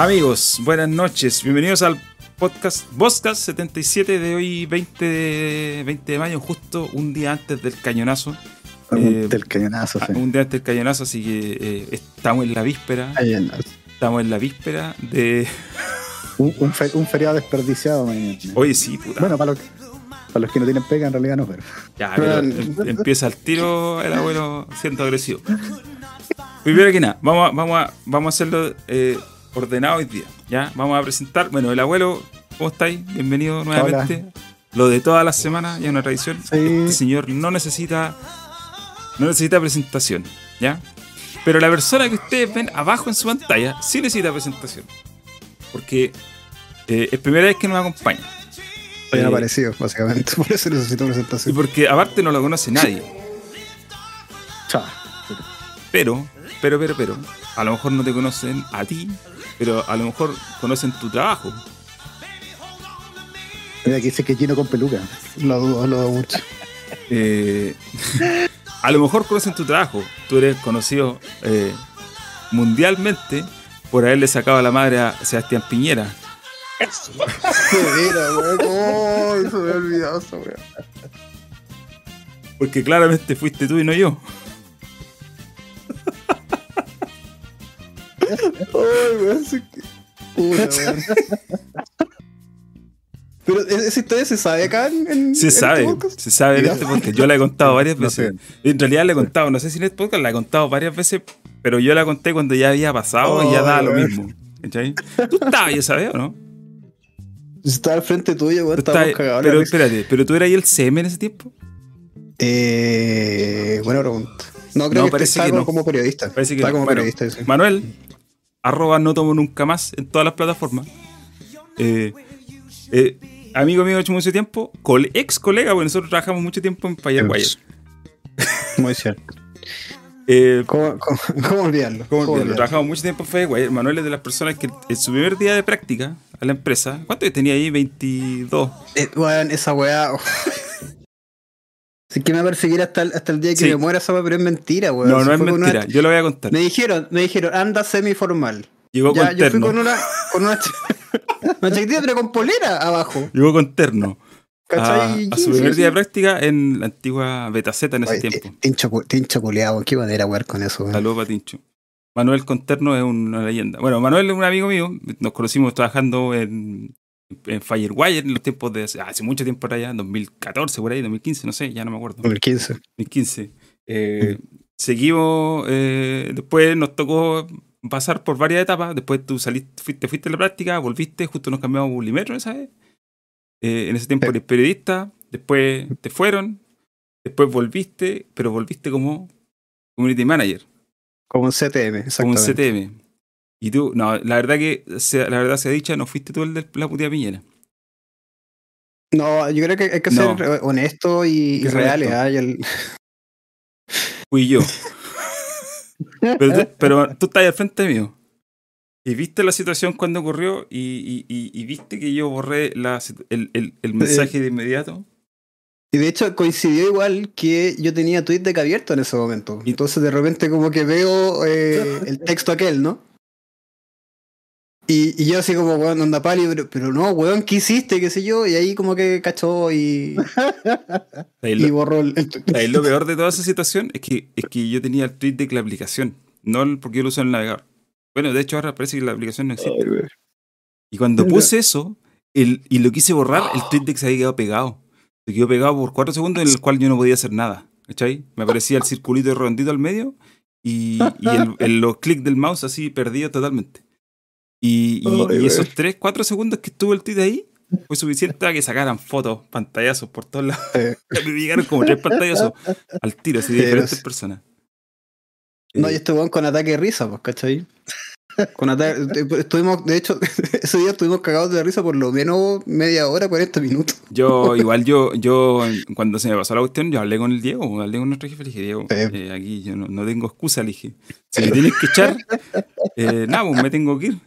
Amigos, buenas noches. Bienvenidos al podcast Boscas 77 de hoy, 20 de, 20 de mayo, justo un día antes del cañonazo. Eh, del cañonazo, sí. Un día antes del cañonazo, así que eh, estamos en la víspera. Estamos en la víspera de. Un, un, fe- un feriado desperdiciado, mañana. Oye, sí, puta. Bueno, para los, para los que no tienen pega, en realidad no, pero. Ya, pero em- empieza el tiro el abuelo siendo agresivo. Primero que nada, vamos a, vamos a, vamos a hacerlo eh, ordenado hoy día. ¿ya? Vamos a presentar. Bueno, el abuelo, ¿cómo estáis? Bienvenido nuevamente. Lo de todas las semanas, ya una tradición. Sí. Este señor no necesita. No necesita presentación, ¿ya? Pero la persona que ustedes ven abajo en su pantalla sí necesita presentación. Porque eh, es primera vez que nos acompaña. Habían Eh, aparecido, básicamente. Por eso necesito Y presentación. porque aparte no lo conoce nadie. Chao. Pero, pero, pero, pero, a lo mejor no te conocen a ti, pero a lo mejor conocen tu trabajo. Mira, aquí dice que Gino con peluca. Lo dudo, lo dudo mucho. Eh, a lo mejor conocen tu trabajo. Tú eres conocido eh, mundialmente por haberle sacado a la madre a Sebastián Piñera. Mira, weón. Oh, se me olvidado eso, weón. Porque claramente fuiste tú y no yo. Ay, weón, sí que- Puta, weón. Pero ¿e- esa historia se sabe acá en, en- Se en sabe, este podcast? se sabe en este podcast. Yo la he contado varias No veces. En realidad la he contado, no sé si en este podcast la he contado varias veces, pero yo la conté cuando ya había pasado y ya daba lo mismo. ¿Cachai? Tú estabas, ya sabes, ¿o no? Estaba al frente tuyo, weón. Estábamos cagados. pero espérate, ¿pero tú eras ahí el CM en ese tiempo? Eh, buena pregunta. No, creo No, que parece que como, no. como periodista. Parece que estaba no. como Bueno, periodista, sí. Manuel, arroba no tomo nunca más en todas las plataformas. Eh, eh, amigo mío hecho mucho tiempo, col- ex colega, porque nosotros trabajamos mucho tiempo en Firewire. Muy cierto. Eh, ¿Cómo, cómo, cómo olvidarlo? ¿Cómo olvidarlo? olvidarlo? Trabajamos mucho tiempo en Firewire. Manuel es de las personas que en su primer día de práctica a la empresa, ¿cuánto tenía ahí? 22. Eh, weón, esa weá. oh. Así que me va a perseguir hasta el, hasta el día que Sí. me muera esa pero es mentira, weón. No, no es mentira. una- Yo lo voy a contar. Me dijeron, me dijeron, anda semiformal. Llegó Ya, con yo fui terno. con una, con una, una pero con polera abajo. Llegó con terno. A, a su primer día de práctica en la antigua Betaceta en ese Oye, tiempo. Tincho, tincho culeado, qué manera weón con eso, weón. Saludos, Patincho. Manuel Conterno es una leyenda. Bueno, Manuel es un amigo mío. Nos conocimos trabajando en, en Firewire en los tiempos de hace, mucho tiempo allá, 2014, por ahí, 2015, no sé, ya no me acuerdo. 2015. 2015. Eh, Seguimos, eh, después nos tocó pasar por varias etapas. Después tú saliste, fuiste, fuiste a la práctica, volviste, justo nos cambiamos a Bulimetro, ¿sabes? Eh, en ese tiempo eres periodista, después te fueron, después volviste, pero volviste como community manager Como un CTM, como un exactamente. CTM. Y tú, no, la verdad que, la verdad sea dicha, no fuiste tú el de la puta piñera. No, yo creo que hay que No. ser eh, honesto y, y reales. ah, el- Fui yo. pero, tú- pero tú estás al frente mío. Y viste la situación cuando ocurrió y, y- y- y viste que yo borré la el, el- el mensaje de inmediato. Y de hecho coincidió igual que yo tenía de abierto en ese momento. Y- Entonces de repente como que veo eh, el texto aquel, ¿no? Y, y yo así como, weón, onda pálido, pero, pero no, weón, ¿qué hiciste? ¿Qué sé yo? Y ahí como que cachó y, Ahí y borró el, ahí lo peor de toda esa situación es que, es que yo tenía el tweet de la aplicación, no el- porque yo lo uso en el navegador. Bueno, de hecho ahora parece que la aplicación no existe. Y cuando puse eso el, y lo quise borrar, el tweet de que se había quedado pegado. Se quedó pegado por cuatro segundos en el cual yo no podía hacer nada. ¿Cachai? Me aparecía el circulito redondito al medio y, y el- el- los clics del mouse así perdido totalmente. Y, y- Ay, y esos güey. tres, cuatro segundos que estuvo el tweet ahí fue suficiente para que sacaran fotos, pantallazos por todos lados. Me llegaron como tres pantallazos al tiro, así de diferentes personas. No, Eh, y este weón con ataque de risa, pues, ¿cachai? Con ataque, estuvimos, de hecho, ese día estuvimos cagados de risa por lo menos media hora, 40 minutos. Yo, igual yo, yo, cuando se me pasó la cuestión, yo hablé con el Diego, hablé con nuestro jefe, le dije, Diego, eh, aquí yo no, no tengo excusa, le dije, si me tienes que echar, eh, nada, pues me tengo que ir.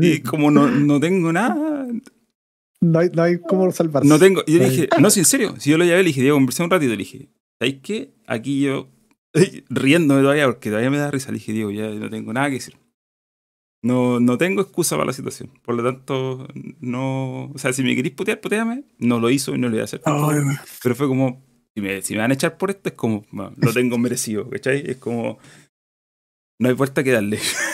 Y como no, no tengo nada, No hay, no hay cómo salvarse. no tengo, y yo le dije, no, sí, en serio, si yo lo llevé, le dije, Diego, conversé un ratito, le dije, ¿sabes qué? Aquí yo, riéndome todavía, porque todavía me da risa, le dije, Diego, ya no tengo nada que decir. No, no tengo excusa para la situación. Por lo tanto, no. O sea, si me queréis putear, puteame. No lo hizo y no lo voy a hacer. pero fue como. Si me, si me, van a echar por esto, es como. lo tengo merecido, ¿cachai? Es como. No hay puerta que darle.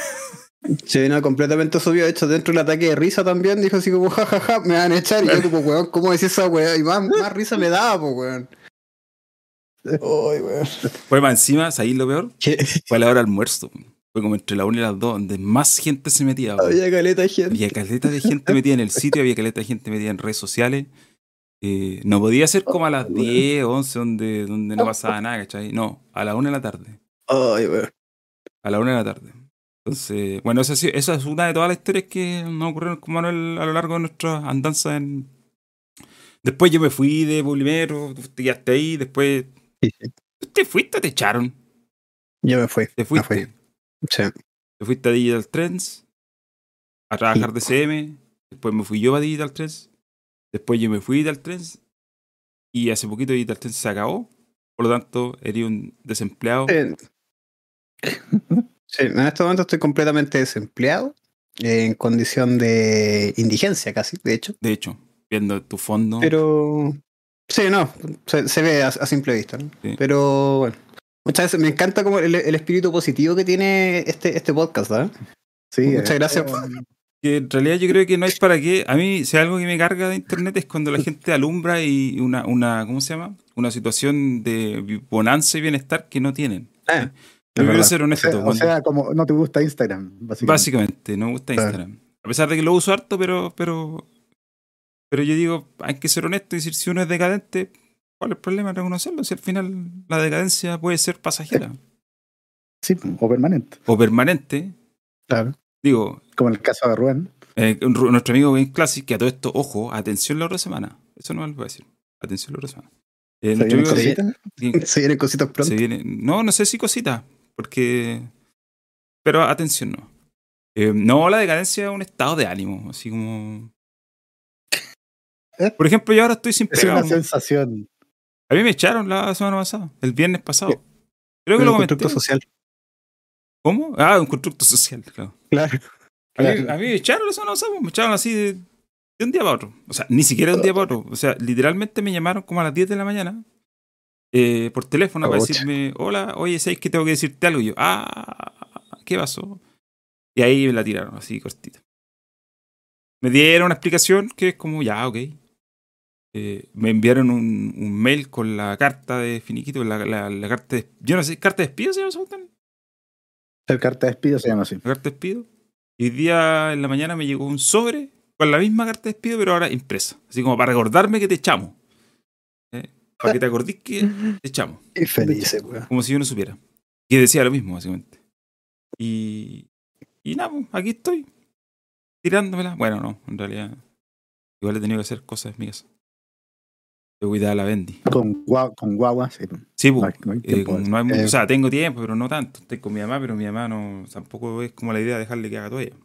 Sí, no, completamente subió. De hecho, dentro del ataque de risa también dijo así como, jajaja, me van a echar. Y yo, tipo, weón, ¿cómo decís esa weá? Y más, más risa me daba, pues, weón. Ay, weón. Fue más encima, ahí lo peor? Fue a la hora del almuerzo. Fue como entre la una y las dos, donde más gente se metía. Había caleta de gente. Había caleta de gente metida en el sitio, había caleta de gente metida en redes sociales. Eh, no podía ser como a las 10 o 11 donde, donde no pasaba nada, ¿cachai? No, a la una de la tarde. Ay, weón. A la una de la tarde. Entonces, bueno, esa, esa es una de todas las historias que nos ocurrieron con Manuel a lo largo de nuestra andanza en... Después yo me fui de Polimero, te quedaste ahí, después... ¿Te fuiste o te echaron? Yo me fui. ¿Te fuiste? Sí. Te fuiste a Digital Trends a trabajar de CM, después me fui yo a Digital Trends, después yo me fui a Digital Trends y hace poquito Digital Trends se acabó, por lo tanto, eres un desempleado. Sí, en este momento estoy completamente desempleado, en condición de indigencia casi, de hecho. De hecho, viendo tu fondo. Pero. Sí, no, se, ve a, simple vista. ¿no? Pero bueno. Muchas veces me encanta como el, espíritu positivo que tiene este, este podcast, ¿verdad? Sí, muchas gracias. Que en realidad yo creo que no hay para qué. A mí, si algo que me carga de internet es cuando la gente alumbra y una, una ¿cómo se llama? Una situación de bonanza y bienestar que no tienen. Ah. Yo quiero ser honesto. O sea, como no te gusta Instagram, básicamente. Básicamente, no me gusta Instagram. A pesar de que lo uso harto, pero, pero, pero yo digo, hay que ser honesto y decir, si uno es decadente, ¿cuál es el problema de reconocerlo? Si al final la decadencia puede ser pasajera. Sí, o permanente. O permanente. Claro. Digo. Como en el caso de Rubén. Eh, nuestro amigo Game Classic, que a todo esto, ojo, atención la otra semana. Eso no me lo voy a decir. Atención la otra semana. Eh, ¿Se, vienen cositas? ¿Se vienen cositas pronto? Se viene, no, no sé si cositas. Porque. Pero atención, no. Eh, no, la decadencia es un estado de ánimo, así como. Por ejemplo, yo ahora estoy sin Es una sensación. A mí me echaron la semana pasada, el viernes pasado. Creo que lo comenté. Un constructo social. ¿Cómo? Ah, un constructo social, claro. Claro. A, mí, me echaron la semana pasada, me echaron así de, de, un día para otro. O sea, ni siquiera de un día para otro. O sea, literalmente me llamaron como a las 10 de la mañana eh, por teléfono para decirme, hola, oye, ¿sabes que tengo que decirte algo? Y yo, ah, ¿qué pasó? Y ahí me la tiraron, así cortita. Me dieron una explicación que es como, ya, ok. Eh, me enviaron un, un, mail con la carta de finiquito, la, la, carta de... Yo no sé, ¿carta de despido se llama El carta de despido se llama así. La carta de despido. Y día en la mañana me llegó un sobre con la misma carta de despido, pero ahora impresa. Así como para recordarme que te echamos. Para que te acordís que te echamos. Qué feliz, Como si yo no supiera. Y decía lo mismo, básicamente. Y. Y nada, pues, aquí estoy. Tirándomela. Bueno, no, en realidad. Igual he tenido que hacer cosas en mi casa. De cuidar a la Bendy. Con, guagua, con guagua, sí. Sí, pues. Eh, o sea, tengo tiempo, pero no tanto. Estoy con mi mamá, pero mi mamá no. Tampoco es como la idea de dejarle que haga todo ella.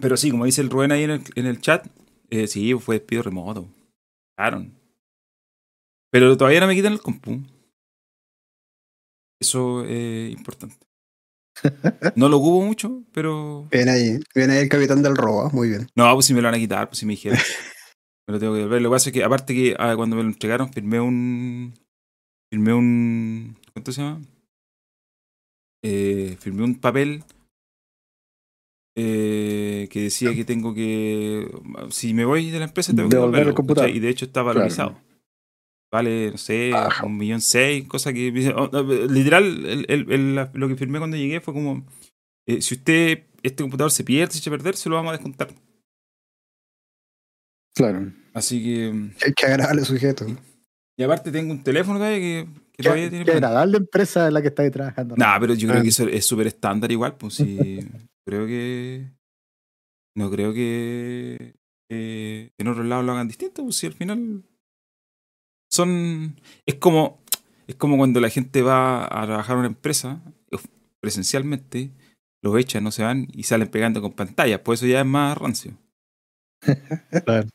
Pero sí, como dice el Rubén ahí en el, en el chat, eh, sí, fue despido remoto. Pero todavía no me quitan el compu. Eso es importante. No lo ocupo mucho, pero. Viene ahí, viene ahí el capitán del robo, muy bien. No, pues si me lo van a quitar, pues si me dijeron. me lo tengo que ver. Lo que pasa es que, aparte que ah, cuando me lo entregaron, firmé un. Firmé un. ¿Cuánto se llama? Eh, firmé un papel eh, que decía que tengo que. Si me voy de la empresa, tengo que devolver el computador. Y de hecho está valorizado. Vale, no sé, un millón seis, cosa que. Literal, el, lo que firmé cuando llegué fue como: eh, si usted, este computador se pierde, se echa a perder, se lo vamos a descontar. Claro. Así que. Hay que agradable sujeto. Y aparte tengo un teléfono todavía que, que todavía tiene. Qué agradable empresa en la que estáis trabajando. Nah, pero yo creo ah. que eso es súper estándar igual, pues sí. creo que. No creo que. en otros lados lo hagan distinto, pues si al final. Son. Es como. Es como cuando la gente va a trabajar en una empresa presencialmente, los echan, no se van y salen pegando con pantallas. Pues eso ya es más rancio. claro.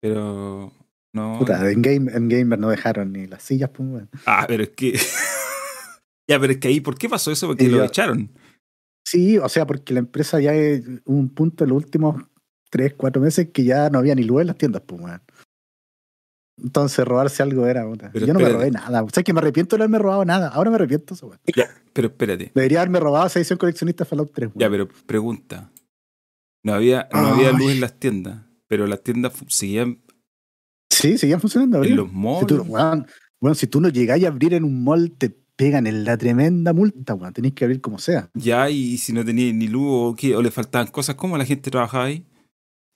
Pero. No. Puta, en, game, en Gamer no dejaron ni las sillas, pues, Ah, pero es que. ya, pero es que ahí, ¿por qué pasó eso? Porque lo echaron. Sí, o sea, porque la empresa ya es un punto en los últimos tres, cuatro meses que ya no había ni luz en las tiendas, pues. Entonces, robarse algo era. Yo no me robé nada. O sea, que me arrepiento de no haberme robado nada. Ahora me arrepiento eso, weón. Ya, pero espérate. Debería haberme robado esa edición coleccionista Fallout 3, weón. Ya, pero pregunta. No había, no había luz en las tiendas, pero las tiendas seguían. Sí, seguían funcionando. En los malls. Si tú, bueno, si tú no llegáis a abrir en un mall, te pegan en la tremenda multa, weón. Tenéis que abrir como sea. Ya, y si no tenías ni luz o, qué, o le faltaban cosas, ¿cómo la gente trabajaba ahí?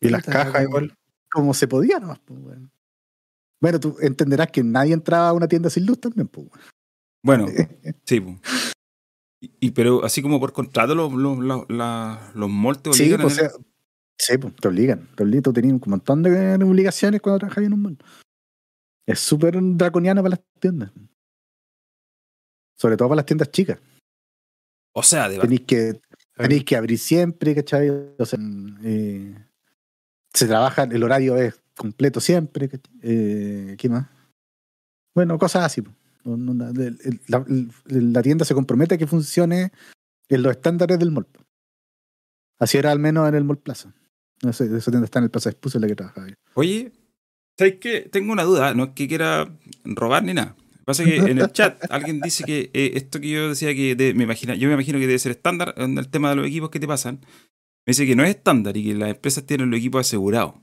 Y las cajas igual. Como se podía nomás, pues, weón. Bueno, tú entenderás que nadie entraba a una tienda sin luz también, pues. Bueno, sí, pues. Y, pero así como por contrato los, los, los, los malls te obligan sí, pues, a sí, pues, te obligan. Te obligan. Tú tenías un montón de obligaciones cuando trabajas en un mall. Es súper draconiano para las tiendas. Sobre todo para las tiendas chicas. O sea, de tenéis que, tenéis que abrir siempre, ¿cachai? O sea, eh, se trabaja, el horario es completo siempre. Eh, ¿Qué más? Bueno, cosas así. La, tienda se compromete a que funcione en los estándares del mall. Así era al menos en el Mall Plaza. Esa tienda está en el Plaza Expuse en la que trabajaba Oye, ¿sabes qué? Tengo una duda, no es que quiera robar ni nada. Pasa que en el chat alguien dice que eh, esto que yo decía que me imagina, yo me imagino que debe ser estándar en el tema de los equipos que te pasan. Me dice que no es estándar y que las empresas tienen los equipos asegurados.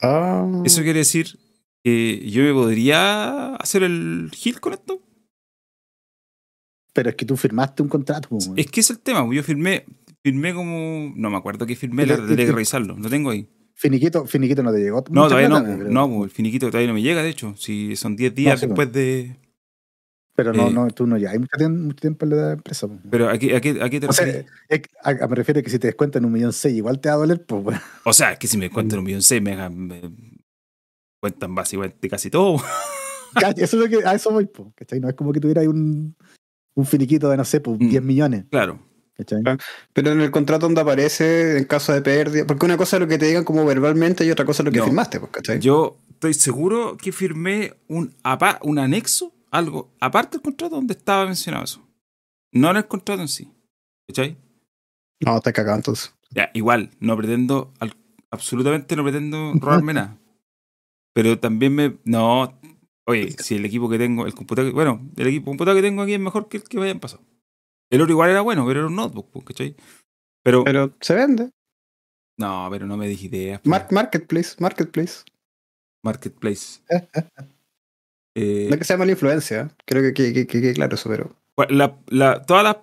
Ah. Eso quiere decir que yo me podría hacer el gil con esto. Pero es que tú firmaste un contrato. Es que es el tema. Yo firmé, firmé como. No me acuerdo qué firmé, tendré que revisarlo. Lo tengo ahí. Finiquito, finiquito no te llegó. No, todavía no. No, el finiquito todavía no me llega, de hecho. Si son 10 días después de. Pero no, eh, no, tú no ya hay mucho tiempo, en la empresa. Pero aquí, aquí, aquí te o sea, me refiero a que si te descuentan un millón seis, igual te va a doler, pues. O sea, es que si me descuentan un millón seis, me, me, cuentan básicamente casi todo. eso es lo que, a eso voy, pues. ¿cachai? No es como que tuviera un, un finiquito de, no sé, pues, 10 mm, millones. Claro. Pero en el contrato donde aparece en caso de pérdida, porque una cosa es lo que te digan como verbalmente y otra cosa es lo que firmaste, pues, ¿cachai? Yo estoy seguro que firmé un, un anexo, algo, aparte del contrato donde estaba mencionado eso. No en el contrato en sí. ¿Cachai? No, te cagado entonces. Ya, igual, no pretendo, absolutamente no pretendo robarme nada. Pero también me. No. Oye, si el equipo que tengo, el computador. Bueno, el equipo computador que tengo aquí es mejor que el que vayan pasado. El otro igual era bueno, pero era un notebook, pues, ¿cachai? Pero, pero se vende. No, pero no me dije ideas. Pues. marketplace, marketplace. Marketplace. eh, no que sea mala influencia, creo que quede claro eso, pero. La, la, todas las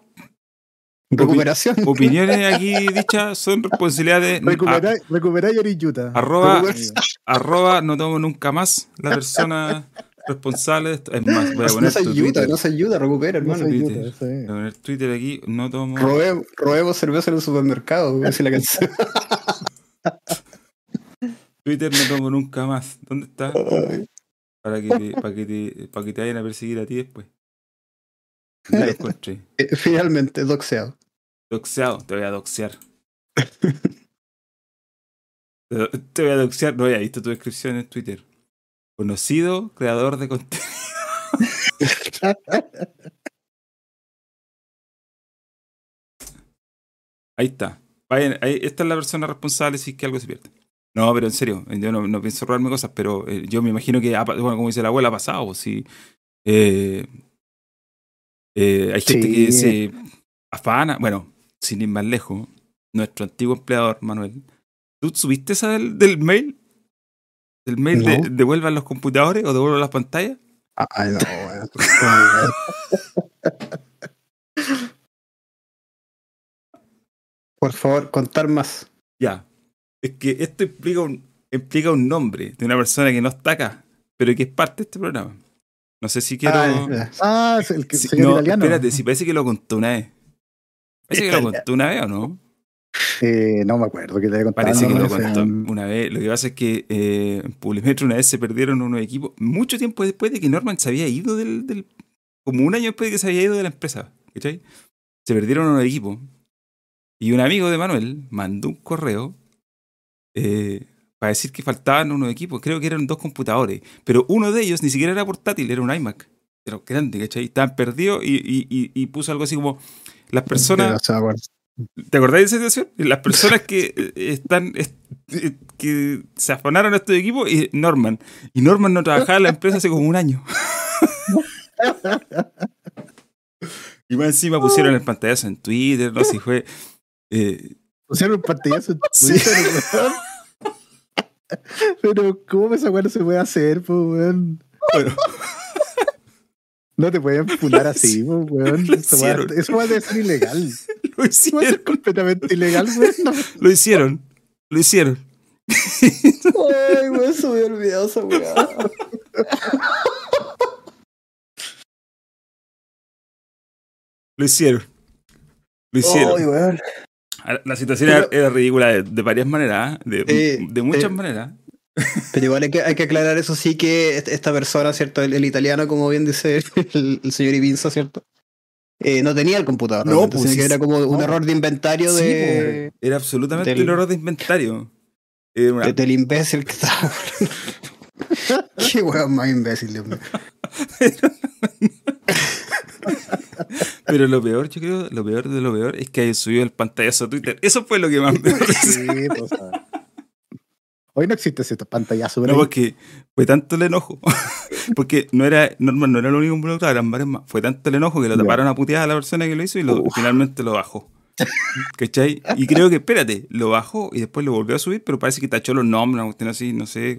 Recuperación. opiniones aquí dichas son responsabilidades de. Recuperar, a, recuperar Utah. Arroba, arroba, no tomo nunca más la persona responsable de esto. Es más, voy a poner. No se ayuda, no se ayuda, recupera, hermano. No Twitter. Voy a poner Twitter aquí, no tomo. robemos cerveza en el supermercado, voy a la canción. Twitter no tomo nunca más. ¿Dónde está? Para que, te, para, que te, para que te vayan a perseguir a ti después. Lo. Eh, finalmente, doxeado. Doxeado, te voy a doxear. te voy a doxear, no había visto tu descripción en Twitter. Conocido creador de contenido. ahí está. ahí, esta es la persona responsable si es que algo se pierde. No, pero en serio, yo no, pienso robarme cosas, pero eh, yo me imagino que, bueno, como dice la abuela, ha pasado. Si, eh, eh, hay gente que se afana. Bueno, sin ir más lejos, nuestro antiguo empleador, Manuel. ¿Tú subiste esa del, mail? ¿Del mail de devuelvan los computadores o devuelvan las pantallas? Ay, no, Por favor, contar más. Ya. Es que esto implica un, implica un nombre de una persona que no está acá, pero que es parte de este programa. No sé si quiero. Ah, ah el que señor no, italiano. Espérate, si parece que lo contó una vez. Parece que lo contó una vez o no? Eh, no me acuerdo que te haya contado. Parece que lo contó una vez. Lo que pasa es que eh, en Publimetro una vez se perdieron unos equipos. Mucho tiempo después de que Norman se había ido del, del. como un año después de que se había ido de la empresa. ¿Cachai? Se perdieron unos equipos. Y un amigo de Manuel mandó un correo eh, para decir que faltaban unos equipos. Creo que eran dos computadores. Pero uno de ellos ni siquiera era portátil, era un iMac. Pero grande, ¿cachai? Estaban perdidos y, y, y, puso algo así como: las personas. ¿Te acordás de esa situación? Las personas que eh, están eh, que se afanaron a este equipo y Norman. Y Norman no trabajaba en la empresa hace como un año. y más encima pusieron el pantallazo en Twitter, no sé si fue. Eh, pusieron el pantallazo en Twitter, Pero, ¿cómo esa weá no se puede hacer, pues, weón? Bueno. No te pueden funar así, weón. Eso va, eso va, a ser ilegal. Lo hicieron. Va a ser completamente ilegal, weón. Lo hicieron. Lo hicieron. Ay, weón, se me olvidado esa weá. Lo hicieron. Lo hicieron. Ay, weón. La situación era, ridícula de, varias maneras, ¿eh? de, muchas maneras. Pero igual hay que, hay que aclarar eso sí que esta persona, ¿cierto? El, italiano, como bien dice el, señor Ivinza, ¿cierto? Eh, no tenía el computador. No, pues era como un error de inventario de. Pues, era absolutamente un error de inventario. Del imbécil que estaba. Qué weón más imbécil, Dios mío. Pero lo peor, yo creo, lo peor de lo peor es que haya subido el pantallazo a Twitter. Eso fue lo que más me sí, pues, Hoy no existe ese pantallazo. No, porque fue tanto el enojo. porque no era, normal, no era lo único involucrado, eran varios más. Fue tanto el enojo que lo taparon a putear a la persona que lo hizo y lo, finalmente lo bajó. ¿Cachai? Y creo que, espérate, lo bajó y después lo volvió a subir, pero parece que tachó los nombres, usted así, no sé.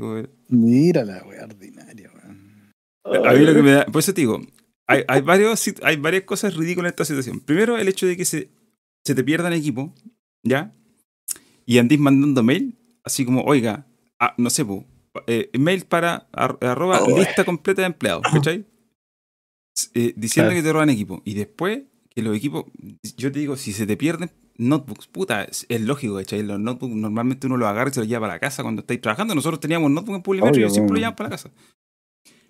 Mira la wea ordinaria, weón. A mí lo que me da. Por eso te digo, hay, hay, varios, hay varias cosas ridículas en esta situación. Primero, el hecho de que se, se te pierda en equipo, ¿ya? Y andís mandando mail así como, oiga, ah, no sé, eh, mail para arroba oh, lista completa de empleados, ¿cachai? Eh, diciendo que te roban equipo. Y después, que los equipos, yo te digo, si se te pierden notebooks, puta, es, lógico, ¿cachai? Los notebooks normalmente uno los agarra y se los lleva para la casa cuando estáis trabajando. Nosotros teníamos notebook en Publimetro y yo siempre lo llevamos para la casa.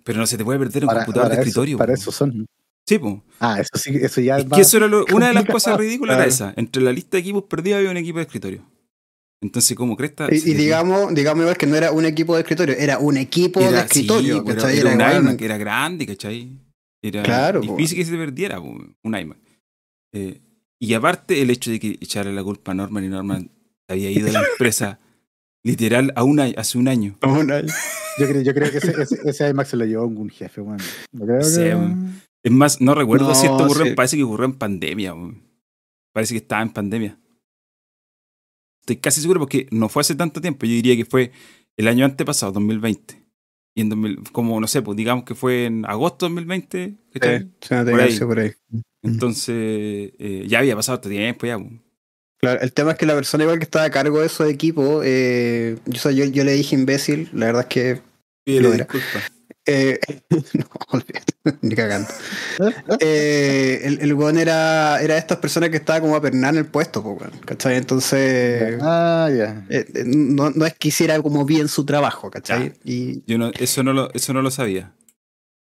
Pero no se te puede perder un computador de escritorio. Para eso son. Sí, pues. Ah, eso sí, eso ya. Es que eso era una de las cosas ridículas era esa. Entre la lista de equipos perdidos había un equipo de escritorio. Entonces, como cresta. Y, y digamos, digamos que no era un equipo de escritorio, era un equipo de escritorio. era, era, un iMac, era grande, ¿cachai? Era claro, difícil que se perdiera un iMac. Eh, y aparte, el hecho de que echarle la culpa a Norman y Norman había ido a la empresa literal a un año, hace un año. un año. Yo creo, yo creo que ese, ese, iMac se lo llevó un jefe, bueno. Es más, no recuerdo si esto ocurrió, parece que ocurrió en pandemia. Parece que estaba en pandemia. Estoy casi seguro porque no fue hace tanto tiempo. Yo diría que fue el año antepasado, 2020. Y en 2000, como no sé, pues digamos que fue en agosto de 2020. por, ahí. Entonces, eh, ya había pasado este tiempo ya. Claro, el tema es que la persona igual que estaba a cargo de esos equipos, eh, yo, yo, yo, le dije imbécil, la verdad es que... Pídele disculpas. Eh, no, olvídate, ni cagando. Eh, el, el weón era, era de estas personas que estaba como a pernar en el puesto, ¿cachai? Entonces. Ah, ya. Eh, eh, no, no, es que hiciera como bien su trabajo, ¿cachai? Y, Yo no, eso, no lo, eso no lo sabía.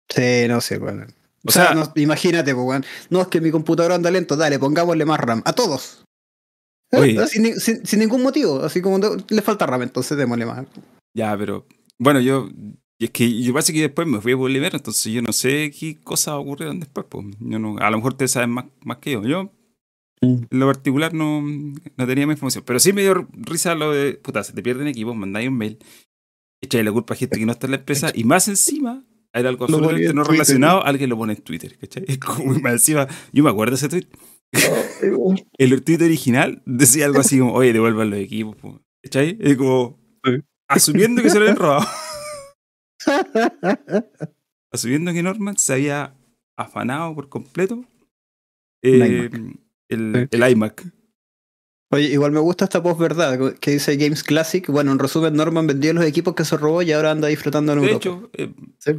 Sí, no sé, weón. O, sea, imagínate, weón. No, es que mi computador anda lento, dale, pongámosle más RAM. A todos. Sin, sin, sin, ningún motivo. Así como le falta RAM, entonces démosle más. Ya, pero. Bueno, yo y es que yo parece que después me fui a Bolívar, entonces yo no sé qué cosas ocurrieron después. Pues. Yo no, a lo mejor ustedes saben más, más que yo. Yo, mm. en lo particular, no, no tenía más información. Pero sí me dio risa lo de, puta, se te pierden equipos, mandáis un mail, echáis la culpa a gente que no está en la empresa, y más encima, hay algo absolutamente no relacionado, alguien lo pone en Twitter, ¿cachai? Es como más encima, yo me acuerdo de ese tweet. el tweet original decía algo así como, oye, devuelvan los equipos, ¿cachai? Es como, asumiendo que se lo habían robado. Asumiendo que Norman se había afanado por completo eh, el, el, iMac. Oye, igual me gusta esta post verdad que dice Games Classic. Bueno, en resumen, Norman vendió los equipos que se robó y ahora anda disfrutando en de Europa. Hecho, eh, sí.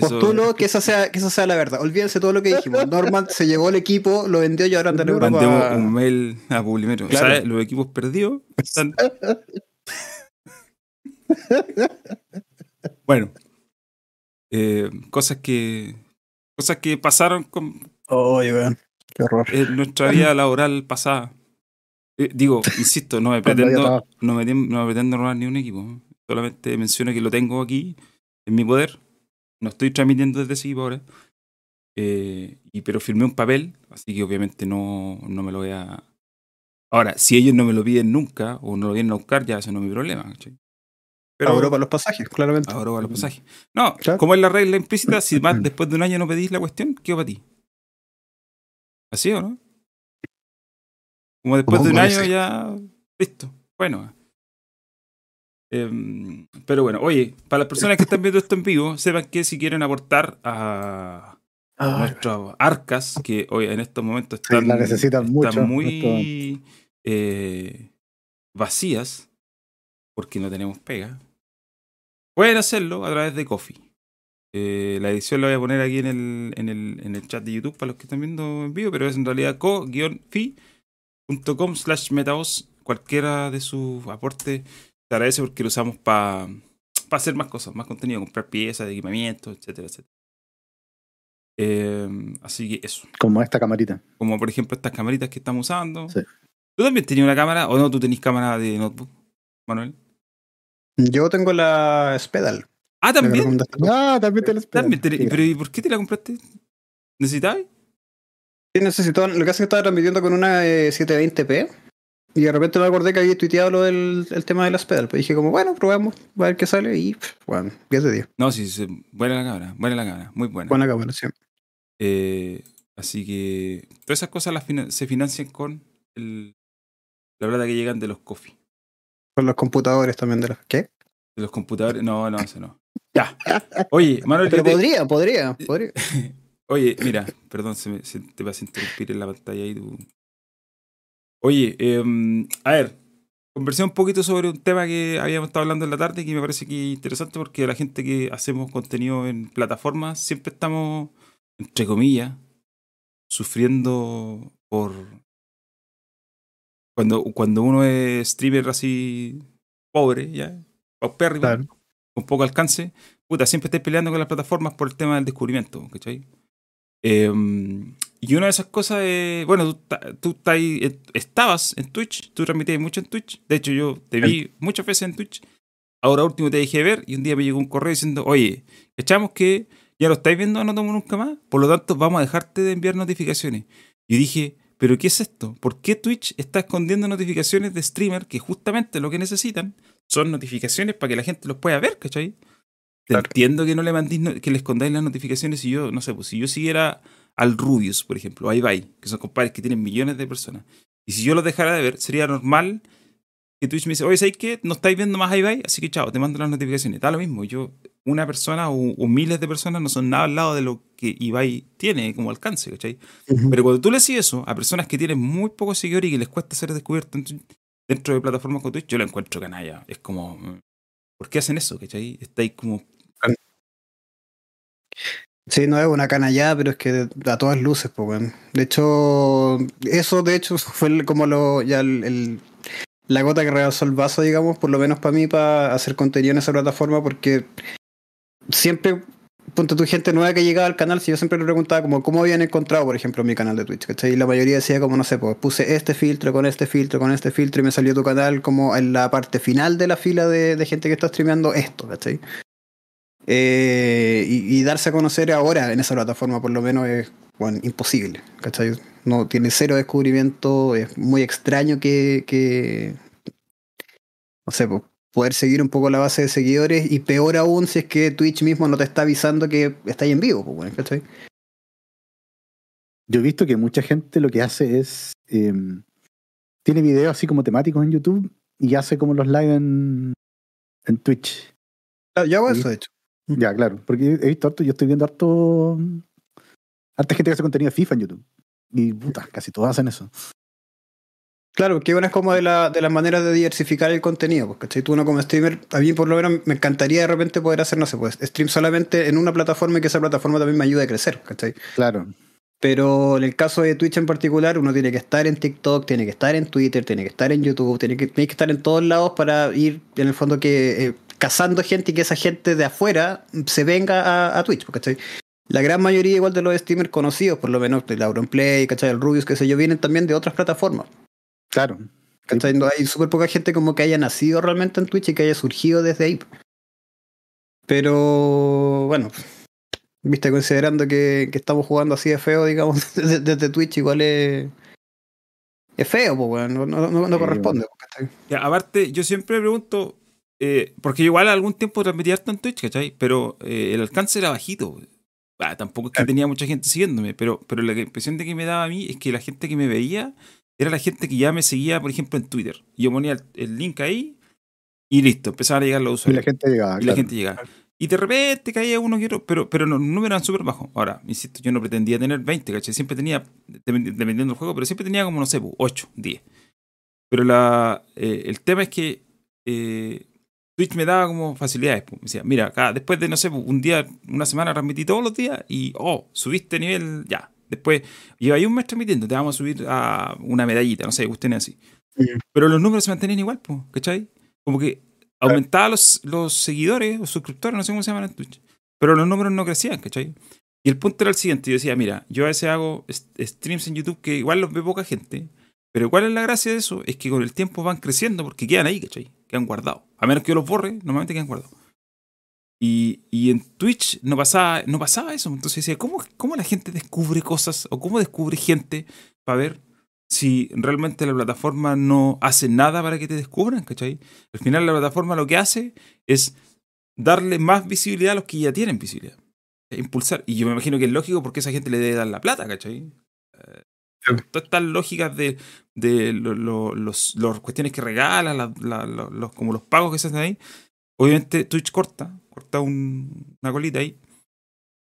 Postulo que esa, sea, que esa sea la verdad. Olvídense todo lo que dijimos. Norman se llevó el equipo, lo vendió y ahora anda en Europa. Mandemos un mail a Publimetro. ¿Sabes? Los equipos perdidos están... Bueno, eh, cosas que cosas que pasaron con qué horror. nuestra vida laboral pasada. Eh, digo, insisto, no me pretendo, no me, no me pretendo robar ni un equipo. Solamente menciono que lo tengo aquí en mi poder. No estoy transmitiendo desde equipo ahora. Eh, y, pero firmé un papel, así que obviamente no, no me lo voy a... Ahora, si ellos no me lo piden nunca o no lo vienen a buscar, ya eso no es mi problema. Pero, a Europa los pasajes, claramente. A Europa los pasajes. No, como es la regla implícita, si más después de un año no pedís la cuestión, ¿qué va para ti? ¿Así o no? Como después de un año ya. Listo. Bueno. Em, pero bueno, oye, para las personas que están viendo esto en vivo, sepan que si quieren aportar a, nuestras arcas, que hoy en estos momentos están, necesitan muy eh, vacías, porque no tenemos pega, pueden hacerlo a través de Coffee. Eh, la edición la voy a poner aquí en el, en, el, en el chat de YouTube para los que están viendo en vivo, pero es en realidad co-fi.com slash metaos. Cualquiera de sus aportes te agradece porque lo usamos para hacer más cosas, más contenido, comprar piezas, equipamiento, etcétera, etcétera. Eh, así que eso. Como esta camarita. Como por ejemplo estas camaritas que estamos usando. Sí. ¿Tú también tenías una cámara o no? ¿Tú tenés cámara de notebook, Manuel? Yo tengo la Spedal. Ah, también. Ah, también te la Spedal. ¿Pero y por qué te la compraste? ¿Necesitabas? Sí, necesito. Lo que hace es que estaba transmitiendo con una 720p. Y de repente me acordé que había tuiteado lo del el tema de la Spedal. Pues dije como, bueno, probemos, a ver qué sale. Y bueno, 10 de 10. No, sí, sí, buena la cámara, buena la cámara, muy buena. Buena cámara, sí. Eh, así que todas esas cosas las se financian con el, la plata que llegan de los coffee. Con los computadores también de los. ¿Qué? De los computadores. No, no, eso no. Ya. Oye, Manuel. Pero podría, podría, podría. Oye, mira, perdón, se, me, te vas a interrumpir en la pantalla ahí. Tú. Oye, eh, a ver, conversé un poquito sobre un tema que habíamos estado hablando en la tarde que me parece que es interesante porque la gente que hacemos contenido en plataformas siempre estamos, entre comillas, sufriendo por cuando, cuando uno es streamer así pobre, ya, paupérrimo, con poco alcance, puta, siempre estás peleando con las plataformas por el tema del descubrimiento, ¿cachai? Em, y una de esas cosas es, bueno, tú, tú eh, estabas en Twitch, tú transmitías mucho en Twitch, de hecho yo te vi muchas veces en Twitch, ahora último te dejé ver y un día me llegó un correo diciendo, oye, echamos que ya lo estáis viendo, no tomo nunca más, por lo tanto vamos a dejarte de enviar notificaciones. Y dije, pero ¿qué es esto? ¿Por qué Twitch está escondiendo notificaciones de streamer que justamente lo que necesitan son notificaciones para que la gente los pueda ver, ¿cachai? Entiendo que no le mandéis, que le escondáis las notificaciones si yo, no sé, pues si yo siguiera al Rubius, por ejemplo, a Ibai, que son compadres que tienen millones de personas, y si yo los dejara de ver, sería normal que Twitch me dice, oye, ¿sabes qué? No estáis viendo más a Ibai, así que chao, te mando las notificaciones. Da lo mismo, yo, una persona o, miles de personas no son nada al lado de lo que Ibai tiene como alcance, ¿cachai? Pero cuando tú le decís eso a personas que tienen muy pocos seguidores y que les cuesta ser descubiertos dentro de plataformas como Twitch, yo lo encuentro canalla. Es como, ¿por qué hacen eso, cachai? Estáis como... Sí, no es una canallada, pero es que a todas luces, pues, De hecho, eso de hecho fue como lo ya el, la gota que rebasó el vaso, digamos, por lo menos para mí, para hacer contenido en esa plataforma, porque siempre, punto tu gente nueva que llegaba al canal, si yo siempre le preguntaba como cómo habían encontrado, por ejemplo, mi canal de Twitch, ¿cachai? Y la mayoría decía como, no sé, pues puse este filtro con este filtro con este filtro y me salió tu canal como en la parte final de la fila de, de gente que está streameando esto, ¿cachai? Eh, y, darse a conocer ahora en esa plataforma por lo menos es bueno, imposible, ¿cachai? No tiene cero descubrimiento, es muy extraño que, que no sé, pues, poder seguir un poco la base de seguidores y peor aún si es que Twitch mismo no te está avisando que está ahí en vivo, pues, ¿cachai? Yo he visto que mucha gente lo que hace es. Em, tiene videos así como temáticos en YouTube y hace como los live en, en Twitch. Ah, yo hago eso, de hecho. Ya, claro. Porque he visto harto, yo estoy viendo harto. Harta gente que hace contenido de FIFA en YouTube. Y puta, casi todos hacen eso. Claro, porque una es como de, la, de las maneras de diversificar el contenido, porque ¿cachai? Tú uno como streamer, a mí por lo menos me encantaría de repente poder hacer, no sé, pues stream solamente en una plataforma y que esa plataforma también me ayude a crecer, ¿cachai? Claro. Pero en el caso de Twitch en particular, uno tiene que estar en TikTok, tiene que estar en Twitter, tiene que estar en YouTube, tiene que, tiene que estar en todos lados para ir, en el fondo, que eh, cazando gente y que esa gente de afuera se venga a, Twitch, ¿cachai? La gran mayoría igual de los streamers conocidos, por lo menos el Auronplay, ¿cachai? El Rubius, qué sé yo, vienen también de otras plataformas. Claro. hay súper poca gente como que haya nacido realmente en Twitch y que haya surgido desde ahí. Pero bueno, Viste, considerando que, estamos jugando así de feo, digamos, desde, Twitch, igual es. Es feo, pues, no, no, corresponde. aparte, yo siempre pregunto, eh, porque igual algún tiempo transmitía harto en Twitch, ¿cachai? Pero eh, el alcance era bajito. Ah, tampoco es que tenía mucha gente siguiéndome, pero, pero la impresión de que me daba a mí es que la gente que me veía era la gente que ya me seguía, por ejemplo, en Twitter. Yo ponía el, link ahí y listo, empezaban a llegar los usuarios. Y la gente llegaba. Y la gente llegaba. Y de repente caía uno que otro, pero, pero los números eran súper bajos. Ahora, insisto, yo no pretendía tener 20, ¿cachai? Siempre tenía, dependiendo del juego, pero siempre tenía como, no sé, 8, 10. Pero la, eh, el tema es que eh, Twitch me daba como facilidades. Pues. Me decía, mira, acá, después de, no sé, un día, una semana transmití todos los días y, oh, subiste nivel, ya. Después, lleva ahí un mes transmitiendo, te vamos a subir a una medallita, no sé, usted así. Pero los números se mantenían igual, pues, ¿cachai? Como que aumentaba los, los seguidores o suscriptores, no sé cómo se llaman en Twitch, pero los números no crecían, ¿cachai? Y el punto era el siguiente, yo decía, mira, yo a veces hago streams en YouTube que igual los ve poca gente, pero ¿cuál es la gracia de eso? Es que con el tiempo van creciendo porque quedan ahí, ¿cachai? Quedan guardados. A menos que yo los borre, normalmente quedan guardados. Y, y, en Twitch no pasaba, no pasaba eso. Entonces decía, ¿cómo, ¿cómo la gente descubre cosas o cómo descubre gente para ver si realmente la plataforma no hace nada para que te descubran, ¿cachai? Al final la plataforma lo que hace es darle más visibilidad a los que ya tienen visibilidad. Impulsar. Y yo me imagino que es lógico porque esa gente le debe dar la plata, ¿cachai? Eh, todas estas lógicas de, de los, cuestiones que regalan, los, como los pagos que se hacen ahí, obviamente Twitch corta, corta una colita ahí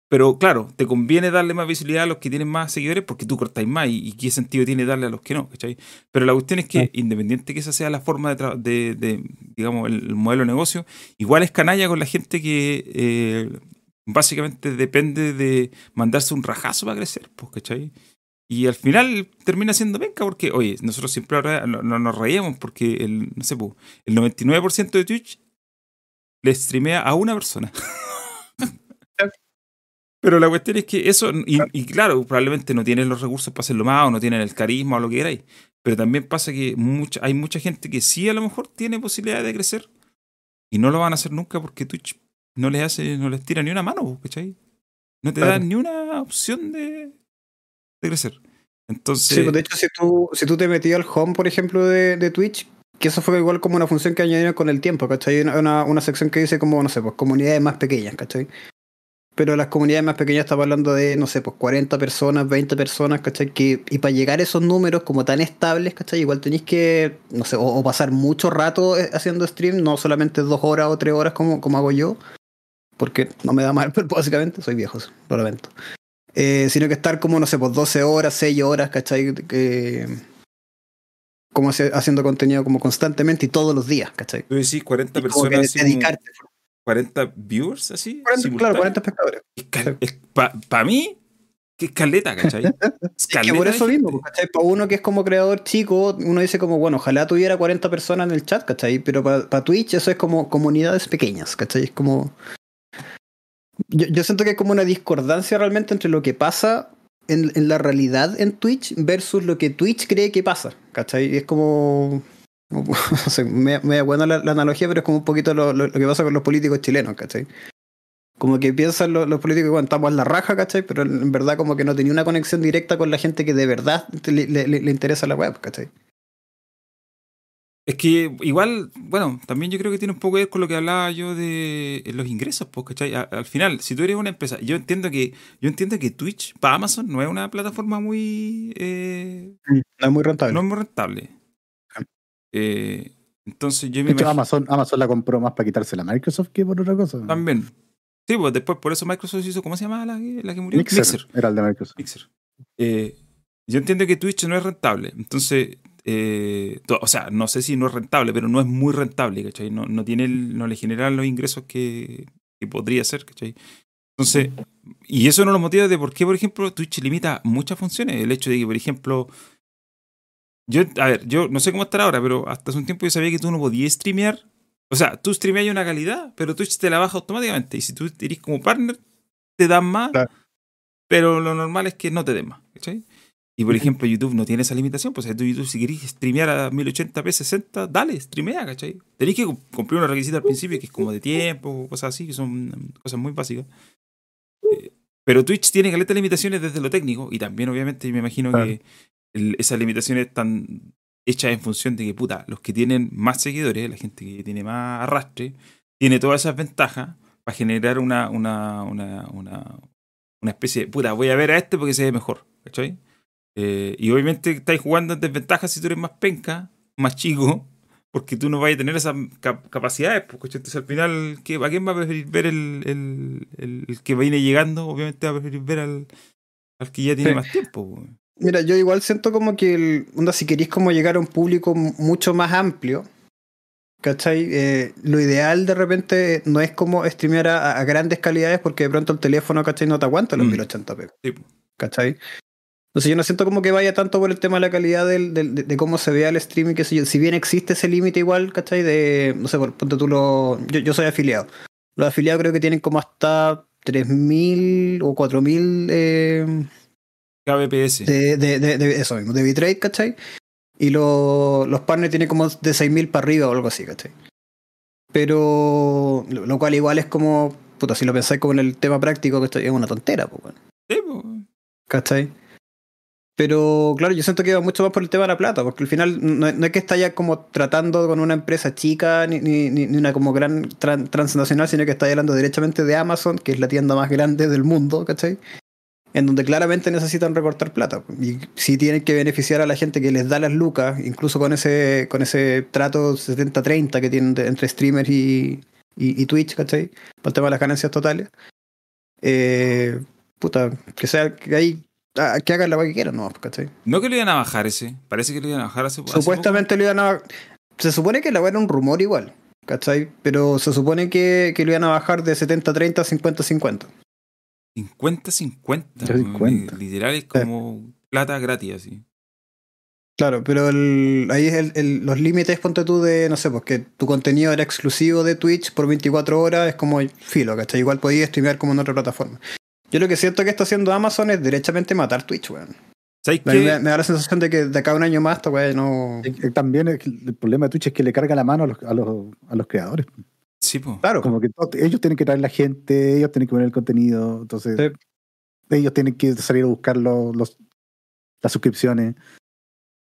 pero claro, te conviene darle más visibilidad a los que tienen más seguidores porque tú cortáis más y, qué sentido tiene darle a los que no, ¿cachai? Pero la cuestión es que, independiente que esa sea la forma de, de, digamos, el, modelo de negocio, igual es canalla con la gente que eh, básicamente depende de mandarse un rajazo para crecer, pues, ¿cachai? Y al final termina siendo venga porque, oye, nosotros siempre no, nos reíamos porque el, no sé, el 99% de Twitch le streamea a una persona. Pero la cuestión es que eso, y, claro, probablemente no tienen los recursos para hacerlo más, o no tienen el carisma o lo que queráis. Pero también pasa que mucha, hay mucha gente que sí a lo mejor tiene posibilidad de crecer y no lo van a hacer nunca porque Twitch no les hace, no les tira ni una mano, ¿cachai? No te da ni una opción de crecer. Entonces. Sí, pues, de hecho, si tú, si tú te metías al home, por ejemplo, de, de Twitch, que eso fue igual como una función que añadieron con el tiempo, ¿cachai? Una, una sección que dice como, no sé, pues comunidades más pequeñas, ¿cachai? pero las comunidades más pequeñas estaba hablando de, no sé, pues 40 personas, 20 personas, ¿cachai? Que, y para llegar a esos números como tan estables, ¿cachai? Igual tenéis que, no sé, o, pasar mucho rato eh, haciendo stream, no solamente dos horas o tres horas como, como hago yo, porque no me da mal, básicamente, soy viejo, lo lamento. Eh, sino que estar como, no sé, pues 12 horas, 6 horas, ¿cachai? como haciendo contenido como constantemente y todos los días, ¿cachai? Tú decís 40 personas. dedicarte. 40 viewers así. claro, 40 espectadores. Para mí, que escaleta, ¿cachai? es que por eso mismo, ¿cachai? Para uno que es como creador chico, uno dice como, bueno, ojalá tuviera 40 personas en el chat, ¿cachai? Pero para Twitch eso es como comunidades pequeñas, ¿cachai? Es como... Yo, yo, siento que hay como una discordancia realmente entre lo que pasa en, en, la realidad en Twitch versus lo que Twitch cree que pasa, ¿cachai? Es como... No sé, me, me da la, la, analogía, pero es como un poquito lo, lo, que pasa con los políticos chilenos, ¿cachai? Como que piensan los, los políticos cuando estamos en la raja, ¿cachai? Pero en verdad como que no tenía una conexión directa con la gente que de verdad le, le, le interesa la web, ¿cachai? Es que igual, bueno, también yo creo que tiene un poco que ver con lo que hablaba yo de los ingresos, pues, ¿cachai? Al final, si tú eres una empresa, yo entiendo que, yo entiendo que Twitch para Amazon no es una plataforma muy eh, no es muy rentable. No es muy rentable. Eh, entonces yo me Amazon, Amazon la compró más para quitarse la Microsoft que por otra cosa. También. Sí, pues después por eso Microsoft hizo, ¿cómo se llama la, la que murió? Mixer, Era el de Microsoft. Mixer. Eh, yo entiendo que Twitch no es rentable. Entonces, eh, o sea, no sé si no es rentable, pero no es muy rentable, ¿cachai? No, no, tiene no le generan los ingresos que, que podría ser, ¿cachai? Entonces, y eso no lo motiva de por qué, por ejemplo, Twitch limita muchas funciones. El hecho de que, por ejemplo, yo, a ver, yo no sé cómo estar ahora, pero hasta hace un tiempo yo sabía que tú no podías streamear. O sea, tú streameas una calidad, pero Twitch te la baja automáticamente. Y si tú eres como partner, te dan más. Pero lo normal es que no te den más. ¿cachai? Y por ejemplo, YouTube no tiene esa limitación. Pues tú YouTube, si querés streamear a 1080p 60, dale, streamea, ¿cachai? Tenéis que cumplir una requisita al principio que es como de tiempo, cosas así, que son cosas muy básicas. Eh, Pero Twitch tiene caletas limitaciones desde lo técnico y también obviamente me imagino que esas limitaciones están hechas en función de que, puta, los que tienen más seguidores, la gente que tiene más arrastre, tiene todas esas ventajas para generar una, una, una, una, una especie de, puta, voy a ver a este porque se ve mejor, ¿cachai? Eh, y obviamente estáis jugando en desventaja si tú eres más penca, más chico, porque tú no vas a tener esas capacidades. Pues, Entonces, al final, ¿qué, ¿a quién va a preferir ver el, el, el, que viene llegando? Obviamente va a preferir ver al, al que ya tiene más tiempo. Mira, yo igual siento como que, el, onda, si queréis como llegar a un público mucho más amplio, ¿cachai? Eh, lo ideal de repente no es como streamear a, grandes calidades porque de pronto el teléfono, ¿cachai? No te aguanta los 1080p. Mm. ¿Cachai? Entonces yo no siento como que vaya tanto por el tema de la calidad del, de, cómo se vea el streaming, que si bien existe ese límite igual, ¿cachai? De, no sé, por ponte tú lo... Yo, soy afiliado. Los afiliados creo que tienen como hasta 3.000 o 4.000... Eh, KBPS. De, de, de, eso mismo, de bitrate, ¿cachai? Y los partners tienen como de 6.000 para arriba o algo así, ¿cachai? Pero lo, cual igual es como, puta, si lo pensáis como en el tema práctico, que es una tontera, pues, bueno. Sí, pues. ¿Cachai? Pero claro, yo siento que va mucho más por el tema de la plata, porque al final no, es que está ya como tratando con una empresa chica ni, ni, ni una como gran transnacional, sino que está hablando directamente de Amazon, que es la tienda más grande del mundo, ¿cachai? En donde claramente necesitan recortar plata. Y si tienen que beneficiar a la gente que les da las lucas, incluso con ese, con ese trato 70-30 que tienen entre streamers y, y, Twitch, ¿cachai? Por el tema de las ganancias totales. Eh, puta, que sea que hay que hagan la que quieran, no, ¿cachai? No que lo iban a bajar ese, parece que lo iban a bajar hace Supuestamente lo iban a Se supone que la era un rumor igual, ¿cachai? Pero se supone que, que lo iban a bajar de 70-30 a 50-50. 50-50. Literal es como plata gratis, así. Claro, pero el, ahí es el, los límites, ponte tú de, no sé, porque tu contenido era exclusivo de Twitch por 24 horas, es como filo, ¿cachai? Igual podías streamear como en otra plataforma. Yo lo que siento que está haciendo Amazon es derechamente matar Twitch, weón. Me, me, da la sensación de que de acá a un año más, esta weón no. También el, problema de Twitch es que le carga la mano a los, a los, a los creadores. Sí, pues. Claro. Como que ellos tienen que traer la gente, ellos tienen que poner el contenido, entonces ellos tienen que salir a buscar los, las suscripciones.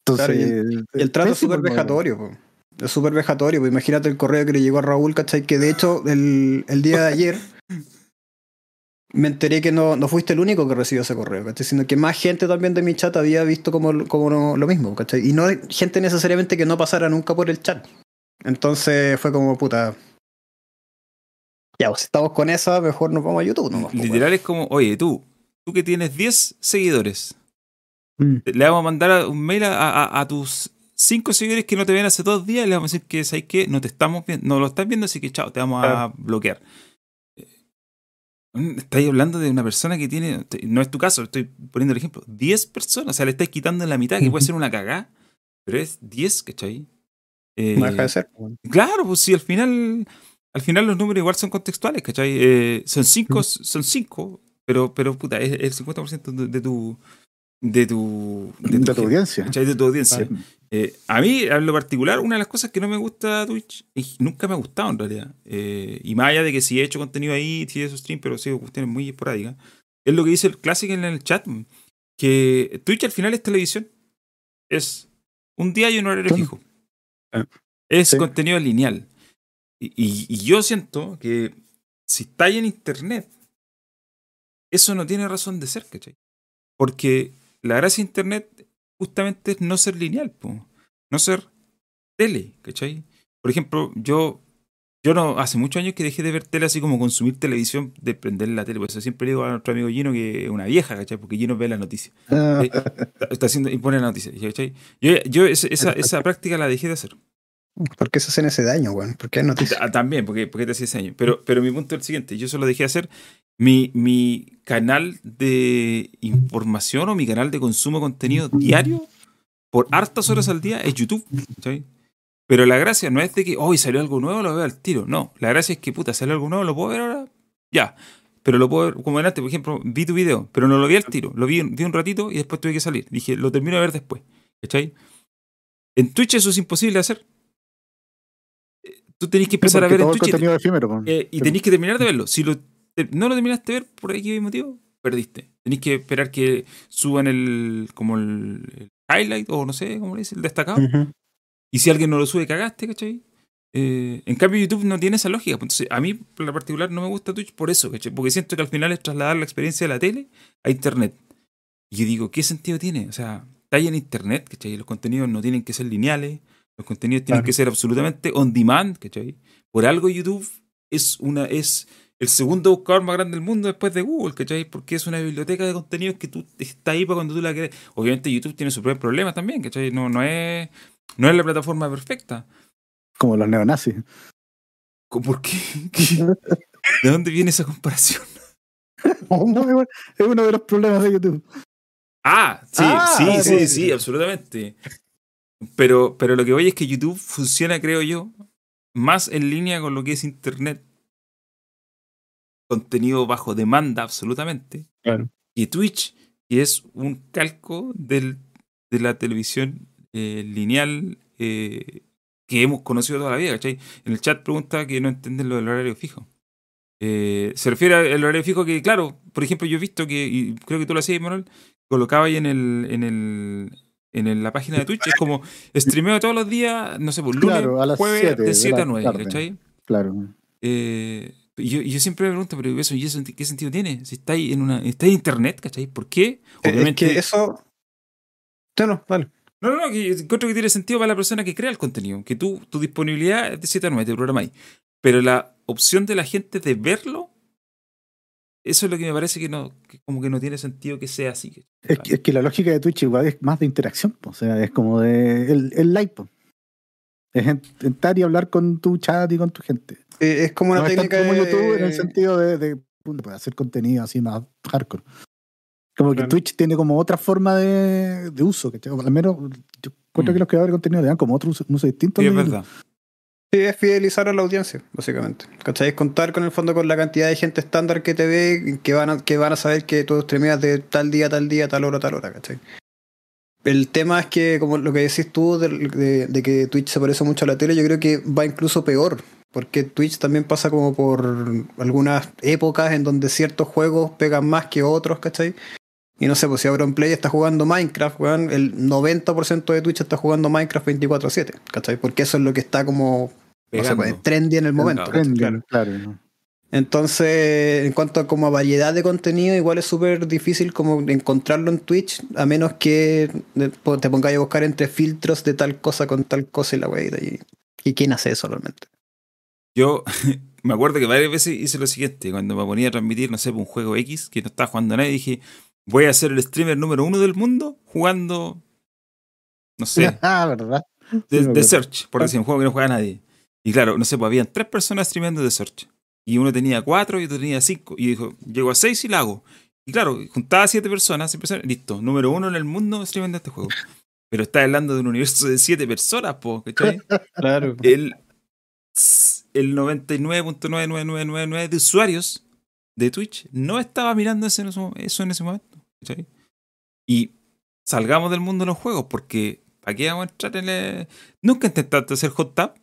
Entonces, y el, trato es súper vejatorio, es súper vejatorio. Imagínate el correo que le llegó a Raúl, ¿cachai? Que de hecho el, el día de ayer me enteré que no, no fuiste el único que recibió ese correo, ¿cachai? Sino que más gente también de mi chat había visto como, como lo mismo, ¿cachai? Y no gente necesariamente que no pasara nunca por el chat. Entonces fue como, puta. Ya, pues estamos con esa, mejor nos vamos a YouTube. ¿no? Pues, Literal es como, oye, tú, tú que tienes 10 seguidores, mm. le vamos a mandar un mail a, a, tus 5 seguidores que no te ven hace dos días y le vamos a decir que, ¿sabes qué? No te estamos viendo, no lo estás viendo, así que chao, te vamos a bloquear. Estáis hablando de una persona que tiene, no es tu caso, estoy poniendo el ejemplo, 10 personas, o sea, le estáis quitando la mitad, que puede ser una cagada, pero es 10, ¿cachai? Eh, no deja de ser. Claro, pues si al final, al final los números igual son contextuales, ¿cachai? Eh, son 5, son 5, pero, pero puta, es el 50% de, tu, de tu, de tu, audiencia. De tu audiencia. Eh, a mí, en lo particular, una de las cosas que no me gusta Twitch, y nunca me ha gustado en realidad, eh, y más allá de que si he hecho contenido ahí, si he hecho stream, pero sí, cuestiones muy esporádicas, es lo que dice el clásico en el chat, que Twitch al final es televisión. Es un día y un horario fijo. Ah, es contenido lineal. Y, yo siento que si estáis en internet, eso no tiene razón de ser, ¿cachai? Porque la gracia de internet justamente es no ser lineal, no ser tele, ¿cachai? Por ejemplo, yo, yo no, hace muchos años que dejé de ver tele así como consumir televisión, de prender la tele, por eso siempre digo a nuestro amigo Gino que es una vieja, ¿cachai? Porque Gino ve la noticia. Está, haciendo, impone la noticia, ¿cachai? Yo, yo esa, esa práctica la dejé de hacer. ¿Por qué se hacen ese daño, weón? ¿Por qué hay noticias? Ah, también, porque, porque te hacía ese daño. Pero, pero mi punto es el siguiente: yo solo dejé de hacer mi, mi canal de información o mi canal de consumo de contenido diario por hartas horas al día es YouTube. Pero la gracia no es de que hoy salió algo nuevo, lo veo al tiro. No, la gracia es que, puta, salió algo nuevo, lo puedo ver ahora. Ya. Pero lo puedo ver como antes, por ejemplo, vi tu video, pero no lo vi al tiro. Lo vi, vi un ratito y después tuve que salir. Dije, lo termino de ver después. ¿Cachai? En Twitch eso es imposible de hacer tú tenés que empezar a ver en Twitch. Efímero, eh, y tenés que terminar de verlo. Si lo, no lo terminaste de ver por X motivo, perdiste. Tenéis que esperar que suban el como el, highlight o no sé cómo le dice, el destacado. Y si alguien no lo sube, cagaste, ¿cachai? Eh, en cambio, YouTube no tiene esa lógica. Pues, entonces, a mí, en la particular, no me gusta Twitch por eso, ¿cachai? Porque siento que al final es trasladar la experiencia de la tele a Internet. Y yo digo, ¿qué sentido tiene? O sea, está ahí en Internet, ¿cachai? Los contenidos no tienen que ser lineales, los contenidos tienen que ser absolutamente on demand, ¿cachai? Por algo YouTube es una es el segundo buscador más grande del mundo después de Google, ¿cachai? Porque es una biblioteca de contenidos que tú está ahí para cuando tú la quieres. Obviamente YouTube tiene sus propios problemas también, ¿cachai? No, no, es, no es la plataforma perfecta. Como los neonazis. ¿Por qué? ¿De dónde viene esa comparación? no, es uno de los problemas de YouTube. Ah, sí, ah, sí, sí, sí, absolutamente. Pero, pero lo que voy es que YouTube funciona, creo yo, más en línea con lo que es Internet contenido bajo demanda absolutamente. Claro. Y Twitch, que es un calco del, de la televisión eh, lineal eh, que hemos conocido toda la vida, ¿cachai? En el chat pregunta que no entienden lo del horario fijo. Eh, se refiere al horario fijo que, claro, por ejemplo, yo he visto que, y creo que tú lo hacías, Manuel, colocaba ahí en el, en el en la página de Twitch, es como streameo todos los días, no sé, por pues, lunes, a las jueves, de 7 a 9, ¿cachai? Claro. Eh, yo, yo siempre me pregunto, pero eso, ¿y eso qué sentido tiene? Si está ahí en una, está en internet, ¿cachai? ¿Por qué? Obviamente. Es que eso. No, no, vale. No, no, no, que encuentro que tiene sentido para la persona que crea el contenido, que tú, tu disponibilidad es de 7 a 9, te programáis. Pero la opción de la gente de verlo, eso es lo que me parece que no, como que no tiene sentido que sea así. Es que, es que, la lógica de Twitch igual es más de interacción, o sea, es como de el, el live. Es entrar y hablar con tu chat y con tu gente. Eh, es como una técnica como YouTube en el sentido de, de, hacer contenido así más hardcore. Como que Twitch tiene como otra forma de, de uso, que al menos yo encuentro mm. que los creadores de contenido le dan como otro uso, distinto. Sí, es verdad. Sí, es fidelizar a la audiencia, básicamente. ¿Cachai? Es contar con el fondo con la cantidad de gente estándar que te ve, que van a, que van a saber que tú streameas de tal día, tal día, tal hora, tal hora, ¿cachai? El tema es que, como lo que decís tú, de, que Twitch se parece mucho a la tele, yo creo que va incluso peor. Porque Twitch también pasa como por algunas épocas en donde ciertos juegos pegan más que otros, ¿cachai? Y no sé, pues si Play está jugando Minecraft, weón, el 90% de Twitch está jugando Minecraft 24-7, ¿cachai? Porque eso es lo que está como no sé, pues, trendy en el momento. claro. Entonces, en cuanto a como variedad de contenido, igual es súper difícil como encontrarlo en Twitch, a menos que te pongas a buscar entre filtros de tal cosa con tal cosa y la wey. Y, ¿Y quién hace eso realmente? Yo me acuerdo que varias veces hice lo siguiente, cuando me ponía a transmitir, no sé, un juego X que no estaba jugando a nadie, dije, voy a ser el streamer número uno del mundo jugando, no sé, ah, ¿verdad? De, Search, por decir, un juego que no juega a nadie. Y claro, no sé, pues habían tres personas streamando de Search. Y uno tenía cuatro y otro tenía cinco. Y dijo, llego a seis y la hago. Y claro, juntaba siete personas, personas, listo, número uno en el mundo streamando este juego. Pero está hablando de un universo de siete personas, po, ¿cachai? claro. El, el 99.99999 de usuarios de Twitch no estaba mirando eso en ese momento. ¿cachai? Y salgamos del mundo de los juegos, porque ¿para qué vamos a entrar en el... ¿Nunca intentaste hacer hot tap?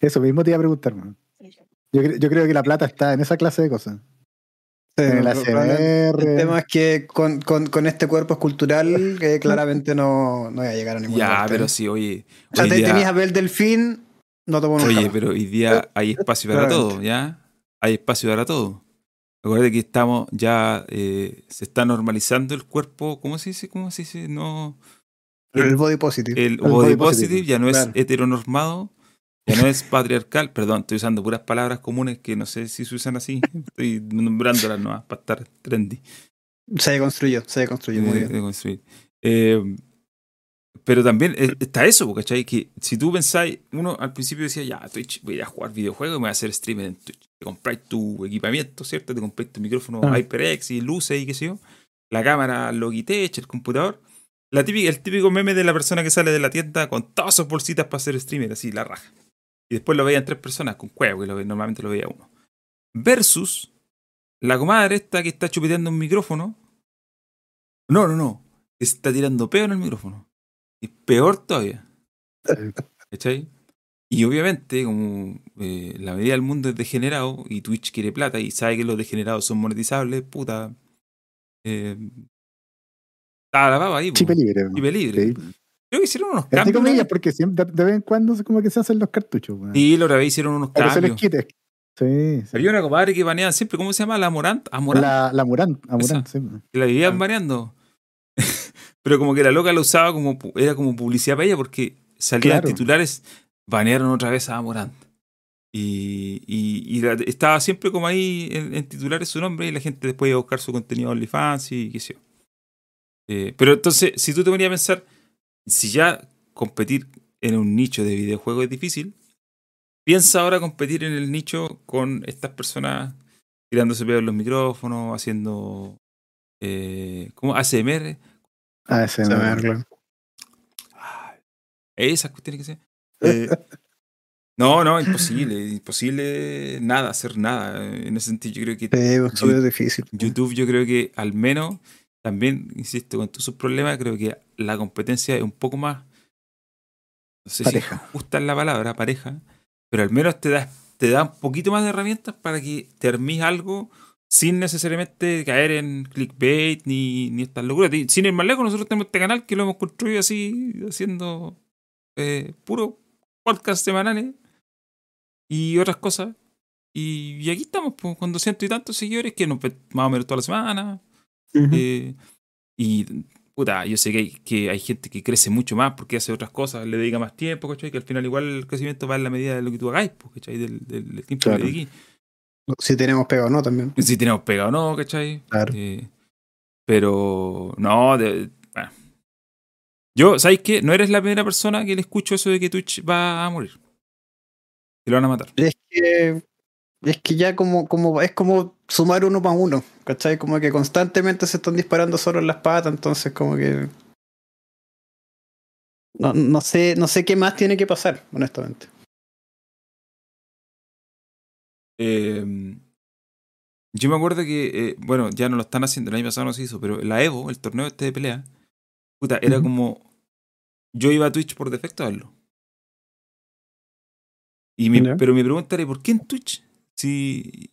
Eso mismo te iba a preguntar, man. Yo, yo, creo que la plata está en esa clase de cosas. en el, ACR. el tema es que con, con, con este cuerpo escultural que claramente no, no voy a llegar a ningún Ya, pero sí, oye. O sea, te tenías a ver el delfín, no te Oye, pero hoy día hay espacio para todo, ¿ya? Hay espacio para todo. Acuérdate que estamos ya, eh, se está normalizando el cuerpo, ¿cómo se dice? ¿Cómo se dice? No. El, body positive. El, body, positive, ya no es heteronormado, ya no es patriarcal, perdón, estoy usando puras palabras comunes que no sé si se usan así. Estoy nombrándolas nomás para estar trendy. Se deconstruyó, se deconstruyó muy bien. Eh, pero también eh, está eso, ¿cachai? Que si tú pensáis, uno al principio decía, ya, Twitch, voy a jugar videojuegos y me voy a hacer streamer en Twitch. Te compráis tu equipamiento, ¿cierto? Te compráis tu micrófono ah. HyperX y luces y qué sé yo. La cámara Logitech, el computador. La típica, el típico meme de la persona que sale de la tienda con todas sus bolsitas para hacer streamer, así, la raja. Y después lo veían tres personas con cuevo, que normalmente lo veía uno. Versus la comadre esta que está chupeteando un micrófono. No, no, no. Está tirando peo en el micrófono. Y peor todavía. ¿Cachai? Y obviamente, como eh, la medida del mundo es degenerado y Twitch quiere plata y sabe que los degenerados son monetizables, puta. Eh, está la papa ahí. Chipe libre. Chipe libre. Creo que hicieron unos cambios. Porque siempre, de vez en cuando como que se hacen los cartuchos. Sí, lo vez hicieron unos Pero cambios. Se les quite. Sí, sí. Había una compadre que baneaban siempre, ¿cómo se llama? La Morant. La, la Morant, sí. Que la vivían ah. baneando. Pero como que la loca la usaba como, era como publicidad para ella porque salían titulares, banearon otra vez a Morant. Y, y, estaba siempre como ahí en, titulares su nombre y la gente después iba a buscar su contenido OnlyFans y qué sé yo. Eh, pero entonces, si tú te venías a pensar, si ya competir en un nicho de videojuegos es difícil, piensa ahora competir en el nicho con estas personas tirándose peor en los micrófonos, haciendo eh, ¿cómo? ASMR. ASMR, claro. Esas cuestiones que se. Eh, no, no, imposible, imposible nada, hacer nada. En ese sentido, yo creo que. es difícil. YouTube, yo creo que al menos, también, insisto, con todos sus problemas, creo que la competencia es un poco más. No sé pareja. si justa la palabra, pareja, pero al menos te da, te da un poquito más de herramientas para que te algo sin necesariamente caer en clickbait ni, ni estas locuras. Sin ir más lejos, nosotros tenemos este canal que lo hemos construido así, haciendo eh, puro podcast semanales y otras cosas. Y, aquí estamos pues, con doscientos y tantos seguidores que nos más o menos toda la semana. Eh, y puta, yo sé que hay, que hay gente que crece mucho más porque hace otras cosas, le dedica más tiempo, ¿cachai? Que al final igual el crecimiento va en la medida de lo que tú hagáis, pues, ¿cachai? Del, del, tiempo que le dediquís. Si tenemos pegado o no también. Si tenemos pegado o no, ¿cachai? Claro. Eh, pero no, de, yo, ¿sabes qué? No eres la primera persona que le escucho eso de que Twitch va a morir. Que lo van a matar. Es que, es que ya como, como, es como sumar uno más uno, ¿cachai? Como que constantemente se están disparando solo en las patas, entonces como que... No, no, sé, no sé qué más tiene que pasar, honestamente. Em, yo me acuerdo que, eh, bueno, ya no lo están haciendo, el año pasado no se hizo, pero la Evo, el torneo este de pelea, puta, era como yo iba a Twitch por defecto a verlo. Y Pero mi pregunta era, ¿por qué en Twitch? Si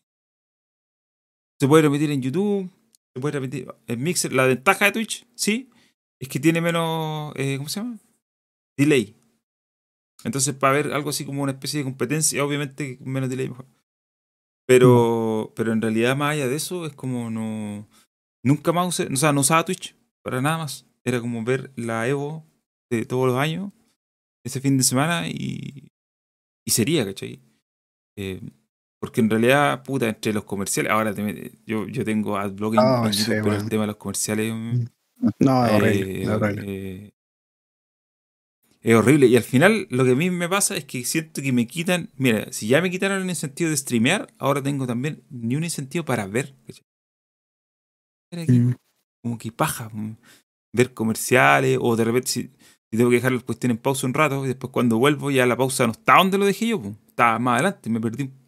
se puede repetir en YouTube, se puede repetir en Mixer. La ventaja de Twitch, sí, es que tiene menos, eh, ¿cómo se llama? Delay. Entonces, para ver algo así como una especie de competencia, obviamente menos delay mejor. Pero, pero en realidad, más allá de eso, es como no. Nunca más usé, o sea, no usaba Twitch para nada más. Era como ver la Evo de todos los años, ese fin de semana, y, y sería, ¿cachai? Eh, porque en realidad, puta, entre los comerciales, ahora yo, yo tengo adblogging oh, pero el tema de los comerciales. Mm, no, es horrible. Eh, es horrible. Y al final, lo que a mí me pasa es que siento que me quitan. Mira, si ya me quitaron el incentivo de streamear, ahora tengo también ni un incentivo para ver. Mm. Como que paja. Mm, ver comerciales, o de repente, si, tengo que dejar las cuestiones en pausa un rato y después cuando vuelvo ya la pausa no está donde lo dejé yo, pues. está más adelante, me perdí un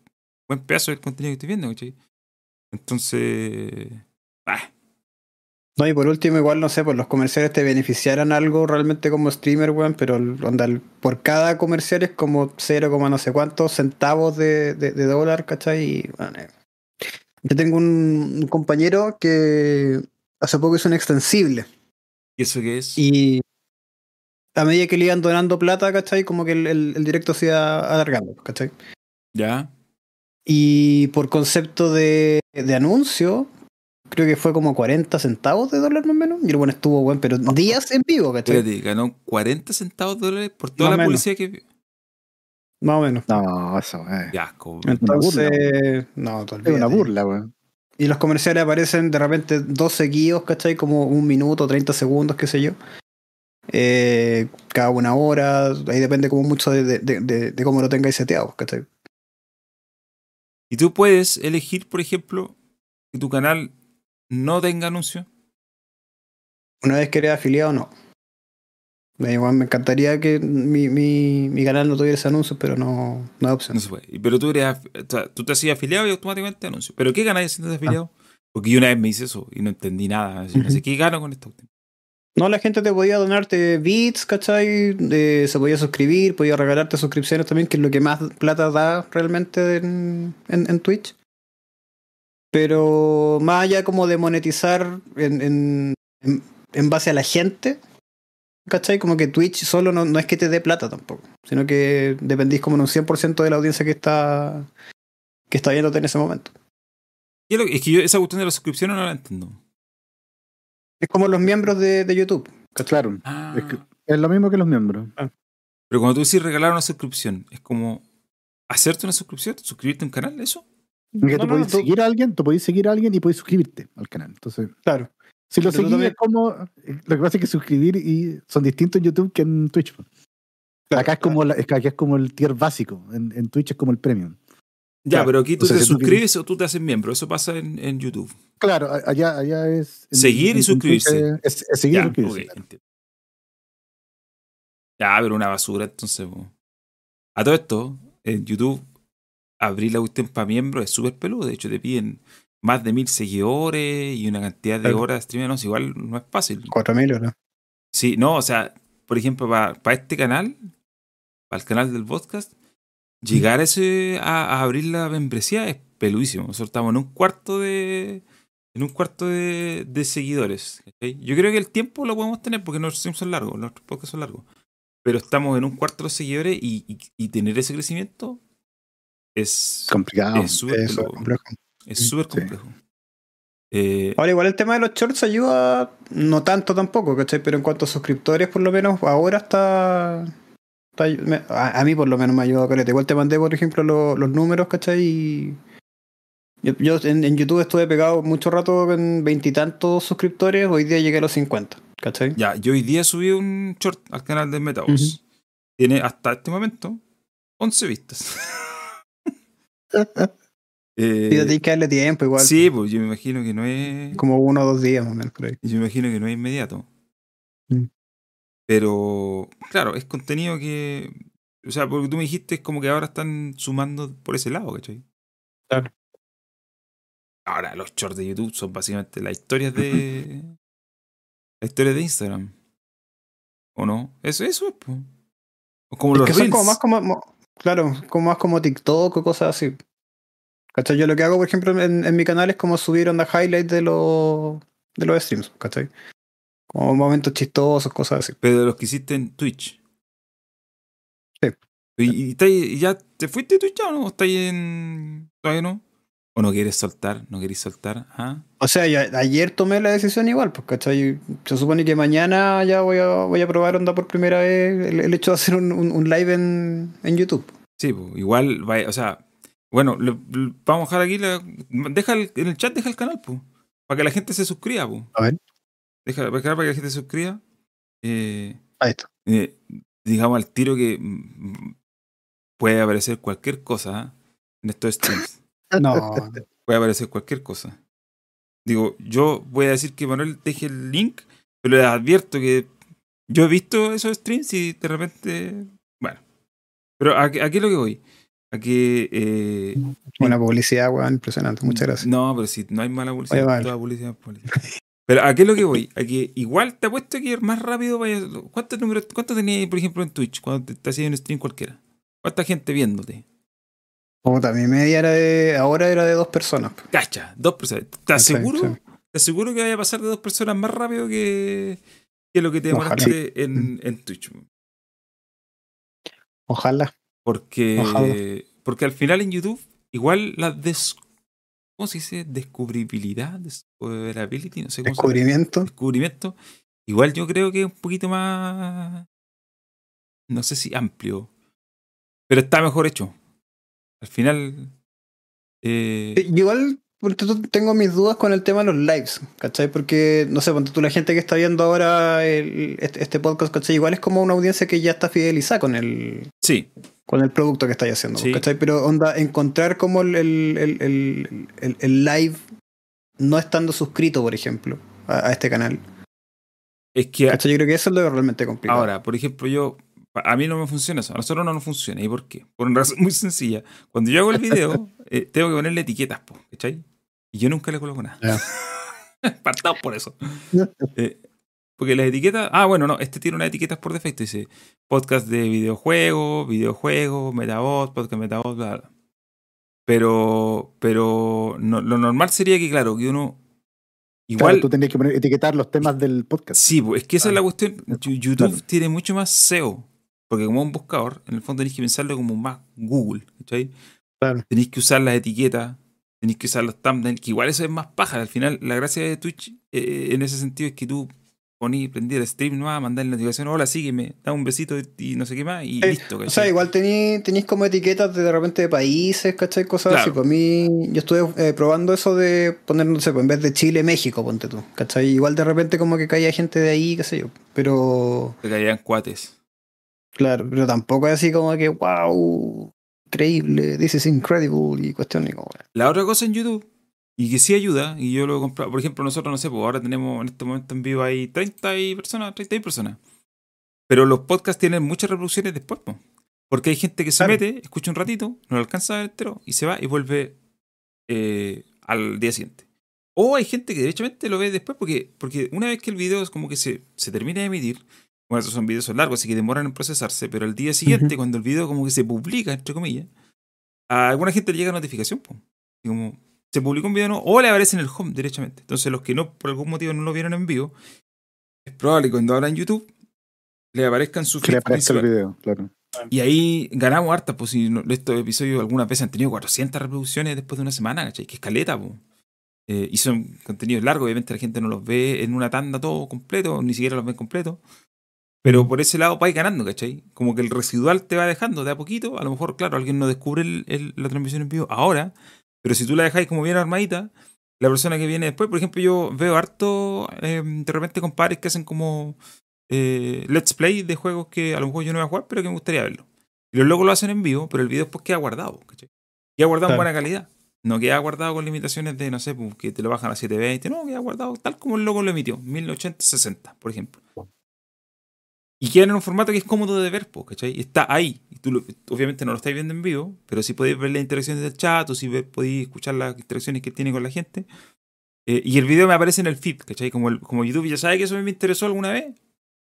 buen pedazo del contenido que estoy viendo, ¿cachai? Entonces. No, y por último, igual no sé, pues los comerciales te beneficiaran algo realmente como streamer, weón, pero onda, por cada comercial es como 0, no sé cuántos centavos de, de, dólar, ¿cachai? Y, bueno, eh. Yo tengo un, compañero que hace poco hizo un extensible. ¿Y eso qué es? Y a medida que le iban donando plata, ¿cachai? Como que el, el, directo se iba alargando, ¿cachai? Ya. Y por concepto de, de anuncio, creo que fue como 40 centavos de dólar más o menos. Y el bueno estuvo bueno, pero días en vivo, ¿cachai? Espérate, ganó 40 centavos de dólares por toda la publicidad que. Más o menos. No, eso es. Ya, como. Entonces, no, Es una burla, weón. Y los comerciales aparecen de repente dos seguidos, ¿cachai? Como un minuto, 30 segundos, qué sé yo eh, cada una hora, ahí depende como mucho de, de, de, cómo lo tengáis seteado, ¿cachai? Y tú puedes elegir, por ejemplo, que tu canal no tenga anuncio. Una vez que eres afiliado, no. Me encantaría que mi, mi, mi canal no tuviera ese anuncio, pero no, no hay opción. No se puede. Pero tú, eres, tú te hacías afiliado y automáticamente anuncio. ¿Pero qué ganas siendo afiliado? Porque yo una vez me hice eso y no entendí nada. No sé qué gano con esto. No, la gente te podía donarte bits, ¿cachai? se podía suscribir, podía regalarte suscripciones también, que es lo que más plata da realmente en, en, Twitch. Pero más allá como de monetizar en, en, base a la gente, ¿cachai? Como que Twitch solo no, no es que te dé plata tampoco, sino que dependís como en un 100% de la audiencia que está, que está viéndote en ese momento. Es que yo esa cuestión de las suscripciones no la entiendo. Es como los miembros de, de YouTube. Claro. Ah. Es, lo mismo que los miembros. Ah. Pero cuando tú dices regalar una suscripción, es como hacerte una suscripción, suscribirte a un canal, ¿eso? Que tú puedes seguir a alguien, tú puedes seguir a alguien y puedes suscribirte al canal. Entonces, claro. Si lo seguís es como. Lo que pasa es que suscribir y son distintos en YouTube que en Twitch. acá, es como acá es como el tier básico. En, en Twitch es como el premium. Ya, pero aquí tú te suscribes o tú te haces miembro. Eso pasa en, en YouTube. Claro, allá, allá es. seguir y suscribirse. Es, seguir y suscribirse. Ya, pero una basura, entonces. A todo esto, en YouTube, abrir la cuestión para miembro es súper peludo. De hecho, te piden más de mil seguidores y una cantidad de horas de streaming. No, igual no es fácil. Cuatro mil, ¿no? Sí, no, o sea, por ejemplo, para, para este canal, para el canal del podcast, Llegar ese, a, abrir la membresía es peludísimo. Nosotros estamos en un cuarto de. En un cuarto de, de seguidores. Yo creo que el tiempo lo podemos tener porque nuestros streams son largos, nuestros podcasts son largos. Pero estamos en un cuarto de seguidores y, y, tener ese crecimiento es complicado. Es súper complejo. Es súper complejo. Eh, ahora, igual el tema de los shorts ayuda, no tanto tampoco, ¿cachai? Pero en cuanto a suscriptores, por lo menos ahora está a, mí por lo menos me ha ayudado Caleta. Igual te mandé, por ejemplo, los números, ¿cachai? Y yo, en, YouTube estuve pegado mucho rato con veintitantos suscriptores, hoy día llegué a los 50, ¿cachai? Ya, yo hoy día subí un short al canal de Metaverse. Tiene hasta este momento 11 vistas. eh, y tienes que darle tiempo igual. Sí, pues yo me imagino que no es... Como uno o dos días más o menos por ahí. Yo me imagino que no es inmediato. Mm. Pero, claro, es contenido que. O sea, porque tú me dijiste, es como que ahora están sumando por ese lado, ¿cachai? Claro. Ahora, los shorts de YouTube son básicamente las historias de. la historia de Instagram. ¿O no? Eso, eso es, pues. O como los que son como más como. Claro, como más como TikTok o cosas así. ¿Cachai? Yo lo que hago, por ejemplo, en, en mi canal es como subir onda highlights de los, de los streams, ¿cachai? Como momentos chistosos, cosas así. Pero de los que hiciste en Twitch. Sí. ¿Y, y, ya te fuiste de Twitch o no? ¿Estás en. todavía no? ¿O no quieres soltar? ¿No querés soltar? ¿Ah? O sea, ayer tomé la decisión igual, pues, ¿cachai? Se supone que mañana ya voy a, voy a probar onda por primera vez el, hecho de hacer un, un, live en, en, YouTube. Sí, pues, igual, o sea, bueno, vamos a dejar aquí, la, deja el, en el chat, deja el canal, pues, para que la gente se suscriba, pues. A ver. Deja, para que la gente se suscriba. Eh, Ahí está. Eh, digamos al tiro que mm, puede aparecer cualquier cosa ¿ah? en estos streams. no. Puede aparecer cualquier cosa. Digo, yo voy a decir que Manuel deje el link, pero les advierto que yo he visto esos streams y de repente. Bueno. Pero aquí, es lo que voy. A que. Eh, Una publicidad, weón, impresionante. Muchas gracias. No, pero si no hay mala publicidad, toda publicidad, publicidad. Pero ¿a qué es lo que voy? A que igual te apuesto que más rápido vaya. ¿Cuántos números, cuánto tenías, por ejemplo, en Twitch cuando te, hacías un stream cualquiera? ¿Cuánta gente viéndote? Puta, mi media era de. Ahora era de dos personas. Cacha, dos personas. ¿Te aseguro? ¿Te aseguro que vaya a pasar de dos personas más rápido que, que lo que te demoraste en, en Twitch? Ojalá. Porque, porque al final en YouTube, igual las des ¿cómo se dice? Descubribilidad, discoverability, no sé cómo Descubrimiento. Descubrimiento. Igual yo creo que es un poquito más, no sé si amplio, pero está mejor hecho. Al final... Eh... Igual tengo mis dudas con el tema de los lives, ¿cachai? Porque, no sé, cuando tú la gente que está viendo ahora este, este, podcast, ¿cachai? Igual es como una audiencia que ya está fidelizada con el... Sí con el producto que estáis haciendo, ¿cachai? Pero onda, encontrar como el, el, el, live no estando suscrito, por ejemplo, a, este canal. Es que. Yo creo que eso es lo realmente complicado. Ahora, por ejemplo, yo. A mí no me funciona eso. A nosotros no nos funciona. ¿Y por qué? Por una razón muy sencilla. Cuando yo hago el video, eh, tengo que ponerle etiquetas, ¿cachai? Y yo nunca le coloco nada. Partamos por eso. Eh, porque las etiquetas. Ah, bueno, no, este tiene unas etiquetas por defecto. Dice podcast de videojuegos, videojuegos, metabot, podcast metabot, bla, bla. Pero, pero lo normal sería que, claro, que uno. Igual. tú tendrías que poner, etiquetar los temas del podcast. Sí, pues, es que esa es la cuestión. YouTube tiene mucho más SEO. Porque como un buscador, en el fondo tenéis que pensarlo como más Google. ¿cachai? Tenéis que usar las etiquetas, tenéis que usar los thumbnails, que igual eso es más paja. Al final, la gracia de Twitch eh, en ese sentido es que tú poní, prendí el stream nueva, mandar la notificación, hola, sígueme, da un besito y no sé qué más, y listo. O sea, igual tenéis como etiquetas de, de repente de países, ¿cachai? Cosas así. Pues a mí, yo estuve eh, probando eso de poner, no sé, pues en vez de Chile, México, ponte tú, ¿cachai? Igual de repente como que caía gente de ahí, qué sé yo, pero... Que caían cuates. Claro, pero tampoco es así como que, wow, increíble, this is incredible y cuestión. La otra cosa en YouTube y que sí ayuda, y yo lo he comprado. Por ejemplo, nosotros, no sé, pues ahora tenemos en este momento en vivo hay 30 y personas, 30 personas. Pero los podcasts tienen muchas reproducciones después, pues. Porque hay gente que se mete, escucha un ratito, no lo alcanza a ver entero, y se va y vuelve eh, al día siguiente. O hay gente que derechamente lo ve después, porque, porque una vez que el video es como que se, se termina de emitir, bueno, esos son videos largos, así que demoran en procesarse, pero al día siguiente, cuando el video como que se publica, entre comillas, a alguna gente le llega notificación, pues. Y como, se publicó un video ¿no? o le aparece en el home directamente. Entonces, los que no por algún motivo no lo vieron en vivo, es probable que cuando abran YouTube le aparezca en su feed. Le aparezca el video, claro. Y ahí ganamos harta, pues si estos episodios algunas veces han tenido 400 reproducciones después de una semana, ¿cachai? Que escaleta, pues. y son contenidos largos, obviamente la gente no los ve en una tanda todo completo, ni siquiera los ve completo. Pero por ese lado vais ganando, ¿cachai? Como que el residual te va dejando de a poquito. A lo mejor, claro, alguien no descubre la transmisión en vivo ahora, pero si tú la dejáis como bien armadita, la persona que viene después, por ejemplo, yo veo harto em, de repente compadres que hacen como eh, let's play de juegos que a lo mejor yo no voy a jugar, pero que me gustaría verlo. Y los locos lo hacen en vivo, pero el video después queda guardado, ¿cachai? Queda guardado en buena calidad. No queda guardado con limitaciones de, no sé, pues, que te lo bajan a 720. No, queda guardado tal como el loco lo emitió, 1080-60, por ejemplo. Y queda en un formato que es cómodo de ver, ¿cachai? Y está ahí. Y tú obviamente no lo estáis viendo en vivo, pero sí podéis ver las interacciones del chat o si podéis escuchar las interacciones que tiene con la gente. Eh, y el video me aparece en el feed, ¿cachai? Como, como YouTube ya sabe que eso me interesó alguna vez,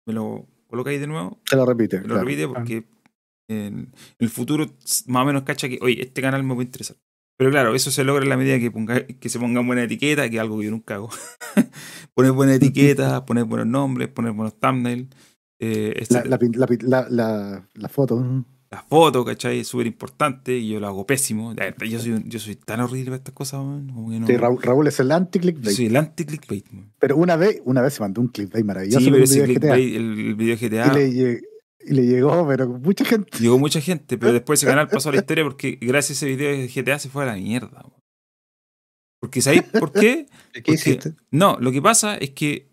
me lo colocáis de nuevo. Te lo repite. lo repite porque en el futuro más o menos cacha que, oye, este canal me puede interesar. Pero claro, eso se logra en la medida que, ponga, que se ponga buena etiqueta, que es algo que yo nunca hago. poner buena etiqueta, poner buenos nombres, poner buenos thumbnails. Eh, la, la, la, foto. La foto, ¿cachai? Es súper importante y yo lo hago pésimo. Yo soy, yo soy tan horrible para estas cosas, Raúl, es el anti-clickbait. Sí, el anti-clickbait. Pero una vez, una vez se mandó un clickbait maravilloso. Sí, pero ese clickbait, el, video GTA. Y le, llegó, pero mucha gente. Llegó mucha gente, pero después ese canal pasó a la historia porque gracias a ese video de GTA se fue a la mierda. Porque ¿sabéis por qué? ¿Qué hiciste? No, lo que pasa es que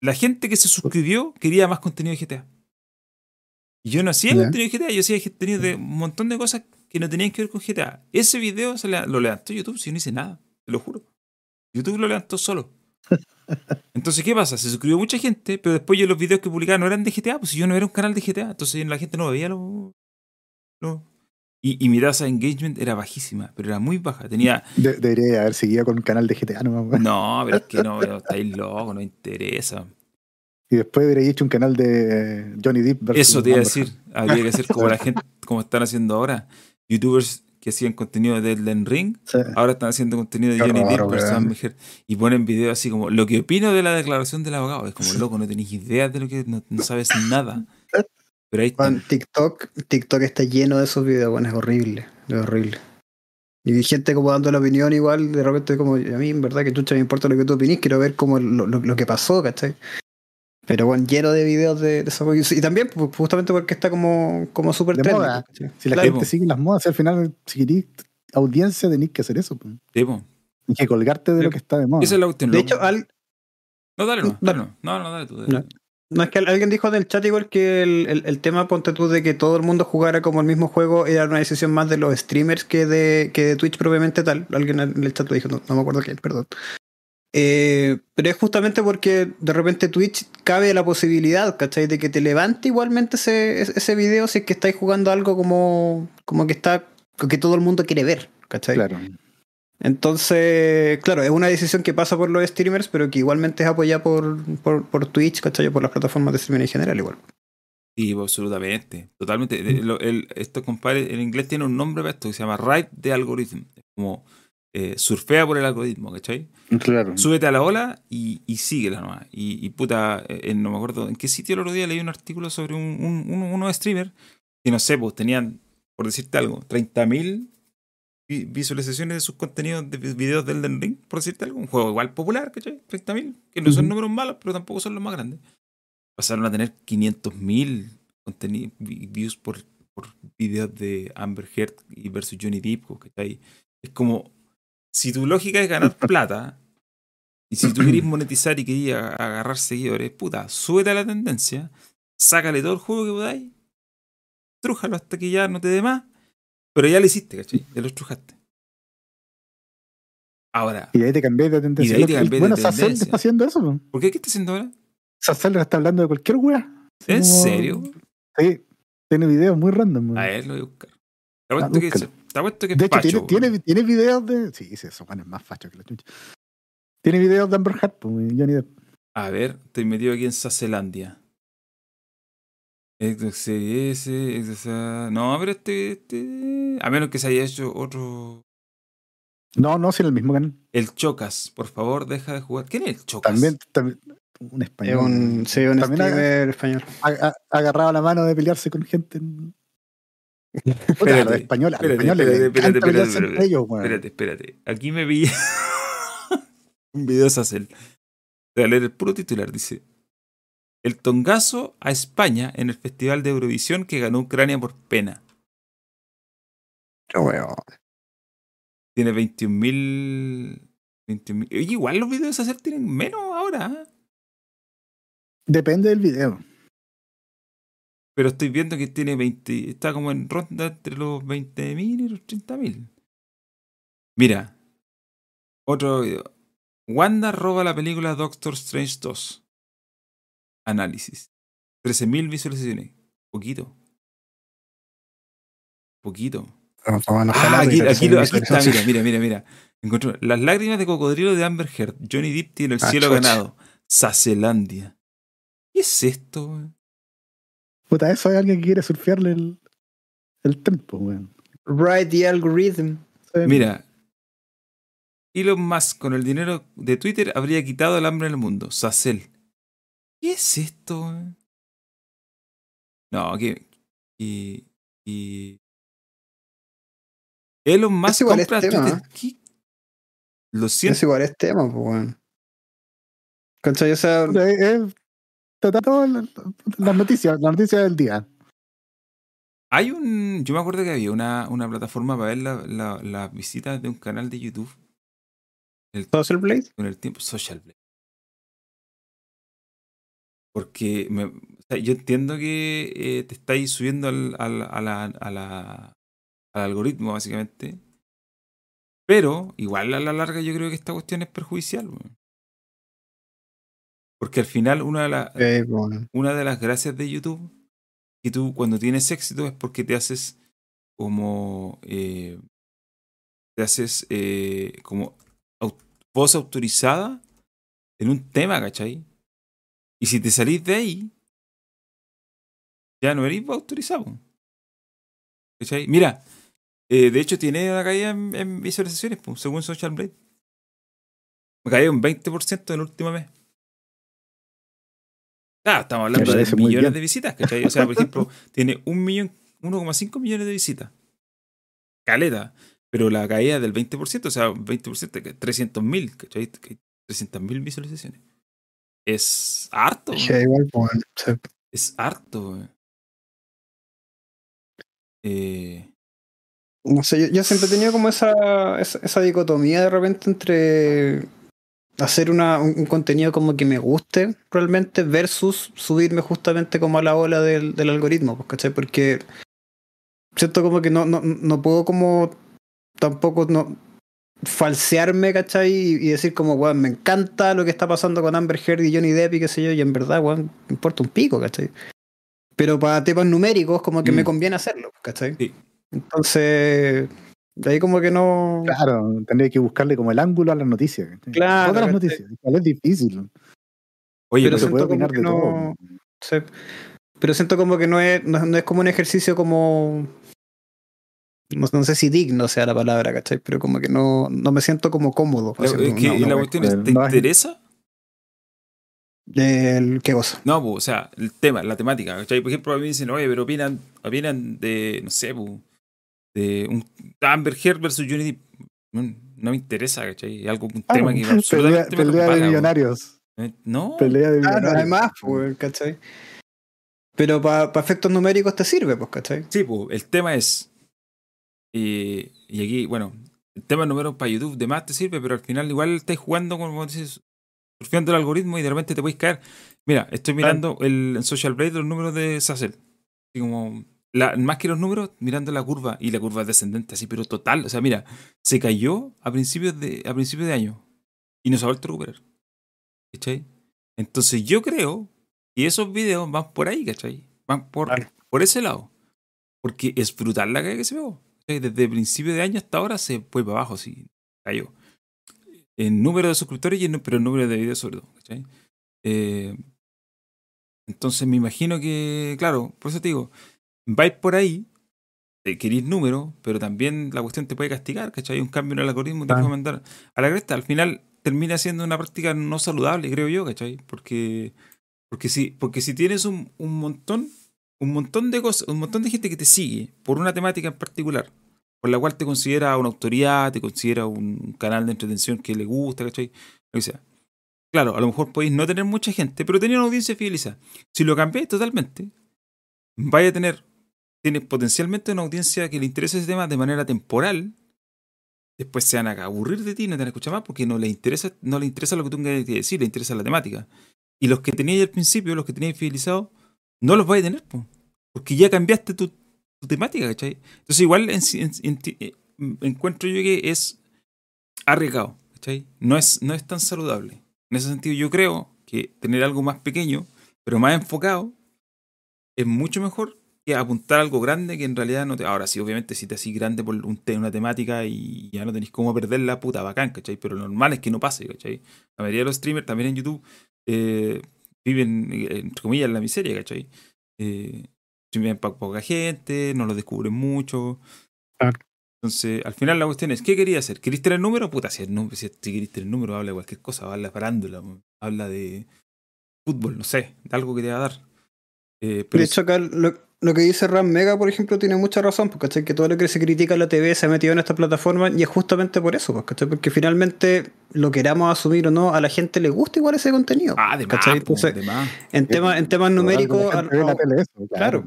la gente que se suscribió quería más contenido de GTA. Y yo no hacía contenido de GTA, yo hacía contenido de un montón de cosas que no tenían que ver con GTA. Ese video se lo levantó YouTube, si yo no hice nada, te lo juro. YouTube lo levantó solo. Entonces, ¿qué pasa? Se suscribió mucha gente, pero después yo los videos que publicaba no eran de GTA, pues yo no era un canal de GTA, entonces la gente no veía lo. Y, mi tasa de engagement era bajísima, pero era muy baja. Tenía. debería haber seguido con un canal de GTA nomás. No, pero es que no, pero estáis locos, no interesa. Y después debería hecho un canal de Johnny Depp Eso te iba a decir. Habría que ser como la gente, como están haciendo ahora. Youtubers que hacían contenido de Elden Ring, ahora están haciendo contenido de Johnny Depp y ponen videos así como lo que opino de la declaración del abogado. Es como loco, no tenéis idea de lo que no, no sabes nada. Pero ahí TikTok, TikTok está lleno de esos videos, bueno, es horrible, es horrible. Y gente como dando la opinión igual, de repente como, a mí en verdad que chucha me importa lo que tú opinís, quiero ver como lo, lo, que pasó, ¿cachai? Pero bueno, lleno de videos de, de Y también pues, justamente porque está como, como súper de moda. Si la gente sigue las modas, al final, si querís audiencia, tenés que hacer eso. Sí, pues. Y que colgarte de lo que está de moda. Esa es la De hecho, al... No, dale, no, dale, no, no, no, dale tú. Dale. No, es que alguien dijo en el chat igual que el, el, tema, ponte tú, de que todo el mundo jugara como el mismo juego era una decisión más de los streamers que de, que de Twitch propiamente tal. Alguien en el chat lo dijo, no, me acuerdo quién, perdón. Eh, pero es justamente porque de repente Twitch cabe la posibilidad, ¿cachai? De que te levante igualmente ese, ese video si es que estáis jugando algo como, como que está que todo el mundo quiere ver, ¿cachai? Claro. Entonces, claro, es una decisión que pasa por los streamers, pero que igualmente es apoyada por, por, por Twitch, ¿cachai? Por las plataformas de streaming en general, igual. Sí, absolutamente. Totalmente. Mm. El, esto, compadre, en inglés tiene un nombre para esto que se llama Ride de Algorithm. Como eh, surfea por el algoritmo, ¿cachai? Claro. Súbete a la ola y, y síguela nomás. Y, y puta, eh, no me acuerdo en qué sitio el otro día leí un artículo sobre un, un, un uno de streamer que no sé, pues tenían, por decirte algo, 30.000 visualizaciones de sus contenidos de videos del Elden Ring, por decirte algo. Un juego igual popular, ¿cachai? 30.000, que no son números malos, pero tampoco son los más grandes. Pasaron a tener 500.000 views por, por videos de Amber Heard y versus Johnny Depp, ¿cachai? Es como si tu lógica es ganar plata, y si tú querés monetizar y querías agarrar seguidores, puta, súbete a la tendencia, sácale todo el juego que podáis, trújalo hasta que ya no te dé más, pero ya lo hiciste, ¿cachai? Ya lo estrujaste. Ahora. Y de ahí te cambié de tendencia. Y de ahí te bueno, Sassel está haciendo eso. ¿no? ¿Por qué? ¿Qué está haciendo ahora? Sassel está hablando de cualquier wea. ¿En serio? Sí. Tiene videos muy random. A ver, lo voy a buscar. Está Está puesto que es de hecho, tiene, tiene, tiene, videos de. Sí, sí, eso es más facho que la chucha. Tiene videos de Amber Heard, pues, Johnny Depp. A ver, estoy metido aquí en Sacelandia. No, pero este, este. A menos que se haya hecho otro. No, no, si en el mismo canal. El Chocas, por favor, deja de jugar. ¿Quién es el Chocas? También, también un español. Un, sí, un español. Ha, agarrado la mano de pelearse con gente en, Espérate, español, espérate, espérate, espérate, espérate, Aquí me vi un video de Sacel. Voy a leer el puro titular. Dice: El tongazo a España en el Festival de Eurovisión que ganó Ucrania por pena. Tiene 21.000. 21 igual los videos de Sacel tienen menos ahora. ¿eh? Depende del video pero estoy viendo que tiene 20, está como en ronda entre los 20.000 y los 30.000. Mira, otro video. Wanda roba la película Doctor Strange 2. Análisis. 13.000 visualizaciones. Poquito. Poquito. Ah, aquí, está, mira, mira, mira, mira. Encontró las lágrimas de cocodrilo de Amber Heard. Johnny Depp tiene el ah, cielo ganado. Sacelandia. ¿Qué es esto? Puta, eso hay alguien que quiere surfearle el, el tempo, weón. Write the algorithm. Mira, Elon Musk con el dinero de Twitter habría quitado el hambre en el mundo. Sacel. ¿Qué es esto? No, que. Y, y. Elon Musk compra Twitter. ¿Qué? Lo siento. Es igual es tema, pues, weón. ¿Cachai? O sea, tratando las noticias, las noticias del día. Hay un. Yo me acuerdo que había una, una plataforma para ver las la, visitas de un canal de YouTube. El, ¿Social Blade? Con el tiempo, Social Blade. Porque me, yo entiendo que eh, te estáis subiendo al, al, a la, a la, al algoritmo, básicamente. Pero, igual a la larga, yo creo que esta cuestión es perjudicial. Porque al final una de, eh, una de las gracias de YouTube, y tú cuando tienes éxito es porque te haces como... Eh, te haces eh, como voz autorizada en un tema, ¿cachai? Y si te salís de ahí, ya no eres autorizado. ¿Cachai? Mira, de hecho tiene una caída en, visualizaciones, según Social Blade. Me cayó un 20% en el último mes. Ah, estamos hablando de millones de visitas, ¿cachai? O sea, por ejemplo, tiene un millón, 1,5 millones de visitas. Caleta. Pero la caída del 20%, o sea, 20%, 300 mil, ¿cachai? 300 mil visualizaciones. Es harto. Es harto. Eh, no sé, yo, yo, siempre he tenido como esa, esa, esa dicotomía de repente entre hacer una, un, contenido como que me guste realmente versus subirme justamente como a la ola del, del algoritmo, pues, ¿cachai? Porque siento como que no, no, no puedo como tampoco no falsearme, ¿cachai? Y, decir como, weón, me encanta lo que está pasando con Amber Heard y Johnny Depp y qué sé yo, y en verdad, weón, me importa un pico, ¿cachai? Pero para temas numéricos como que me mm. conviene hacerlo, ¿cachai? Entonces, De ahí como que no. Claro, tendría que buscarle como el ángulo a las noticias. Claro. Todas las noticias. es difícil. Oye, pero se puede opinar de no... todo. Pero siento como que no es, no, es como un ejercicio como. No, sé si digno sea la palabra, ¿cachai? Pero como que no, no me siento como cómodo. ¿Y la cuestión es, ¿te interesa? El, ¿Qué cosa? No, pues, o sea, el tema, la temática. ¿cachai? Por ejemplo, a mí me dicen, oye, pero opinan, opinan de, no sé, pues, de un Amber Heard versus Unity. No, no, me interesa, ¿cachai? Algo, un tema que absolutamente pelea, pelea de millonarios. Eh, no. Pelea de millonarios. Ah, no, además, pues, ¿cachai? Pero para efectos numéricos te sirve, pues, ¿cachai? Sí, pues, el tema es. Y aquí, bueno, el tema número para YouTube de más te sirve, pero al final igual estás jugando, como dices, surfeando el algoritmo y de repente te puedes caer. Mira, estoy mirando el, en Social Blade los números de Sassel. como, la, más que los números, mirando la curva y la curva es descendente, así, pero total. O sea, mira, se cayó a principios de, a principios de año y no se ha vuelto a recuperar. ¿Cachai? Entonces yo creo y esos videos van por ahí, ¿cachai? Van por, por ese lado. Porque es brutal la caída que se pegó. Desde el principio de año hasta ahora se fue para abajo, sí, cayó. En número de suscriptores, y en, pero en número de videos sobre todo, ¿cachai? Eh, entonces me imagino que, claro, por eso te digo, vais por ahí, te queréis número, pero también la cuestión te puede castigar, ¿cachai? Un cambio en el algoritmo, te puede mandar a la cresta. Al final termina siendo una práctica no saludable, creo yo, ¿cachai? Porque porque si, porque si tienes un, un montón, un montón de cosas, un montón de gente que te sigue por una temática en particular, por la cual te considera una autoridad, te considera un canal de entretención que le gusta, ¿cachai? Lo que sea. Claro, a lo mejor podéis no tener mucha gente, pero tener una audiencia fidelizada. Si lo cambiáis totalmente, vaya a tener, tienes potencialmente una audiencia que le interesa ese tema de manera temporal. Después se van a aburrir de ti, no te van a escuchar más porque no le interesa, no le interesa lo que tú tengas que decir, le interesa la temática. Y los que tenías al principio, los que tenías fidelizados, no los vais a tener, porque ya cambiaste tu, temática, ¿cachai? Entonces igual eh, encuentro yo que es arriesgado, ¿cachai? No es, no es tan saludable. En ese sentido yo creo que tener algo más pequeño, pero más enfocado, es mucho mejor que apuntar algo grande que en realidad no te... Ahora sí, obviamente si te así grande por un una temática y ya no tenéis cómo perder la puta bacán, ¿cachai? Pero lo normal es que no pase, ¿cachai? La mayoría de los streamers también en YouTube eh, viven, entre comillas, en la miseria, ¿cachai? Eh, viven para poca gente, no lo descubren mucho. Entonces, al final la cuestión es, ¿qué quería hacer? ¿Querís tener número? Puta, si, no, si, querís tener número, habla de cualquier cosa, habla de parándula, habla de fútbol, no sé, de algo que te va a dar. Eh, pero de hecho, acá lo, lo que dice Ram Mega, por ejemplo, tiene mucha razón, porque que todo lo que se critica en la TV se ha metido en esta plataforma y es justamente por eso, porque finalmente lo queramos asumir o no, a la gente le gusta igual ese contenido. Ah, de más, en, tema, en temas numéricos, claro,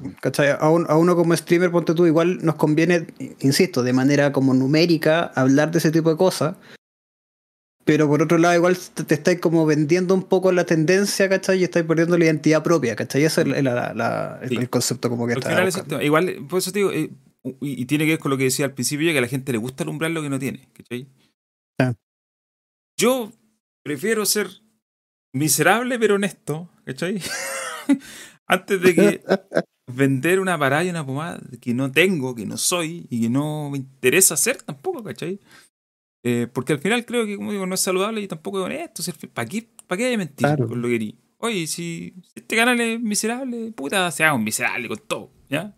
A, uno como streamer, ponte tú, igual nos conviene, insisto, de manera como numérica, hablar de ese tipo de cosas, pero por otro lado, igual te, estáis como vendiendo un poco la tendencia, ¿cachai? Y estáis perdiendo la identidad propia, ¿cachai? Ese es el, concepto como que está. Igual, por eso te digo, eh, y, tiene que ver con lo que decía al principio, que a la gente le gusta alumbrar lo que no tiene, ¿cachai? Ah. Yo prefiero ser miserable pero honesto, ¿cachai? Antes de que vender una parada y una pomada que no tengo, que no soy y que no me interesa hacer tampoco, ¿cachai? Eh, porque al final creo que, como digo, no es saludable y tampoco es honesto. ¿Para qué, para qué hay mentir con lo que querí? Oye, si este canal es miserable, puta, seamos miserable con todo, ¿ya?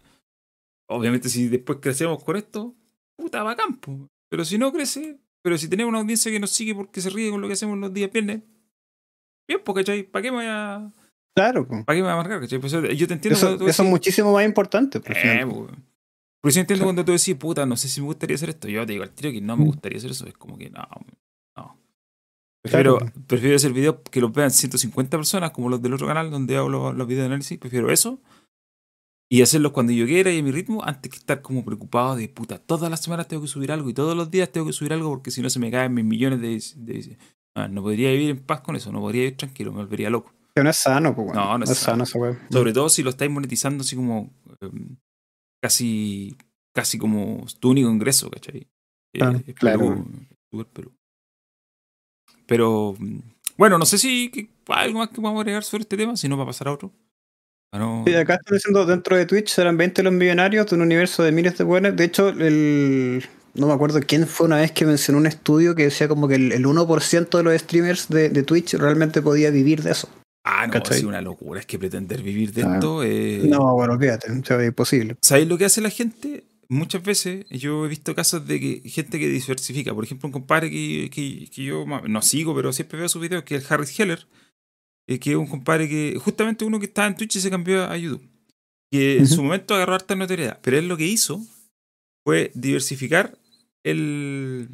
Obviamente, si después crecemos con esto, puta, va a campo. Pero si no crece, pero si tenemos una audiencia que nos sigue porque se ríe con lo que hacemos los días viernes, bien, porque, ¿cachai? ¿Para qué me voy a. Claro, ¿Para qué me voy a marcar? ¿cachai? Pues yo te entiendo. Eso, eso es muchísimo más importante. Por eh, porque yo entiendo cuando tú decís, puta, no sé si me gustaría hacer esto. Yo te digo al tiro que no me gustaría hacer eso. Es como que no, no. Prefiero, prefiero hacer videos que los vean 150 personas, como los del otro canal donde hago los, videos de análisis. Prefiero eso. Y hacerlos cuando yo quiera y a mi ritmo, antes que estar como preocupado de puta, todas las semanas tengo que subir algo y todos los días tengo que subir algo porque si no se me caen mis millones de. Ah, no podría vivir en paz con eso, no podría vivir tranquilo, me volvería loco. Que no es sano, pues, No, no es, sano. Sobre todo si lo estáis monetizando así como. Em, casi, casi como tu único ingreso, ¿cachai? Ah, claro. Pero, bueno, no sé si algo más que podamos agregar sobre este tema, si no va a pasar a otro. Sí, acá están diciendo dentro de Twitch serán 20 los millonarios de un universo de miles de buenos. De hecho, el, no me acuerdo quién fue una vez que mencionó un estudio que decía como que el, 1% de los streamers de, Twitch realmente podía vivir de eso. Ah, no, es una locura. Es que pretender vivir de ah. esto. No, bueno, fíjate, es imposible. ¿Sabéis lo que hace la gente? Muchas veces yo he visto casos de que gente que diversifica. Por ejemplo, un compadre que, que, yo no sigo, pero siempre veo sus videos, que es el Harris Heller, eh, que es un compadre que, justamente uno que estaba en Twitch y se cambió a YouTube. Que en su momento agarró harta notoriedad. Pero él lo que hizo fue diversificar el.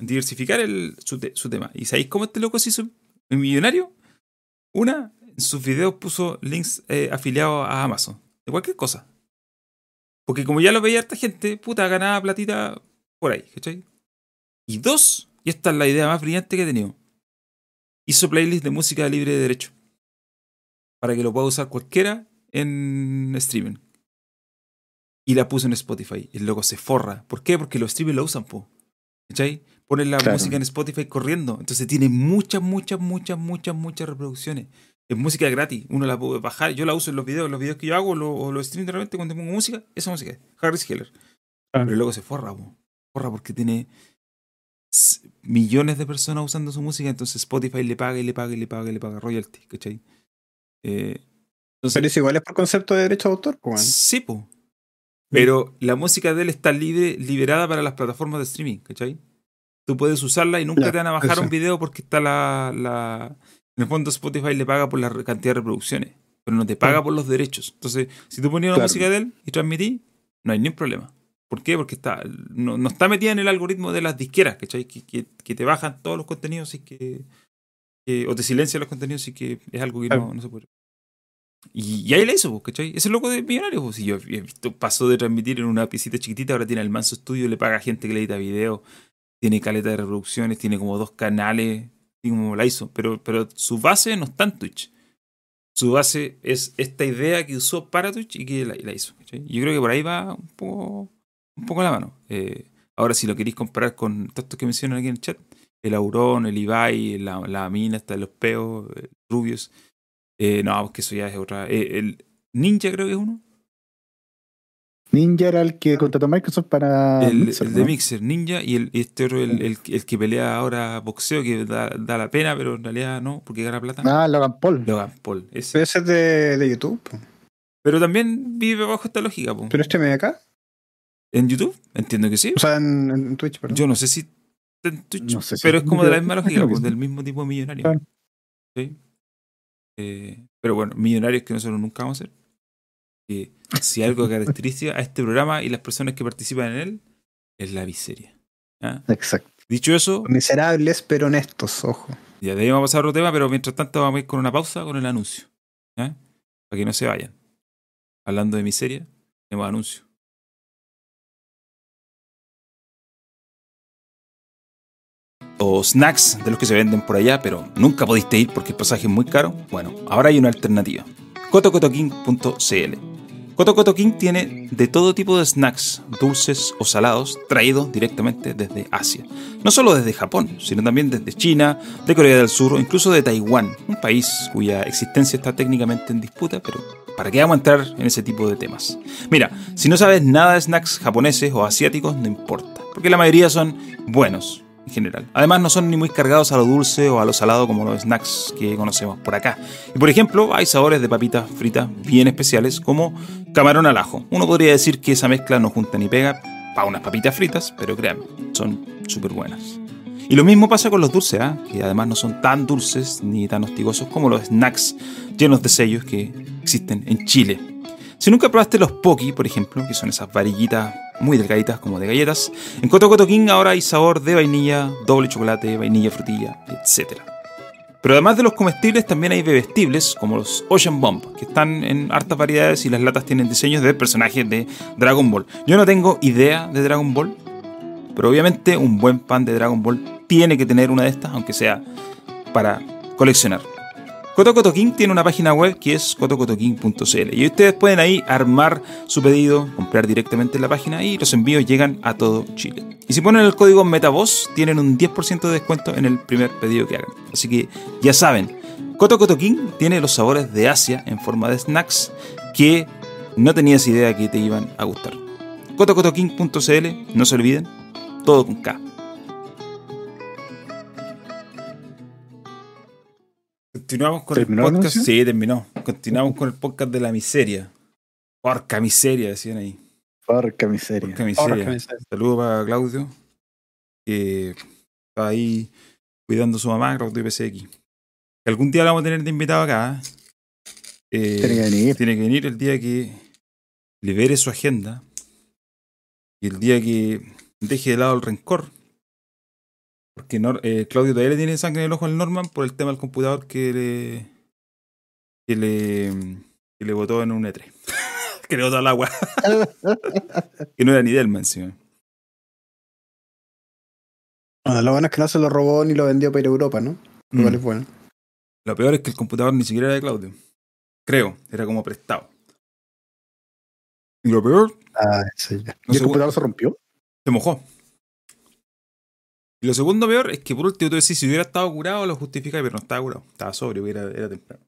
Diversificar el, su, tema. ¿Y sabéis cómo este loco se hizo millonario? Una, en sus videos puso links eh, afiliados a Amazon. De cualquier cosa. Porque como ya lo veía esta gente, puta, ganaba platita por ahí, ¿cachai? Y dos, y esta es la idea más brillante que he tenido, hizo playlist de música libre de derecho. Para que lo pueda usar cualquiera en streaming. Y la puso en Spotify. El loco se forra. ¿Por qué? Porque los streamers lo usan, po. ¿Cachai? Ponen la música en Spotify corriendo. Entonces tiene muchas, muchas, muchas, muchas, muchas reproducciones. Es música gratis. Uno la puede bajar. Yo la uso en los videos. Los videos que yo hago lo, o los stream de repente cuando pongo música. Esa música es Harris Heller. Pero loco se forra, po. Forra porque tiene millones de personas usando su música. Entonces Spotify le paga y le paga y le paga y le paga royalty. ¿Cachai? Eh, entonces, Pero es igual es por concepto de derecho de autor. Sí, pues. Pero la música de él está libre, liberada para las plataformas de streaming, ¿cachai? Tú puedes usarla y nunca te van a bajar un video porque está la, la. En el fondo, Spotify le paga por la cantidad de reproducciones, pero no te paga por los derechos. Entonces, si tú ponías la música de él y transmitís, no hay ningún problema. ¿Por qué? Porque está, no, no, está metida en el algoritmo de las disqueras, ¿cachai? Que, que, que te bajan todos los contenidos y que, o te silencian los contenidos y que es algo que no, no se puede. Y, ahí la hizo, pues, ¿cachai? Ese loco de millonario, pues. Si yo he visto, pasó de transmitir en una piecita chiquitita, ahora tiene el manso estudio, le paga a gente que le edita video, tiene caleta de reproducciones, tiene como dos canales, como la hizo. Pero, pero su base no está en Twitch. Su base es esta idea que usó para Twitch y que la, hizo. ¿cachai? Yo creo que por ahí va un poco, un poco la mano. Eh, ahora, si lo queréis comparar con todos estos que mencionan aquí en el chat, el Aurón, el Ibai, la, la mina, hasta los peos, Rubios eh, no, porque eso ya es otra. Eh, el Ninja creo que es uno. Ninja era el que contrató Microsoft para. El, de Mixer, Ninja, y el, este otro, el, el, que pelea ahora boxeo, que da, da, la pena, pero en realidad no, porque gana plata. Ah, Logan Paul. Logan Paul. Ese, ese es de, de, YouTube. Pero también vive bajo esta lógica. ¿Pero este me acá? ¿En YouTube? Entiendo que sí. O sea, en, Twitch, perdón. Yo no sé si en Twitch, pero es como de la misma lógica, pues, del mismo tipo de millonario. ¿Sí? Eh, pero bueno, millonarios que nosotros nunca vamos a ser. Que si algo caracteriza a este programa y las personas que participan en él es la miseria. Exacto. Dicho eso. Miserables pero honestos, ojo. Ya debemos pasar a otro tema, pero mientras tanto vamos a ir con una pausa con el anuncio. Para que no se vayan. Hablando de miseria, tenemos anuncio. o snacks de los que se venden por allá, pero nunca pudiste ir porque el pasaje es muy caro, bueno, ahora hay una alternativa. cotocotoking.cl Coto King tiene de todo tipo de snacks, dulces o salados, traídos directamente desde Asia. No solo desde Japón, sino también desde China, de Corea del Sur o incluso de Taiwán, un país cuya existencia está técnicamente en disputa, pero ¿para qué vamos a entrar en ese tipo de temas? Mira, si no sabes nada de snacks japoneses o asiáticos, no importa, porque la mayoría son buenos, en general. Además, no son ni muy cargados a lo dulce o a lo salado como los snacks que conocemos por acá. Y por ejemplo, hay sabores de papitas fritas bien especiales como camarón al ajo. Uno podría decir que esa mezcla no junta ni pega para unas papitas fritas, pero créanme, son súper buenas. Y lo mismo pasa con los dulces, ¿ah? que además no son tan dulces ni tan hostigosos como los snacks llenos de sellos que existen en Chile. Si nunca probaste los Poki, por ejemplo, que son esas varillitas muy delgaditas como de galletas. En Coto Coto King ahora hay sabor de vainilla, doble chocolate, vainilla, frutilla, etc. Pero además de los comestibles también hay bebestibles como los Ocean Bomb, que están en hartas variedades y las latas tienen diseños de personajes de Dragon Ball. Yo no tengo idea de Dragon Ball, pero obviamente un buen pan de Dragon Ball tiene que tener una de estas, aunque sea para coleccionar. Cotocoto King tiene una página web que es cotocotoking.cl y ustedes pueden ahí armar su pedido, comprar directamente en la página y los envíos llegan a todo Chile. Y si ponen el código MetaVoz tienen un 10% de descuento en el primer pedido que hagan. Así que ya saben, Cotocoto King tiene los sabores de Asia en forma de snacks que no tenías idea que te iban a gustar. cotocotoking.cl, no se olviden, todo con K. Continuamos con el podcast. Sí, terminó. Continuamos con el podcast de la miseria. Porca miseria, decían ahí. Porca miseria. Porca miseria. Saludos para Claudio, que está ahí cuidando a su mamá, Claudio PSX. Algún día la vamos a tener de invitado acá. Eh, tiene que venir. Tiene que venir el día que libere su agenda y el día que deje de lado el rencor. Porque eh, Claudio todavía le tiene sangre en el ojo al Norman por el tema del computador que le. que le. que le botó en un E3. que le botó al agua. que no era ni del encima. Bueno, lo bueno es que no se lo robó ni lo vendió para ir a Europa, ¿no? Lo mm. es bueno. Lo peor es que el computador ni siquiera era de Claudio. Creo, era como prestado. Y lo peor. Ah, sí. ¿Y el computador se rompió? Se mojó. Y lo segundo peor es que por último tú decís, si hubiera estado curado lo justifica, pero no estaba curado. Estaba sobrio, era, era temprano.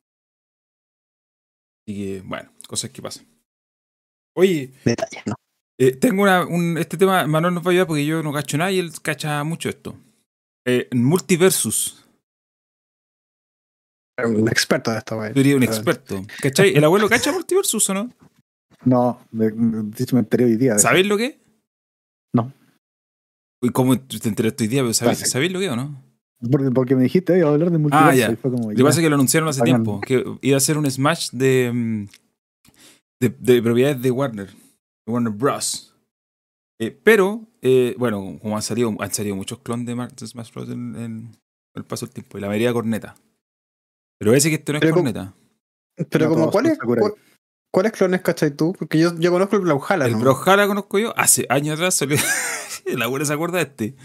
Así que, bueno, cosas que pasan. Oye, Detalles, ¿no? Eh, tengo una, un, este tema, Manuel nos va a ayudar porque yo no cacho nada y él cacha mucho esto. Eh, multiversus. Un experto de esto, güey. Diría un experto. ¿Cachai? ¿El abuelo cacha multiversus o no? No, me, me, me enteré hoy día. ¿Sabéis lo que? No. ¿Y cómo te enteraste hoy día? ¿Sabéis, ¿sabéis lo que o no? Porque, porque me dijiste, iba a hablar de multiverso. Ah, ya. Y fue como, lo que pasa es que lo anunciaron hace tiempo, que iba a ser un Smash de, mm, de, de propiedades de Warner, de Warner Bros. Eh, pero, eh, bueno, como han salido, han salido muchos clones de, Smash Bros. En, el paso del tiempo, y la mayoría corneta. Pero ese que esto no es corneta. pero como, ¿cuál es, ¿cuáles clones cachai tú? Porque yo, yo conozco el Brawlhalla. El ¿no? Brawlhalla conozco yo. Hace años atrás salió la abuela se acuerda de este.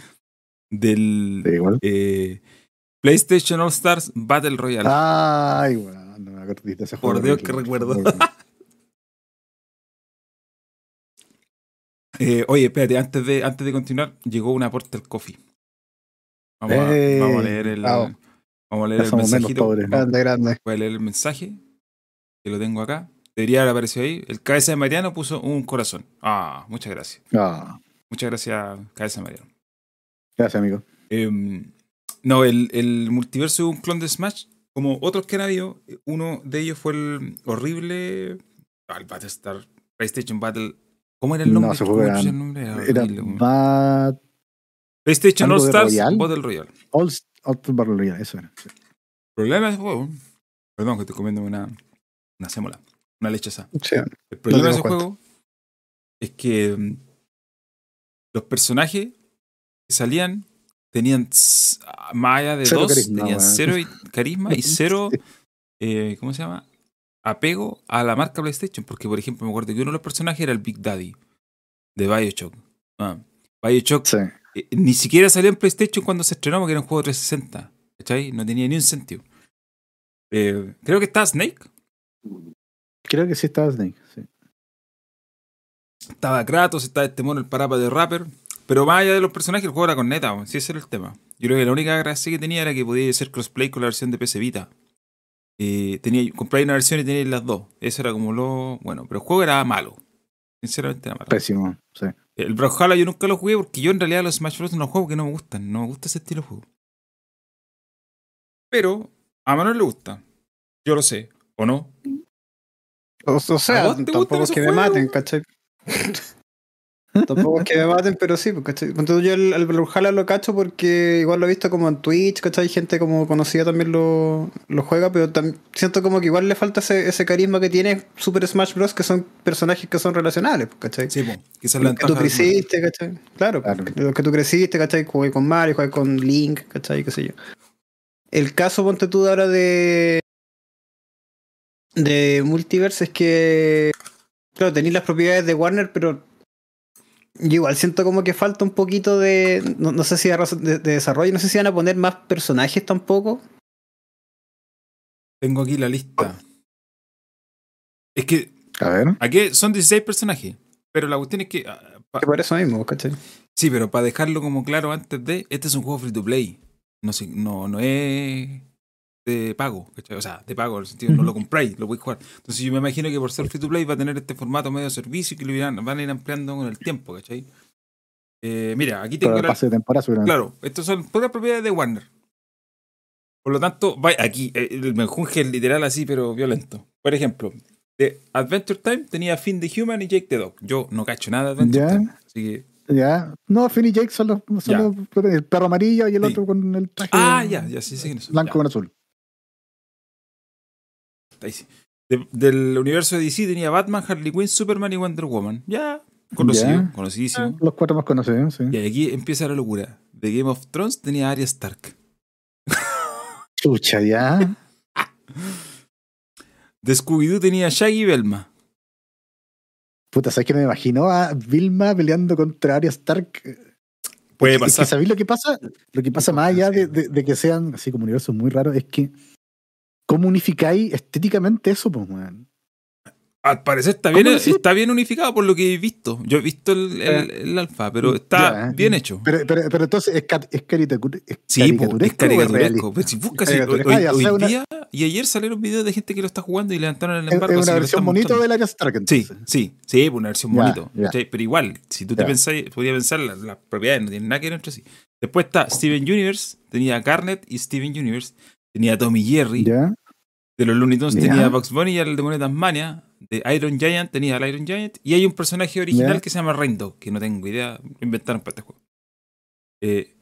Del eh, PlayStation All Stars Battle Royale. Ay, bueno, no me acuerdo de ese juego. Por Dios que recuerdo. eh, oye, espérate, antes de, antes de continuar, llegó un aporte al coffee. Vamos, a, vamos a leer el. Vamos a leer el mensajito. grande, grande. Voy a leer el mensaje. Que lo tengo acá. Debería haber aparecido ahí. El cabeza de Mariano puso un corazón. Ah, muchas gracias. Ah. Muchas gracias, Cabeza Mariano. Gracias, amigo. Em, no, el, el multiverso es un clon de Smash, como otros que han habido. Uno de ellos fue el horrible. Ah, el Battlestar, PlayStation Battle. ¿Cómo era el nombre? No, era, el nombre? Era, era PlayStation All Stars Battle Royale. All, All Battle Royale, eso era. El problema de juego. Perdón, que estoy comiendo una, una sémola. Una leche esa. el problema de ese juego es que em, los personajes que salían tenían más allá de dos, tenían cero carisma y cero, eh, ¿cómo se llama? Apego a la marca PlayStation. Porque, por ejemplo, me acuerdo que uno de los personajes era el Big Daddy de Bioshock. Ah, Bioshock eh, ni siquiera salió en PlayStation cuando se estrenó porque era un juego 360. ¿Cachai? No tenía ni un sentido. Eh, creo que estaba Snake. Creo que sí estaba Snake, sí. Estaba Kratos, estaba este mono, el parapa de rapper. Pero más allá de los personajes, el juego era con neta, si ese era el tema. Yo creo que la única gracia que tenía era que podía ser crossplay con la versión de PC Vita. Eh, tenía, comprar una versión y tener las dos. Eso era como lo. Bueno, pero el juego era malo. Sinceramente era malo. Pésimo, sí. El Brawlhalla yo nunca lo jugué porque yo en realidad los Smash Bros. no juego que no me gustan. No me gusta ese estilo de juego. Pero a Manuel le gusta. Yo lo sé. ¿O no? O, sea, tampoco es que me maten, ¿cachai? Tampoco es que me maten, pero sí, porque yo el, el Brawlhalla lo cacho porque igual lo he visto como en Twitch, ¿cachai? Gente como conocida también lo, lo juega, pero siento como que igual le falta ese, ese, carisma que tiene Super Smash Bros. que son personajes que son relacionables, ¿cachai? Sí, pues, que tú creciste, ¿cachai? Claro, claro. los que tú creciste, ¿cachai? Jugué con Mario, jugué con Link, ¿cachai? Qué sé yo. El caso, ponte tú ahora de. De Multiverse es que Claro, tenéis las propiedades de Warner, pero yo igual siento como que falta un poquito de. No, sé si de, de, desarrollo, no sé si van a poner más personajes tampoco. Tengo aquí la lista. Es que. A ver. Aquí son 16 personajes. Pero la cuestión es que. Ah, por eso mismo, ¿cachai? Sí, pero para dejarlo como claro antes de. Este es un juego free to play. No, sé, no, no es de pago, O sea, de pago, en el sentido, no lo compráis, lo podéis jugar. Entonces yo me imagino que por ser free to play va a tener este formato medio servicio y que lo van a ir ampliando con el tiempo, ¿cachai? Eh, mira, aquí tengo. el pase de temporada, Claro, estos son todas propiedades de Warner. Por lo tanto, aquí, eh, el menjunje es literal así, pero violento. Por ejemplo, de Adventure Time tenía Finn the Human y Jake the Dog. Yo no cacho nada de Adventure Time. Así que ya. No, Finn y Jake son los, el perro amarillo y el otro con el traje ah, ya, ya, sí, sí, blanco con azul. Ahí sí. del universo de DC tenía Batman, Harley Quinn, Superman y Wonder Woman. Ya, conocido, conocidísimo. los cuatro más conocidos, sí. Y aquí empieza la locura. De Game of Thrones tenía Arya Stark. Chucha, ya. De Scooby-Doo tenía Shaggy y Velma. Puta, ¿sabes que me imagino a Vilma peleando contra Arya Stark? Puede pasar. Es que, ¿Sabéis lo que pasa? Lo que pasa más allá de, que sean así como universos muy raros es que ¿cómo unificáis estéticamente eso, pues, man? Al parecer está bien, está bien unificado por lo que he visto. Yo he visto el, el, alfa, pero está bien hecho. Pero, pero, pero entonces es, es, caricaturesco. Sí, es caricaturesco. Pero si buscas hoy, hoy, día y ayer salieron videos de gente que lo está jugando y levantaron el embargo. Es una versión bonito del área Stark. Sí, sí, sí, una versión bonito. Pero igual, si tú te pensás, podías pensar las, propiedades no tienen nada que ver entre sí. Después está Steven Universe, tenía Garnet y Steven Universe, tenía Tommy Jerry. De los Looney Tunes tenía Bugs Bunny y el demonio de Tasmania de Iron Giant tenía al Iron Giant y hay un personaje original que se llama Rainbow, que no tengo idea, inventaron para este juego. Eh,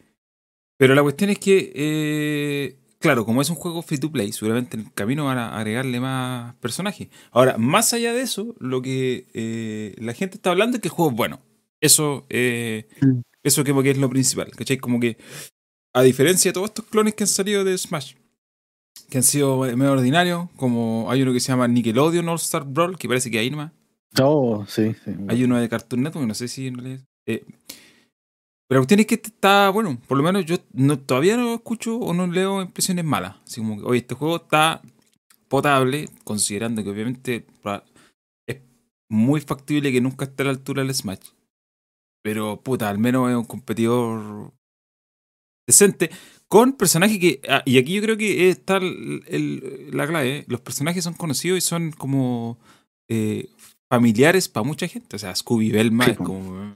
pero la cuestión es que, eh, claro, como es un juego free to play, seguramente en el camino van a agregarle más personajes. Ahora, más allá de eso, lo que eh, la gente está hablando es que el juego es bueno. Eso, mm. eso que es lo principal, ¿cachai? Como que, a diferencia de todos estos clones que han salido de Smash, que han sido medio ordinarios, como hay uno que se llama Nickelodeon All Star Brawl, que parece que hay nomás. Oh, sí, sí. Hay uno de Cartoon Network, no sé si en realidad... Eh, pero la cuestión es que este está, bueno, por lo menos yo no, todavía no escucho o no leo impresiones malas. Así como que, oye, este juego está potable, considerando que obviamente es muy factible que nunca esté a la altura del Smash. Pero, puta, al menos es un competidor decente con personajes que. Ah, y aquí yo creo que está el, la clave. ¿eh? Los personajes son conocidos y son como eh, familiares para mucha gente. O sea, Scooby Belma es como.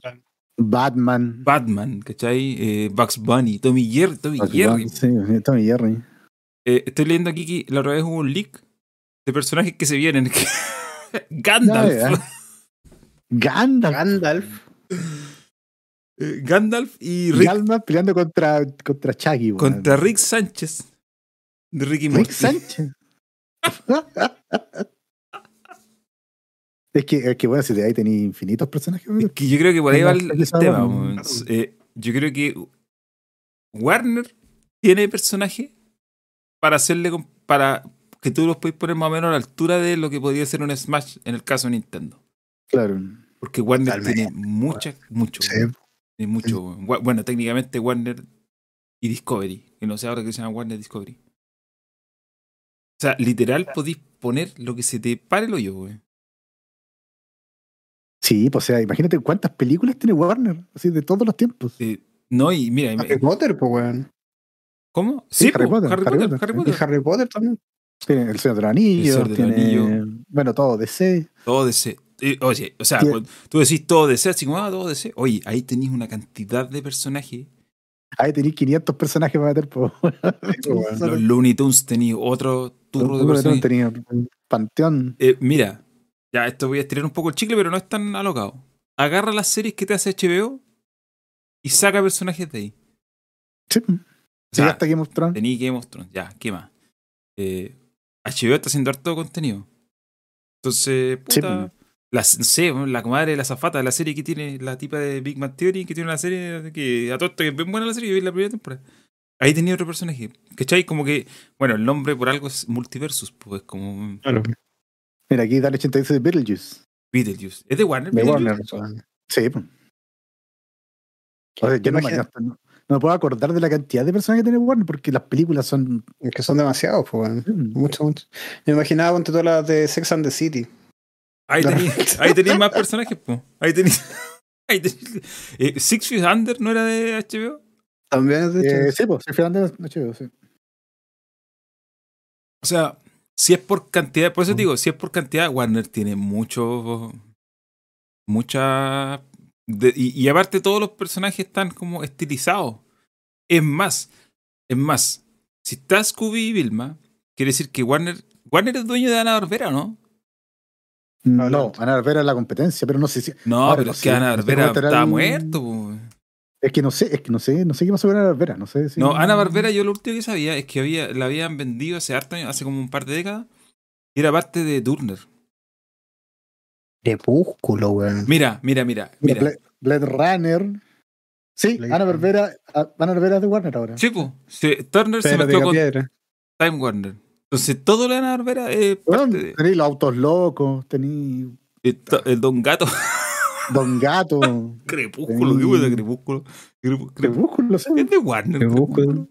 Batman. Batman, ¿cachai? Eh, Bugs Bunny, Tommy Jerry. Tommy Jerry. sí, Tommy Jerry. estoy leyendo aquí que la otra vez hubo un leak de personajes que se vienen. Gandalf. Gandalf. Gandalf. Eh, Gandalf y Rick. peleando contra, contra Chucky, Contra Rick Sánchez. De Ricky Rick Sánchez. es, que, es que, bueno, si de ahí tenéis infinitos personajes. que yo creo que por ahí va el, tema. Eh, yo creo que Warner tiene personaje para hacerle. para que tú los puedes poner más o menos a la altura de lo que podría ser un Smash en el caso de Nintendo. Claro. Porque Warner tiene mucha, mucho. Mucho. Bueno, técnicamente Warner y Discovery. Que no sé ahora que se llama Warner Discovery. O sea, literal podéis poner lo que se te pare el hoyo, güey. Sí, pues o sea, imagínate cuántas películas tiene Warner, así de todos los tiempos. no, y mira. Harry Potter, pues, weón. ¿Cómo? Sí, Harry, Potter, Harry, Potter, Harry, Potter, Y Harry Potter también. Tiene el Señor del Anillo. El Señor del Anillo. Bueno, todo DC. Todo DC oye, o sea, tú decís todo de así como, ah, todo DC. Oye, ahí tenéis una cantidad de personajes. Ahí tenéis 500 personajes para meter. por Los Looney Tunes tenéis otro turno de personajes. Tenía un panteón. Eh, mira, ya esto voy a estirar un poco el chicle, pero no es tan alocado. Agarra las series que te hace HBO y saca personajes de ahí. Sí. sí, hasta Game of Thrones. Tení Game of Thrones, ya, ¿qué más? Eh, HBO está haciendo harto contenido. Entonces, puta, la, sé, la comadre de la zafata de la serie que tiene la tipa de Big Man Theory, que tiene una serie que a todo esto que es bien buena la serie, yo vi la primera temporada. Ahí tenía otro personaje. ¿Cachai? Como que, bueno, el nombre por algo es Multiversus, pues como. Claro. Mira, aquí da el 86 de Beetlejuice. Beetlejuice. ¿Es de Warner? De Warner. Sí, pues. yo no, no, me puedo acordar de la cantidad de personajes que tiene Warner porque las películas son. Es que son demasiados, pues. Mucho, mucho. Me imaginaba entre todas las de Sex and the City. Ahí tenéis ahí más personajes, po. Ahí tenéis. Eh, Six Feet Under no era de HBO. También es de HBO. Eh, sí, pues, Six Feet Under es de HBO, sí. O sea, si es por cantidad, por eso digo, si es por cantidad, Warner tiene mucho. mucha y, aparte todos los personajes están como estilizados. Es más, es más, si está Scooby y Vilma, quiere decir que Warner, Warner es dueño de Ana Barbera, ¿no? No, no, Ana Barbera es la competencia, pero no sé si. No, pero es que Ana Barbera está muerto. Es que no sé, es que no sé, no sé qué pasó con Ana Barbera, no sé No, Ana Barbera, yo lo último que sabía es que había, la habían vendido hace harto hace como un par de décadas, y era parte de Turner. Crepúsculo, weón. Mira, mira, mira. mira. Blade Runner. Sí, Ana Barbera, Ana Barbera es de Warner ahora. Sí, pues. Turner se mezcló con Time Warner. Entonces todo lo de Ana Barbera es parte de... Tenéis los autos locos, tenéis... El, Don Gato. Don Gato. Crepúsculo, ¿qué de Crepúsculo? Crepúsculo, sí. Es de Warner. Crepúsculo.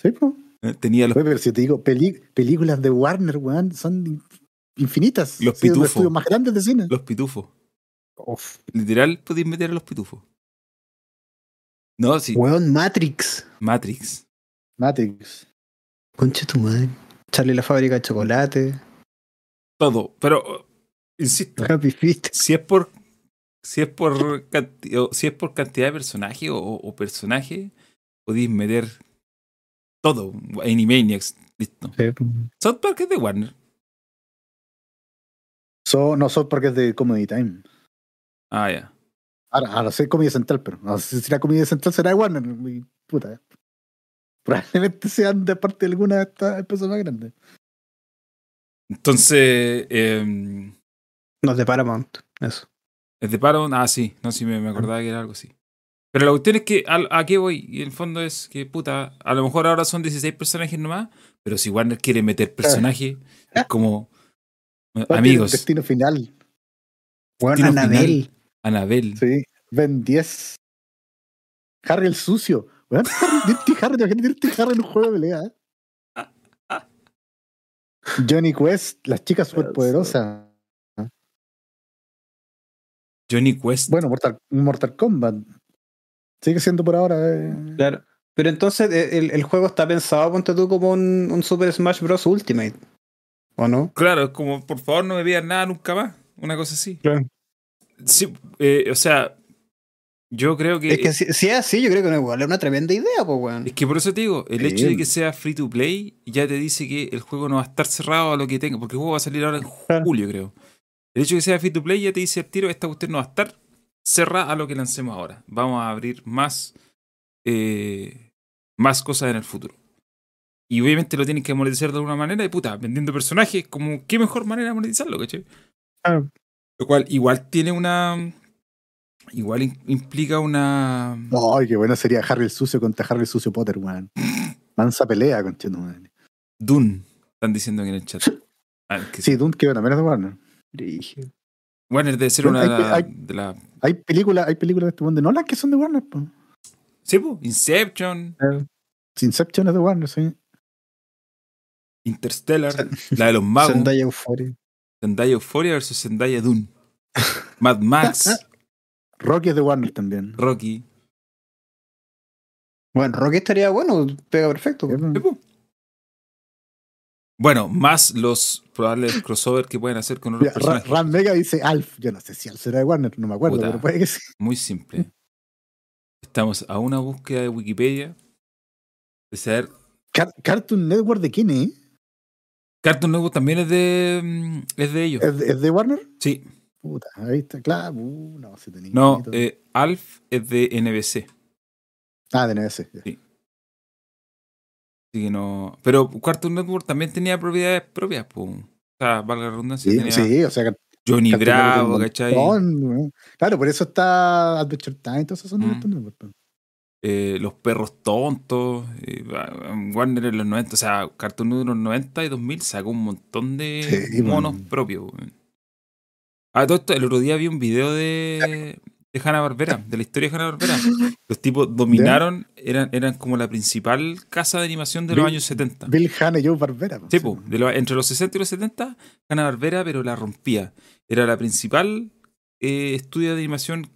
Sí, pues. Tenía los... pero si te digo, películas de Warner, weón, son infinitas. Los pitufos. Los más grandes de cine. Los pitufos. Literal, podéis meter a los pitufos. No, sí. Weón, Matrix. Matrix. Matrix. Concha tu madre. Charlie la fábrica de chocolate. Todo. Pero, insisto. Happy Feet. Si es por. Si es por, si es por cantidad de personajes o, o personajes, podéis meter todo. Animaniacs, listo. Sí. South Park es de Warner. So, no South Park es de Comedy Time. Ah, ya. Ahora, ahora sé Comedy Central, pero no sé si la Comedy Central será de Warner. Puta. Probablemente sean de parte de alguna de estas empresas más grandes. Entonces. Eh, no, es de Paramount, eso. ¿Es de Paramount? Ah, sí. No, sí, me, me acordaba que era algo así. Pero la cuestión es que a, qué voy, y el fondo es que, puta, a lo mejor ahora son 16 personajes nomás, pero si Warner quiere meter personajes, es como. amigos. destino final. Bueno, Anabel. Anabel. Sí, Ben 10. Harry el sucio. Harry, Harry, Harry en un juego de pelea. ¿eh? Johnny Quest, las chicas superpoderosas. Johnny Quest. Bueno, Mortal, Mortal Kombat. Sigue siendo por ahora. Eh. Claro. Pero entonces eh, el, el, juego está pensado, ponte tú, como un, un, Super Smash Bros. Ultimate. ¿O no? Claro, como por favor no me pidas nada nunca más. Una cosa así. Claro. Sí, eh, o sea, yo creo que. Es que si, es así, yo creo que no igual es una tremenda idea, pues, weón. Es que por eso te digo, el hecho de que sea free to play ya te dice que el juego no va a estar cerrado a lo que tenga, porque el juego va a salir ahora en julio, creo. El hecho de que sea free to play ya te dice el tiro, esta usted no va a estar cerrada a lo que lancemos ahora. Vamos a abrir más, eh, más cosas en el futuro. Y obviamente lo tienes que monetizar de alguna manera, y puta, vendiendo personajes, como qué mejor manera de monetizarlo, ¿cachai? Claro. Lo cual igual tiene una. Igual implica una. Ay, qué bueno sería Harry el Sucio contra Harry el Sucio Potter, weón. Mansa pelea, con madre. Dune, están diciendo aquí en el chat. Ah, sí, Dune que también es de Warner. Warner debe ser una de, las. Hay películas hay películas de este mundo, no las que son de Warner, pues. Sí, pues. Inception. Eh, Inception es de Warner, sí. Interstellar, la de los magos. Zendaya Euphoria. Zendaya Euphoria versus Zendaya Dune. Mad Max. Rocky es de Warner también. Rocky. Bueno, Rocky estaría bueno, pega perfecto. Bueno, más los probables crossover que pueden hacer con otros personajes. Ram Mega dice Alf. Yo no sé si Alf será de Warner, no me acuerdo, pero puede que sí. Muy simple. Estamos a una búsqueda de Wikipedia de saber. ¿Cartoon Network de quién es? Cartoon Network también es de, mm, es de ellos. ¿Es de, Warner? Sí. Puta, ahí está, claro. Uh, no, si tenía no eh, Alf es de NBC. Ah, de NBC. Sí. Así que no. Pero Cartoon Network también tenía propiedades propias, pues. O sea, valga la redundancia. Sí, sí, o sea. Johnny Bravo, ¿cachai? Claro, por eso está Adventure Time, entonces son mm. Cartoon Network. Eh, los perros tontos, eh, Warner en los 90, o sea, Cartoon Network en los 90 y 2000 sacó un montón de monos propios. Ah, todo esto, el otro día vi un video de, de Hanna Barbera, de la historia de Hanna Barbera. Los tipos dominaron, eran, eran como la principal casa de animación de los años 70. Bill Hanna y Joe Barbera. Sí, pues, entre los 60 y los 70, Hanna Barbera, pero la rompía. Era la principal eh, estudio de animación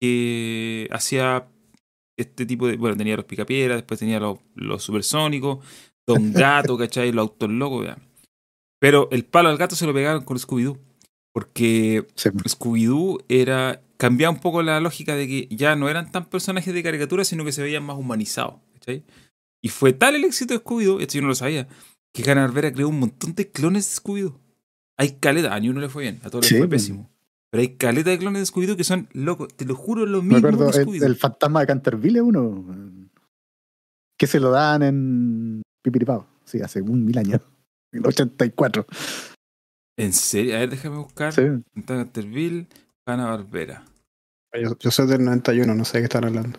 que hacía este tipo de. Bueno, tenía los picapiedras, después tenía los, los supersónicos, Don Gato, ¿cachai? Los autos locos, Pero el palo al gato se lo pegaron con Scooby-Doo. Porque Scooby-Doo era. cambiaba un poco la lógica de que ya no eran tan personajes de caricatura, sino que se veían más humanizados. Y fue tal el éxito de Scooby-Doo, esto yo no lo sabía, que Hanna Barbera creó un montón de clones de Scooby-Doo. Hay caleta, a uno le fue bien, a todos les fue pésimo. Pero hay caleta de clones de Scooby-Doo que son locos, te lo juro, lo mismo. Me el, el, fantasma de Canterville uno. Que se lo dan en Pipiripao. Sí, hace un mil años. En el 84. ¿En serio? A ver, déjame buscar. Sí. Canterville, Hanna Barbera. Yo, soy del 91, no sé de qué están hablando.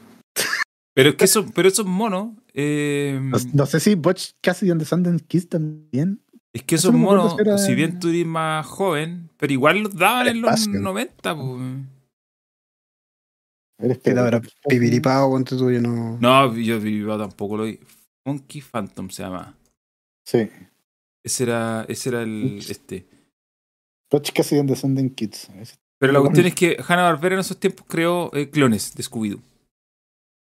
Pero es que eso, pero esos monos. Eh, no, sé si Butch Cassidy and the Sundance Kiss también. Es que esos monos, si bien tú eres más joven, pero igual los daban en los 90, pues. Eres que ahora Pipiripao, ponte tú, yo no. No, yo Pipiripao tampoco lo vi. Funky Phantom se llama. Sí. Ese era, ese era el. Este. Cassidy and the Sundance Kids. Pero la cuestión es que Hanna Barbera en esos tiempos creó eh, clones de Scooby-Doo.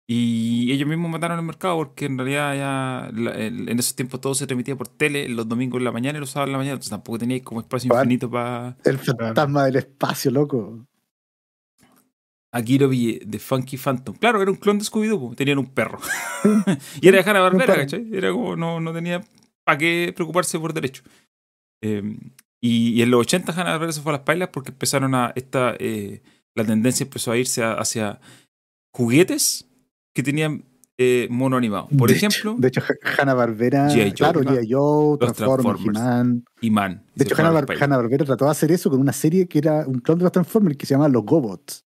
Y ellos mismos mataron el mercado porque en realidad ya en esos tiempos todo se transmitía por tele los domingos en la mañana y los sábados en la mañana, entonces tampoco teníais como espacio infinito para... El fantasma del espacio, loco. Aquí lo vi de Funky Phantom. Claro, era un clon de Scooby-Doo, tenían un perro. y era de Hanna Barbera, ¿cachai? Era como, no, no tenía para qué preocuparse por derecho. Em, y, en los 80 Hanna Barbera se fue a las pailas porque empezaron a. Esta, eh, la tendencia empezó a irse hacia juguetes que tenían eh, mono animado. Por ejemplo. de hecho, Hanna Barbera. claro, G.I. Joe, Transformers, Man. De hecho, Hanna, Barbera trató de hacer eso con una serie que era un clon de los Transformers que se llama Los Gobots.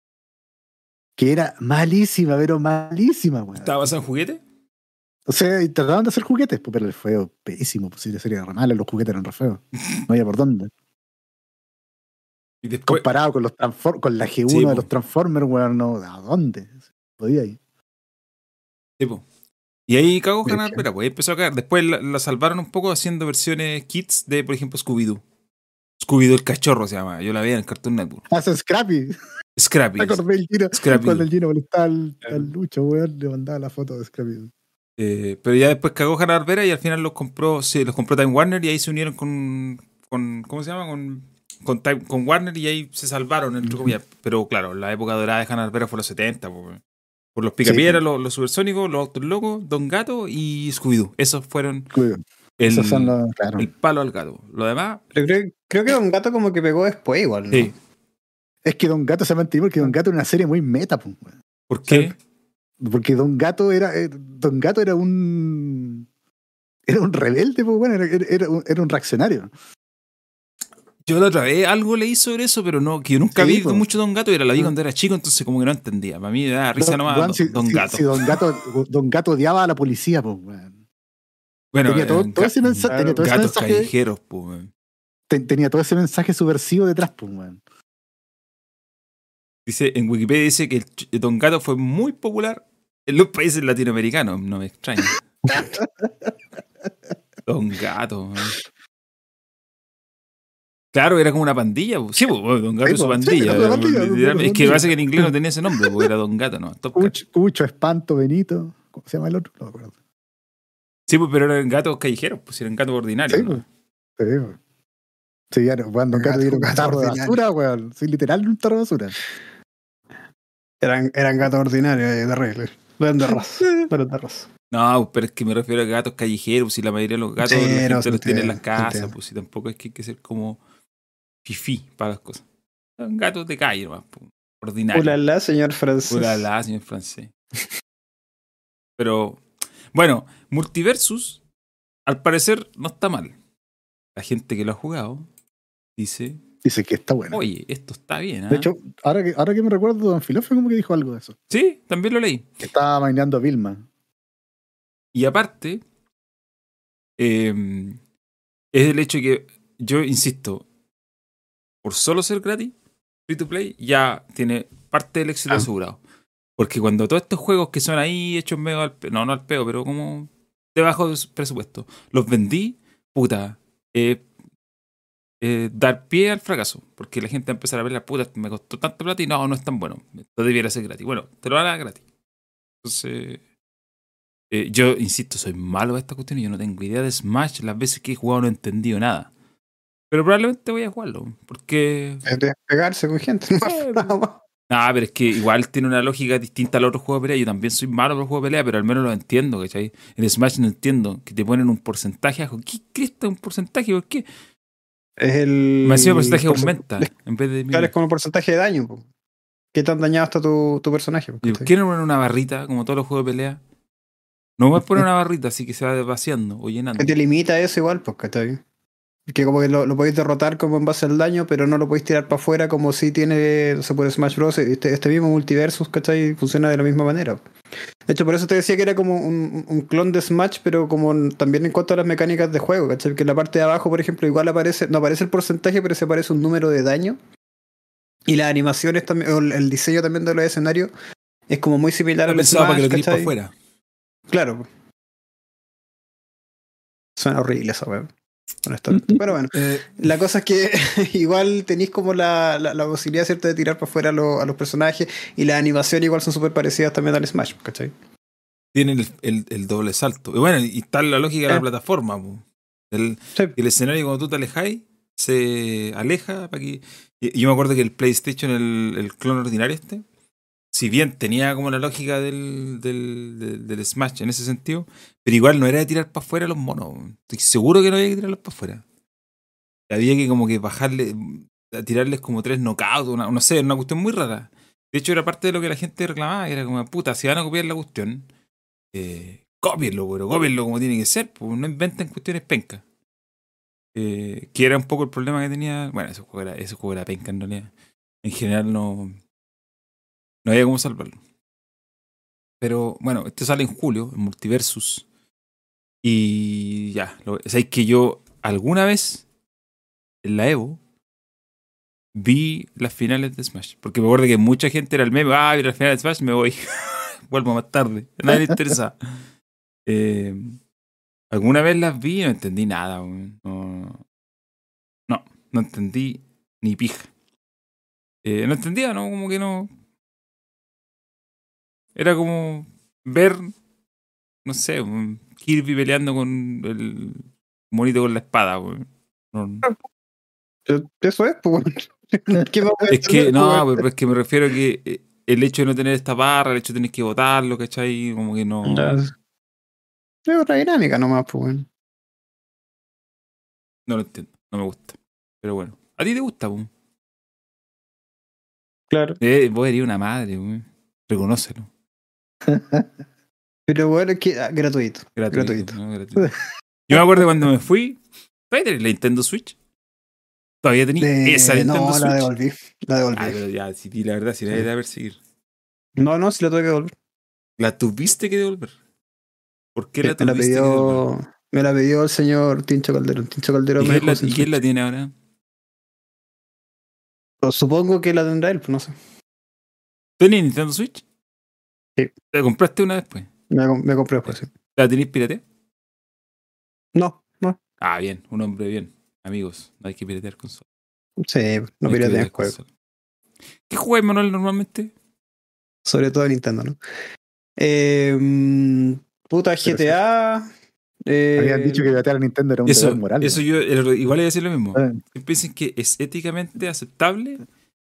Que era malísima, pero malísima. ¿Estaba basado en juguete? O sea, trataban de hacer juguetes, pues, pero el fue pésimo. Pues, si la serie era mala, los juguetes eran re feos. No había por dónde. Y después... Comparado con los con la G1 de los Transformers, weón, no, ¿a dónde? Podía ir. Y ahí cagó Hanna Barbera, pues empezó a caer. Después la, salvaron un poco haciendo versiones kits de, por ejemplo, Scooby-Doo. Scooby-Doo el cachorro se llama. Yo la veía en Cartoon Network. Ah, es Scrappy. Scrappy. Scrappy. Cuando el Gino molestaba al, al Lucho, weón, le mandaba la foto de Scrappy. Eh, pero ya después cagó Hanna Barbera y al final los compró, sí, los compró Time Warner y ahí se unieron con, con ¿cómo se llama? Con, con, con Warner y ahí se salvaron, entre comillas. Pero claro, la época dorada de Hanna Barbera fue los 70, por los Picapiedras, los, los, supersónicos, los autos locos, Don Gato y Scooby-Doo. Esos fueron el, el, palo al gato. Lo demás. Pero creo, creo, que Don Gato como que pegó después igual, ¿no? Sí. Es que Don Gato se mantuvo porque Don Gato era una serie muy meta, pues. ¿Por qué? Porque Don Gato era. Eh, Don Gato era un. Era un rebelde, pues bueno, era, era, era un reaccionario. Yo la otra vez algo leí sobre eso, pero no, que yo nunca vi mucho Don Gato y era la vi cuando era chico, entonces como que no entendía. Para mí me da risa nomás Don, Gato. Si Don Gato. Don Gato odiaba a la policía, pues, Bueno, tenía todo, todo ese mensaje. Tenía todo gatos ese mensaje, callejeros, pues, Tenía todo ese mensaje subversivo detrás, pues, weón. Dice, en Wikipedia dice que Don Gato fue muy popular en los países latinoamericanos, no me extraña. Don Gato, man. Claro, era como una pandilla. Sí, Don Gato es su pandilla. es que parece que en inglés no tenía ese nombre, porque era Don Gato, ¿no? Cucho, Espanto, Benito. ¿Cómo se llama el otro? No me acuerdo. Sí, pues, pero eran gatos callejeros, pues eran gatos ordinarios. Sí, pues. Sí, Sí, ya no, Don Gato era un tarro de basura, weón. Sí, literal, un tarro de basura. Eran, eran gatos ordinarios, eh, de regla. Eran de raza. Eran de raza. No, pero es que me refiero a gatos callejeros, si la mayoría de los gatos los tienen en las casas, pues si tampoco es que hay que ser como fifí para las cosas. Son gatos de calle, más ordinario. Ulala, señor francés. Ulala, señor francés. Pero, bueno, Multiversus, al parecer, no está mal. La gente que lo ha jugado dice. Dice que está bueno. Oye, esto está bien. De ¿ah? hecho, ahora que, ahora que me recuerdo, Don Filofio como que dijo algo de eso. Sí, también lo leí. Que estaba maineando a Vilma. Y aparte, eh, es el hecho que yo insisto, por solo ser gratis, free to play, ya tiene parte del éxito ah. asegurado. Porque cuando todos estos juegos que son ahí hechos medio al no, no al peo, pero como debajo de presupuesto, los vendí, puta, eh, eh, dar pie al fracaso. Porque la gente va a empezar a ver la puta, me costó tanto plata y no, no es tan bueno. Esto debiera ser gratis. Bueno, te lo hará gratis. Entonces, eh, yo insisto, soy malo a esta cuestión y yo no tengo idea de Smash. Las veces que he jugado no he entendido nada. Pero probablemente voy a jugarlo, porque... Es de pegarse con gente. No, Ah, pero es que igual tiene una lógica distinta al otro juego de pelea. Yo también soy malo para el juego de pelea, pero al menos lo entiendo, ¿cachai? En Smash no entiendo que te ponen un porcentaje. ¿Qué cresta un porcentaje? ¿Por qué? Es el. Me decía el porcentaje aumenta en vez de. Claro, es como porcentaje de daño. ¿Qué tan dañado está tu, tu personaje? ¿Por qué no ponen una barrita como todos los juegos de pelea? No a poner una barrita así que se va vaciando o llenando. Que te limita eso igual, pues, ¿cachai? Que como que lo, lo, podéis derrotar como en base al daño, pero no lo podéis tirar para afuera como si tiene, se puede Smash Bros. Este, este, mismo multiversus, ¿cachai? Funciona de la misma manera. De hecho, por eso te decía que era como un, un clon de Smash, pero como también en cuanto a las mecánicas de juego, ¿cachai? Que en la parte de abajo, por ejemplo, igual aparece, no aparece el porcentaje, pero se aparece un número de daño. Y las animaciones también, o el diseño también de los escenarios es como muy similar al Smash, para que lo para afuera. Claro. Suena horrible esa weón. Pero bueno, eh, la cosa es que igual tenéis como la, la, posibilidad, ¿cierto?, de tirar para afuera a los personajes y las animaciones igual son súper parecidas también al Smash, ¿cachai? Tienen el, el, doble salto. Y bueno, y está la lógica de la plataforma. El, el escenario cuando tú te alejáis, se aleja para que... Yo me acuerdo que el PlayStation, el, el clon ordinario este, si bien tenía como la lógica del, del, del, Smash en ese sentido, pero igual no era de tirar para afuera los monos. Estoy seguro que no había que tirarlos para afuera. Había que como que bajarle, tirarles como tres knockouts, una, no sé, una cuestión muy rara. De hecho, era parte de lo que la gente reclamaba, era como, puta, si van a copiar la cuestión, eh, cópienlo, pero cópienlo como tiene que ser, pues no inventen cuestiones pencas. Eh, que era un poco el problema que tenía. Bueno, ese juego era, ese juego era penca en realidad. En general no, no había cómo salvarlo. Pero bueno, este sale en julio, en Multiversus. Y ya, lo, sabéis que yo alguna vez en la Evo vi las finales de Smash. Porque me acuerdo que mucha gente era el meme, ah, vi las finales de Smash, me voy. Vuelvo más tarde. A nadie le interesa. Eh, alguna vez las vi y no entendí nada. No, no, no entendí ni pija. Eh, no entendía, ¿no? Como que no. Era como ver, no sé, Kirby peleando con el monito con la espada. Eso es, pues. es que, no, pero es que me refiero a que eh, el hecho de no tener esta barra, el hecho de tener que votarlo, ¿cachai? Como que no. Es otra dinámica nomás, pues, No lo entiendo, no me gusta. Pero bueno, ¿a ti te gusta, pues? Claro. Eh, vos eres una madre, weón. Reconócelo. Pero bueno, que, ah, gratuito. Gratuito. Yo me acuerdo cuando me fui. ¿Todavía tenés la Nintendo Switch? ¿Todavía tenías esa Nintendo no, Switch? la devolví. La devolví. Ah, pero ya, si la verdad, si la de haber seguir. No, no, si la tuve que devolver. ¿La tuviste que devolver? ¿Por qué la tuviste me la pidió, que devolver? Me la pidió el señor Tincho Calderón. Tincho Calderón ¿Y, me quién la, ¿y quién la tiene ahora? Pues supongo que la tendrá él, pues no sé. ¿Tenés Nintendo Switch? Sí. ¿Te compraste una después? Me, me compré después, sí. ¿La tenés piratea? No, no. Ah, bien, un hombre bien. Amigos, no hay que piratear consola. Sí, no, no piratear juego. ¿Qué juegas, Manuel, normalmente? Sobre todo Nintendo, ¿no? Eh, puta, GTA. Eh, Habían dicho que piratear a Nintendo era un eso, deber moral. Eso yo igual iba a decir lo mismo. Eh. Piensen que es éticamente aceptable,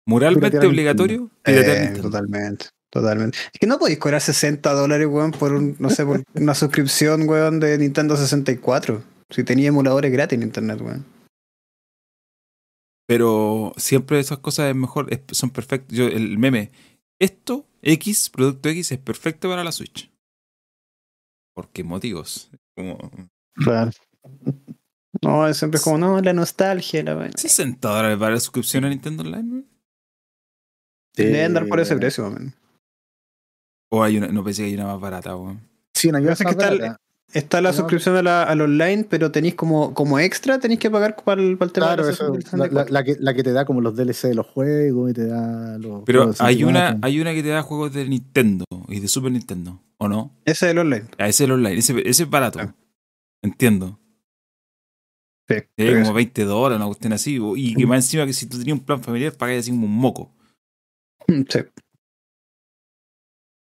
moralmente obligatorio piratear eh, Nintendo. Totalmente. Totalmente. Es que no podéis cobrar 60 dólares, weón, por un, no sé, por una suscripción, weón, de Nintendo 64. Si tenía emuladores gratis en internet, weón. Pero siempre esas cosas es mejor, son perfectas. Yo, el meme, esto, X, producto X, es perfecto para la Switch. ¿Por qué motivos? Como... Claro. No, siempre es como, no, la nostalgia, la weón. 60 dólares para la suscripción a Nintendo Online, weón. Deben dar por ese precio, weón. O hay una, no pensé que hay una más barata, weón. Sí, una más está, está, la suscripción a la, al online, pero tenéis como, como extra, tenéis que pagar para el, para el tema claro, eso, la, la, que, la que te da como los DLC de los juegos y te da los. Pero hay una, hay una que te da juegos de Nintendo y de Super Nintendo, ¿o no? Ese es el online. Ah, ese es el online, ese, ese es barato. Entiendo. Sí, es como 20 dólares, una cuestión así. Y que más encima que si tú tenías un plan familiar, pagáis así como un moco. Sí.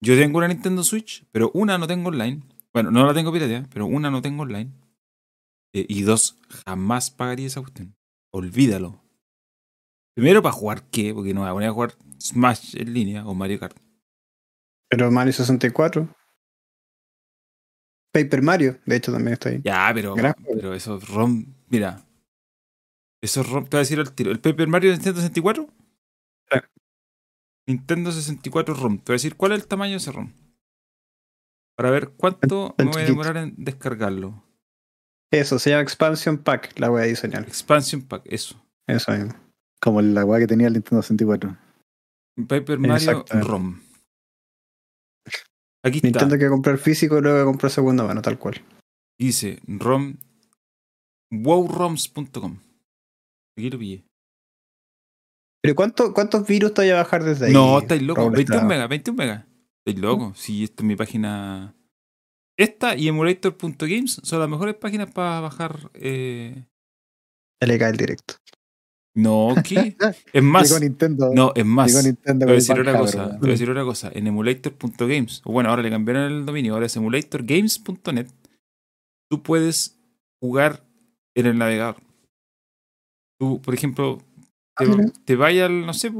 Yo tengo una Nintendo Switch, pero una no tengo online. Bueno, no la tengo pirateada, pero una no tengo online. Eh, y dos, jamás pagaría esa cuestión. olvídalo. Primero para jugar qué, porque no me voy a poner a jugar Smash en línea o Mario Kart. Pero Mario 64. Paper Mario, de hecho, también está ahí. Ya, pero, pero eso ROM, mira. Eso ROM, te voy a decir al tiro. ¿El Paper Mario de Nintendo 64? Nintendo 64 ROM. Te voy a decir cuál es el tamaño de ese ROM. Para ver cuánto me voy a demorar en descargarlo. Eso, se llama Expansion Pack, la voy a diseñar. Expansion Pack, eso. Eso mismo. Como la weá que tenía el Nintendo 64. Paper Mario ROM. Aquí está. Nintendo que comprar físico y luego comprar segunda mano, tal cual. Dice ROM wowroms.com. Aquí lo pillé. ¿Pero cuánto, cuántos virus te voy a bajar desde ahí? No, estáis loco. 21 megas, 21 megas. Estáis loco. Si esto es mi página. Esta y emulator.games son las mejores páginas para bajar. Eh... Le cae el directo. No, ¿qué? Es más. No, es más. te voy a decir una cosa. Voy a decir una cosa. En emulator.games, bueno, ahora le cambiaron el dominio, ahora es emulatorgames.net. Tú puedes jugar en el navegador. Tú, por ejemplo, te, te vaya al, no sé,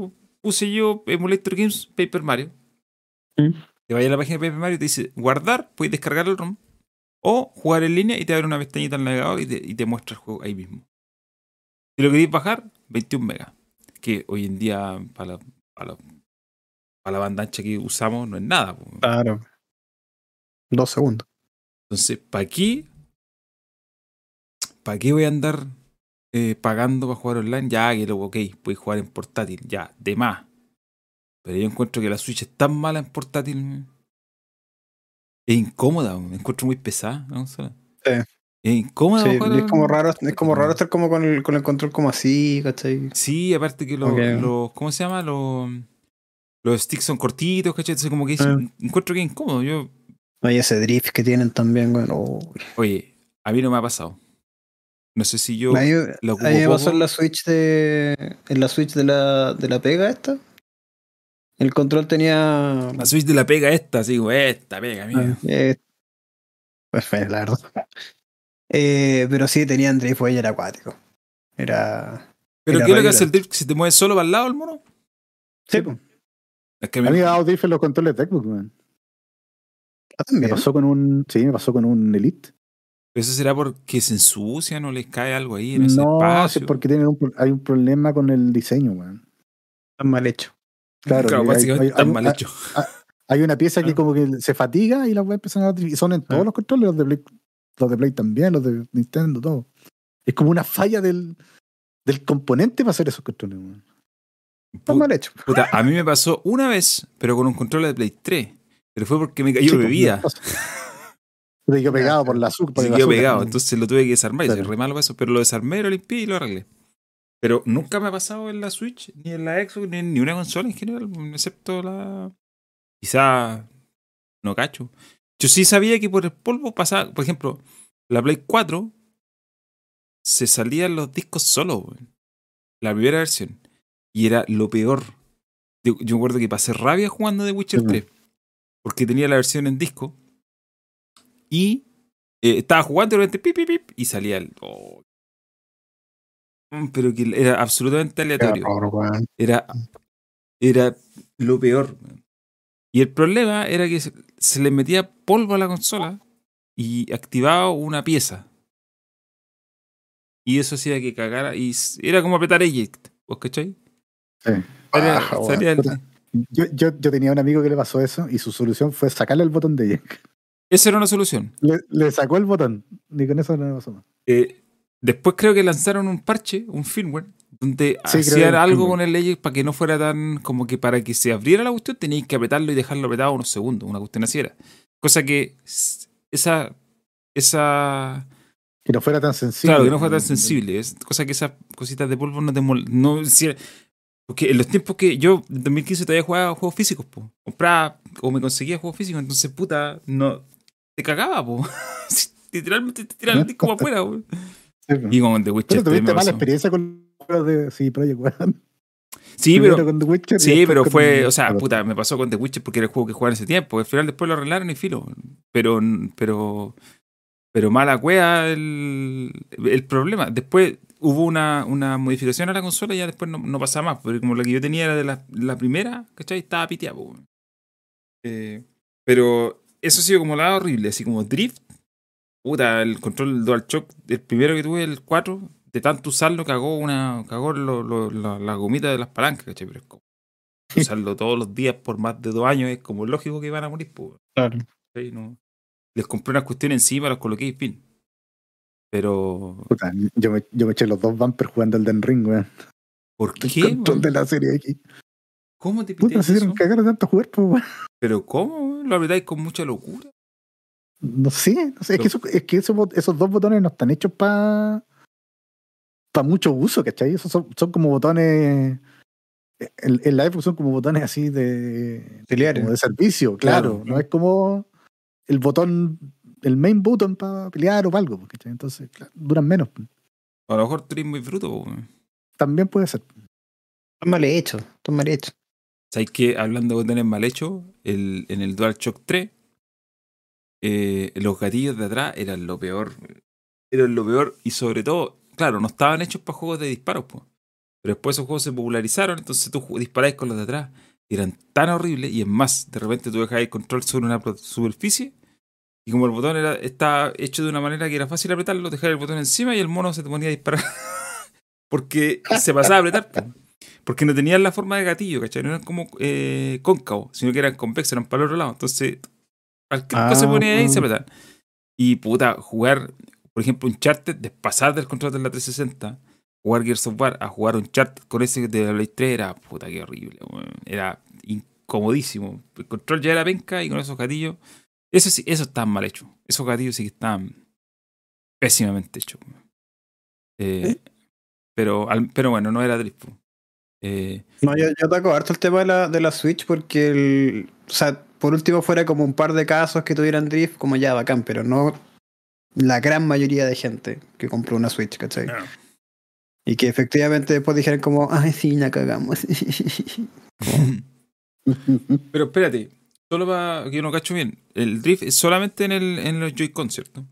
puse yo Emulator Games Paper Mario. Mm. Te vaya a la página de Paper Mario y te dice guardar, puedes descargar el ROM. O jugar en línea y te abre una pestañita el navegador y te, y te muestra el juego ahí mismo. Si lo queréis bajar, 21 megas. Que hoy en día, para la, para la, banda ancha que usamos, no es nada. Claro. Dos segundos. Entonces, ¿para qué? ¿Para qué voy a andar eh, pagando para jugar online? Ya, que lo, ok, puedes jugar en portátil, ya, de más. Pero yo encuentro que la Switch es tan mala en portátil. Es incómoda, me encuentro muy pesada. Es incómodo. es como raro, es como raro estar como con el, con el control como así, ¿cachai? Sí, aparte que los, ¿cómo se llama? Los, los sticks son cortitos, ¿cachai? Entonces como que ah. encuentro que es incómodo. Yo... Oye, ese drift que tienen también, bueno. Oye, a mí no me ha pasado. No sé si yo lo ocupo. me pasó en la Switch de. En la Switch de la, de la pega esta. El control tenía. La Switch de la pega esta, así, esta pega, mía. Ah, eh, pues fue, la verdad. Eh, pero sí, tenía André y era acuático. Era. ¿Pero qué es lo que hace el drift? ¿Si te mueves solo para el lado el mono? Sí, pues. Es que a mí me ha dado drift en los controles de Xbox, man. Ah, me pasó con un. Sí, me pasó con un Elite. ¿Eso será porque se ensucia, no les cae algo ahí en ese no, espacio? No, porque tiene un, hay un problema con el diseño, man. Está mal hecho. Claro, claro básicamente está mal hecho. Hay, una pieza que como que se fatiga y la web empiezan a... Y son en todos ah. los controles, los de Play los de Play también, los de Nintendo, todo. Es como una falla del, del componente para hacer esos controles. Está mal hecho. a mí me pasó una vez, pero con un control de Play 3. Pero fue porque me cayó bebida. Se quedó pegado por la azúcar. Se quedó pegado, entonces lo tuve que desarmar. Y se re malo eso, pero lo desarmé, lo limpié y lo arreglé. Pero nunca me ha pasado en la Switch, ni en la Xbox, ni en ni una consola en general, excepto la. Quizá. No cacho. Yo sí sabía que por el polvo pasaba, por ejemplo, la Play 4 se salían los discos solos, la primera versión. Y era lo peor. Yo, me acuerdo que pasé rabia jugando de Witcher 3. Porque tenía la versión en disco. Y eh, estaba jugando y pip, pip, pip, y salía el. Oh. Mm, pero que era absolutamente aleatorio. Era, era lo peor. Y el problema era que se, le metía polvo a la consola y activaba una pieza. Y eso hacía que cagara. Y era como apretar eject. ¿Vos cachai? Sí. Ah, yo, yo, yo, tenía un amigo que le pasó eso y su solución fue sacarle el botón de eject. Esa era una solución. Le, sacó el botón. Ni con eso no pasó más. Eh, después creo que lanzaron un parche, un firmware, donde hacían algo con el ley para que no fuera tan como que para que se abriera la cuestión teníais que apretarlo y dejarlo apretado unos segundos, una cuestión así era. Cosa que esa esa que no fuera tan sensible. Claro, que no fuera tan sensible. Es cosa que esas cositas de polvo no te no porque en los tiempos que yo en 2015 todavía jugaba juegos físicos, po. compraba o me conseguía juegos físicos, entonces puta, no te cagaba, po. Literalmente te tiraba el disco para afuera, po. y con The Witcher. Pero tuviste mala experiencia con de sí, Project Sí, pero, sí, pero fue, o sea, puta, me pasó con The Witcher porque era el juego que jugaba en ese tiempo. Al final después lo arreglaron y filo. Pero, pero, pero mala cueva el, el problema. Después, hubo una, una, modificación a la consola y ya después no, no, pasaba más. Porque como la que yo tenía era de la, la primera, ¿cachai? Estaba piteada, eh, pero eso ha sido como la horrible, así como drift. Puta, el control del DualShock, el primero que tuve, el 4, de tanto usarlo, cagó una cagó lo, lo, la, gomita de las palancas, ¿cachai? Pero es como usarlo todos los días por más de dos años, es como lógico que iban a morir, pues. Claro. No. Les compré una cuestión encima, los coloqué y fin. Pero. Puta, yo, me, yo me eché los dos bumpers jugando el Den Ring, weón. ¿Por qué? El control de la serie aquí. ¿Cómo te Puta, se hicieron cagar de tanto jugar, weón. ¿Pero cómo? ¿Lo apretáis con mucha locura? No sé, no sé. Es que, es que esos, esos dos botones no están hechos para para mucho uso, ¿cachai? Esos son, son como botones. En, en, la época son como botones así de. Como de servicio, claro. No es como el botón, el main button para pelear o para algo, ¿cachai? Entonces, duran menos. A lo mejor tú eres muy bruto, También puede ser. Están mal hechos, están mal hechos. ¿Sabes que hablando de botones mal hechos, en el DualShock 3, eh, los gatillos de atrás eran lo peor. Eran lo peor y sobre todo claro, no estaban hechos para juegos de disparos, pues. Pero después esos juegos se popularizaron, entonces tú disparáis con los de atrás. Y eran tan horribles, y es más, de repente tú dejabas el control sobre una superficie, y como el botón era, estaba hecho de una manera que era fácil apretarlo, dejabas el botón encima y el mono se te ponía a disparar. Porque se pasaba a apretar. Porque no tenían la forma de gatillo, ¿cachai? No eran como eh, cóncavos, sino que eran convexos, eran para el otro lado. Entonces, al que se ponía ahí, se apretaban. Y puta, jugar por ejemplo, un charter, de pasar del control de la 360, jugar Gears of War a jugar un charter con ese de la Play 3 era puta que horrible, era incomodísimo. El control ya era penca y con esos gatillos, eso sí, eso está mal hecho. Esos gatillos sí que están pésimamente hechos. Eh, pero, pero bueno, no era drift. Eh, no, yo, yo toco harto el tema de la, de la Switch porque el, o sea, por último fuera como un par de casos que tuvieran drift, como ya bacán, pero no la gran mayoría de gente que compró una Switch, ¿cachai? Y que efectivamente después dijeron como, ay, sí, la cagamos. Pero espérate, solo para que yo no cacho bien, el drift es solamente en, el, en los Joy-Con, ¿cierto?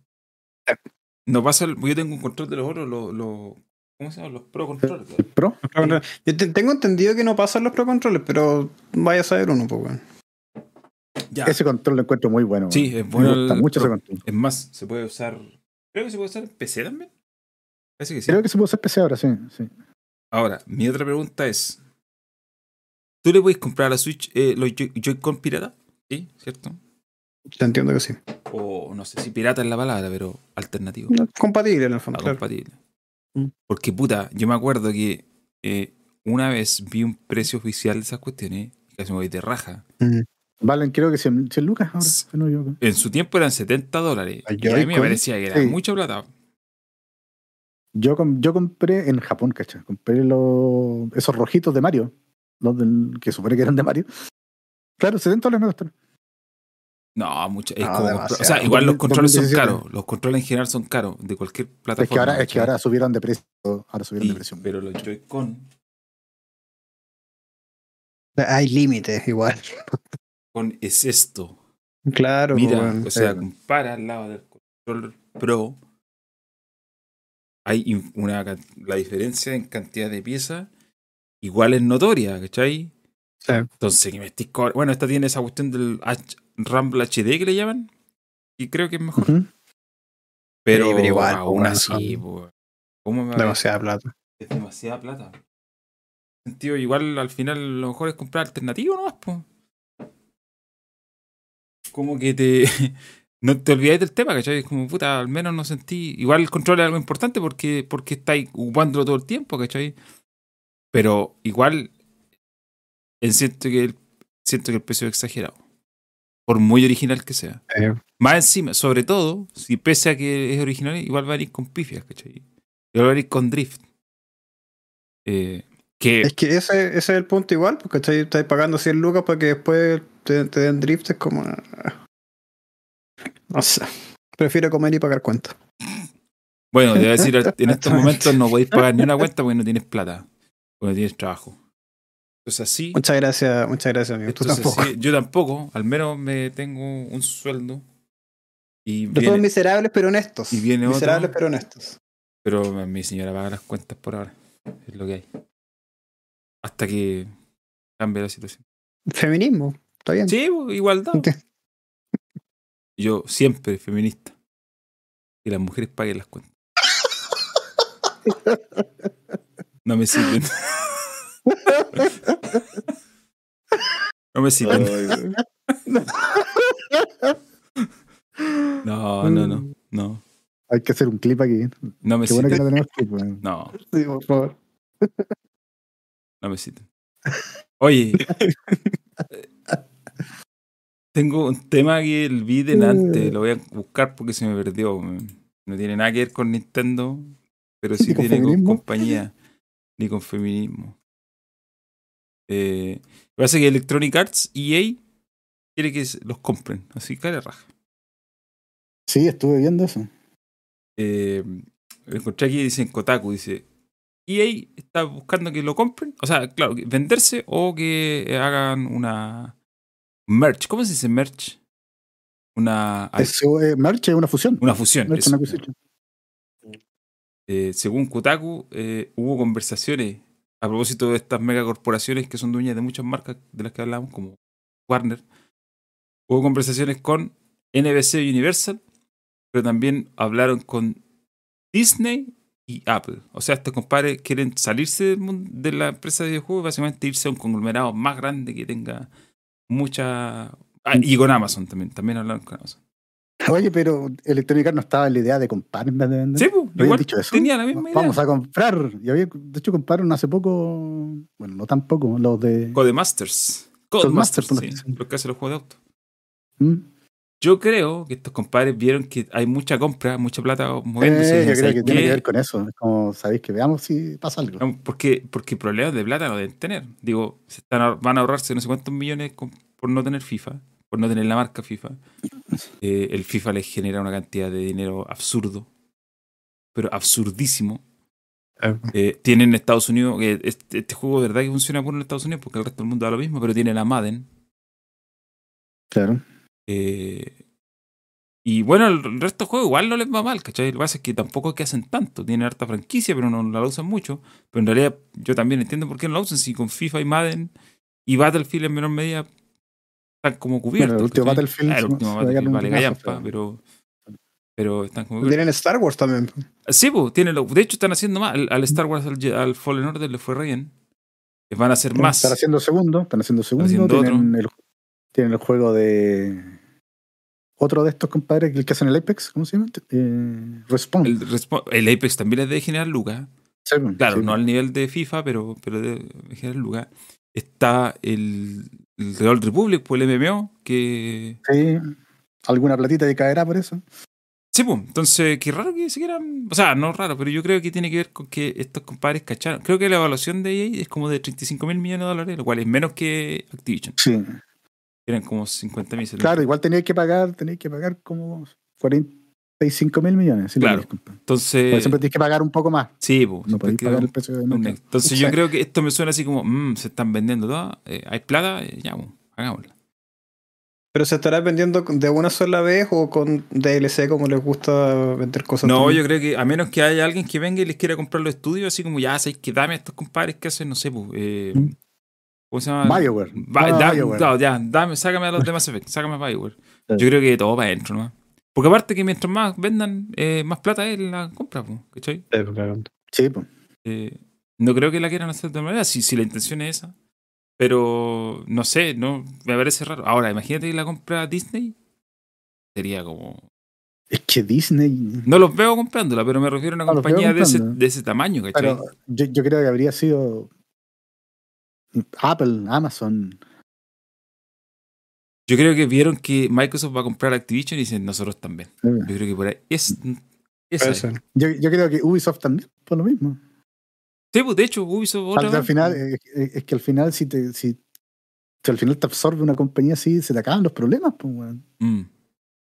No pasa, yo tengo un control de los otros, los ¿cómo se llama? Los Pro Controllers. Pro? Yo tengo entendido que no pasan los Pro Controllers, pero vaya a saber uno, pues, bueno. Ese control lo encuentro muy bueno. Sí, es bueno. Me gusta mucho ese control. Es más, se puede usar. Creo que se puede usar en PC también. Parece que sí. Creo que se puede usar en PC ahora, sí, sí. Ahora, mi otra pregunta es: ¿Tú le puedes comprar a la Switch eh, los Joy-Con pirata? Sí, ¿cierto? Te entiendo que sí. O no sé si pirata es la palabra, pero alternativo. compatible en el fondo. compatible. Porque puta, yo me acuerdo que eh, una vez vi un precio oficial de esas cuestiones y casi me voy de raja. Mm. Valen creo que 100, lucas ahora. en su tiempo eran 70 dólares. y a mí me parecía que era mucho plata. Yo, yo compré en Japón, ¿cachai? Compré los, esos rojitos de Mario, los del, que supone que eran de Mario. Claro, 70 dólares me costaron. No, mucho. Es como, o sea, igual los controles son caros. Los controles en general son caros de cualquier plataforma. Es que ahora, es que ahora subieron de precio. Ahora subieron de precio. Pero los Joy-Con. Hay límites igual con es esto. Claro, mira, o sea, compara al lado del control Pro. Hay una la diferencia en cantidad de piezas igual es notoria, ¿cachai? Sí. Entonces, que me estoy Bueno, esta tiene esa cuestión del Rumble HD que le llaman. Y creo que es mejor. pero, igual, aún así, ¿cómo me Demasiada plata. Es demasiada plata. Sentido, igual al final lo mejor es comprar alternativo nomás, pues como que te. no te olvidáis del tema, ¿cachai? Es como, puta, al menos no sentí. Igual el control es algo importante porque, porque estáis ocupándolo todo el tiempo, ¿cachai? Pero igual. Siento que, el, siento que el precio es exagerado. Por muy original que sea. Más encima, sobre todo, si pese a que es original, igual va a ir con pifias, ¿cachai? Igual va a ir con drift. Eh, que... Es que ese, ese, es el punto igual, porque estáis pagando 100 lucas para que después te, den drift, es como. No sé. Prefiero comer y pagar cuenta. Bueno, debo decir, en estos momentos no podéis pagar ni una cuenta porque no tienes plata, porque no tienes trabajo. Entonces así. Muchas gracias, muchas gracias, amigo. tampoco. yo tampoco, al menos me tengo un sueldo. Y miserables pero honestos. Y viene miserables pero honestos. Pero mi señora paga las cuentas por ahora. Es lo que hay. Hasta que cambie la situación. Feminismo, está bien. Sí, igualdad. Yo siempre feminista. Que las mujeres paguen las cuentas. No me sirven. No me sirven. No, no, no, no. Hay que hacer un clip aquí. No me Qué bueno que no tenemos clip, No. Sí, por favor. No me sirven. Oye. tengo un tema que el vi delante. Lo voy a buscar porque se me perdió. No tiene nada que ver con Nintendo, pero sí tiene con compañía ni con feminismo. Eh, pasa que Electronic Arts, EA, quiere que los compren. Así que raja. Sí, estuve viendo eso. Eh, encontré aquí, dice en Kotaku, dice, EA está buscando que lo compren. O sea, claro, venderse o que hagan una merch. ¿Cómo se dice merch? Una... Eh, merch es una fusión. Una fusión. Eh, según Kotaku, eh, hubo conversaciones a propósito de estas megacorporaciones que son dueñas de muchas marcas de las que hablamos, como Warner. Hubo conversaciones con NBC Universal, pero también hablaron con Disney y Apple. O sea, estos compadres quieren salirse de la empresa de videojuegos, básicamente irse a un conglomerado más grande que tenga mucha. Ah, y con Amazon también, también hablaron con Amazon. Oye, pero Electronic Arts no estaba en la idea de comprar de vender. Sí, pues, igual dicho eso? tenía la misma idea. Vamos a comprar. Y había, de hecho, compraron hace poco, bueno, no tan poco, los de. Codemasters. Codemasters, Codemasters sí, los que hacen los juegos de auto. ¿Mm? Yo creo que estos compadres vieron que hay mucha compra, mucha plata moviéndose. Eh, yo creo que tiene que ver con eso. Es como, sabéis que veamos si pasa algo. porque, porque problemas de plata no deben tener. Digo, se están, van a ahorrarse no sé cuántos millones por no tener FIFA por no tener la marca FIFA. Eh, el FIFA les genera una cantidad de dinero absurdo, pero absurdísimo. Ah. Eh, tienen en Estados Unidos, este, este, juego de verdad que funciona por en Estados Unidos porque el resto del mundo da lo mismo, pero tiene la Madden. Claro. Eh, y bueno, el resto del juego igual no les va mal, ¿cachai? Lo que pasa es que tampoco es que hacen tanto. Tienen harta franquicia, pero no la usan mucho. Pero en realidad yo también entiendo por qué no la usan. Si con FIFA y Madden y Battlefield en menor medida están como cubiertos. el último Battlefield. el último Battlefield vale gallampa, pero, pero están como Tienen Star Wars también. Sí, pues, tienen lo, de hecho están haciendo más. Al, Star Wars, al, Fallen Order le fue re bien. Van a hacer más. Están haciendo segundo, están haciendo segundo. tienen, El, tienen el juego de otro de estos compadres, el que hacen el Apex, ¿cómo se llama? Eh, Respawn. El, Apex también es de General Lucas. claro, no al nivel de FIFA, pero, pero de General Lucas. Está el, el Real Republic, pues el MMO, que... Sí, alguna platita de caerá por eso. Sí, pues, entonces, qué raro que se quieran... O sea, no raro, pero yo creo que tiene que ver con que estos compadres cacharon. Creo que la evaluación de EA es como de 35 mil millones de dólares, lo cual es menos que Activision. Sí. Eran como 50 mil. Claro, igual tenéis que pagar, tenéis que pagar como 45 mil millones. claro. Entonces. siempre tienes que pagar un poco más. Sí, pues. No podéis pagar el precio de Entonces yo creo que esto me suena así como, mmm, se están vendiendo todas, eh, hay plata, eh, ya, bueno, hagámosla. ¿Pero se estará vendiendo de una sola vez o con DLC como les gusta vender cosas? No, yo creo que a menos que haya alguien que venga y les quiera comprar los estudios, así como ya sabéis que dame a estos compadres que hacen, no sé, pues. ¿Cómo se llama? Bioware. Ah, ya, dame, sácame a los demás efectos, sácame a Bioware. Yo creo que todo va adentro, ¿no? Porque aparte que mientras más vendan, eh, más plata es la compra, ¿cachai? Sí, pues. Eh, no creo que la quieran hacer de otra manera, si, si la intención es esa. Pero no sé, no me parece raro. Ahora, imagínate que la compra Disney. Sería como. Es que Disney. No los veo comprándola, pero me refiero a una compañía de ese, de ese, tamaño, ¿cachai? Pero yo, yo creo que habría sido Apple, Amazon. Yo creo que vieron que Microsoft va a comprar Activision y dicen nosotros también. Yo creo que por ahí es. yo, yo, creo que Ubisoft también, por lo mismo. Sí, pues de hecho, Ubisoft. al, final, es, que al final, si, te, si, al final te absorbe una compañía así, se te acaban los problemas, pues, mm.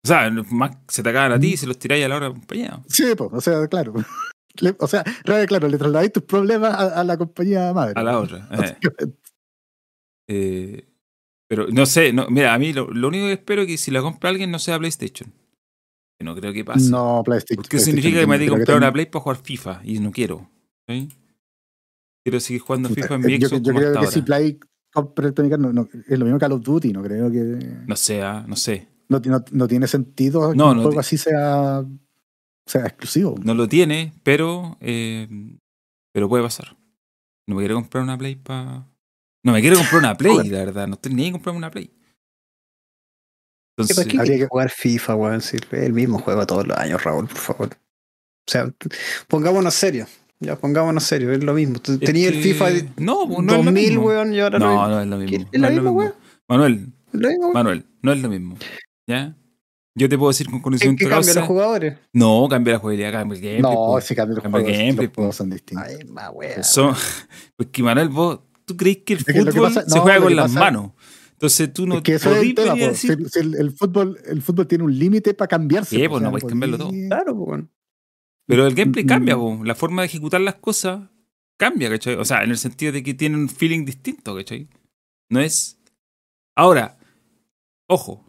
O sea, más se te acaban a ti y mm. se los tiráis a la hora de la compañía. Sí, pues, o sea, claro. o sea, claro, le trasladáis tus problemas a, la compañía madre. A la otra. Eh. Eh, pero no sé, no, mira, a mí lo, único que espero es que si la compra alguien no sea PlayStation. no creo que pase. No, PlayStation. Porque significa que me tengo que comprar una Play para jugar FIFA y no quiero. Quiero seguir jugando FIFA en mi Xbox. Yo, yo creo que si Play compra no, no, es lo mismo que Call of Duty, no creo que. No sé, ah, no sé. No, no, tiene sentido que un juego así sea, sea exclusivo. No lo tiene, pero, eh, pero puede pasar. No me quiero comprar una Play para. No me quiero comprar una Play, la verdad. No estoy ni comprarme una Play. Entonces, habría que jugar FIFA, weón. Sí, el mismo juego todos los años, Raúl, por favor. O sea, pongámonos serio. Ya, pongámonos serio, es lo mismo. Tenía el FIFA no, pues, no 2000, weón, y ahora no. No, no es lo mismo. ¿Es lo mismo, weón? Manuel, Manuel, no es lo mismo. ¿Ya? Yo te puedo decir con conocimiento ¿Qué cambia los jugadores? No, cambia la jugabilidad, cambia el gameplay. No, si cambia los jugadores. Gameplay, los juegos son distintos. Ay, más weón. Son, pues que Manuel, vos, ¿tú crees que el fútbol se juega con las manos? Entonces tú no es que eso es el, tema, el, fútbol, el fútbol tiene un límite para cambiarse. Sí, pues no puedes cambiarlo todo. Claro, pues. Pero el gameplay mm, cambia, mm. la forma de ejecutar las cosas cambia, ¿cachai? O sea, en el sentido de que tiene un feeling distinto, ¿cachai? No es. Ahora, ojo,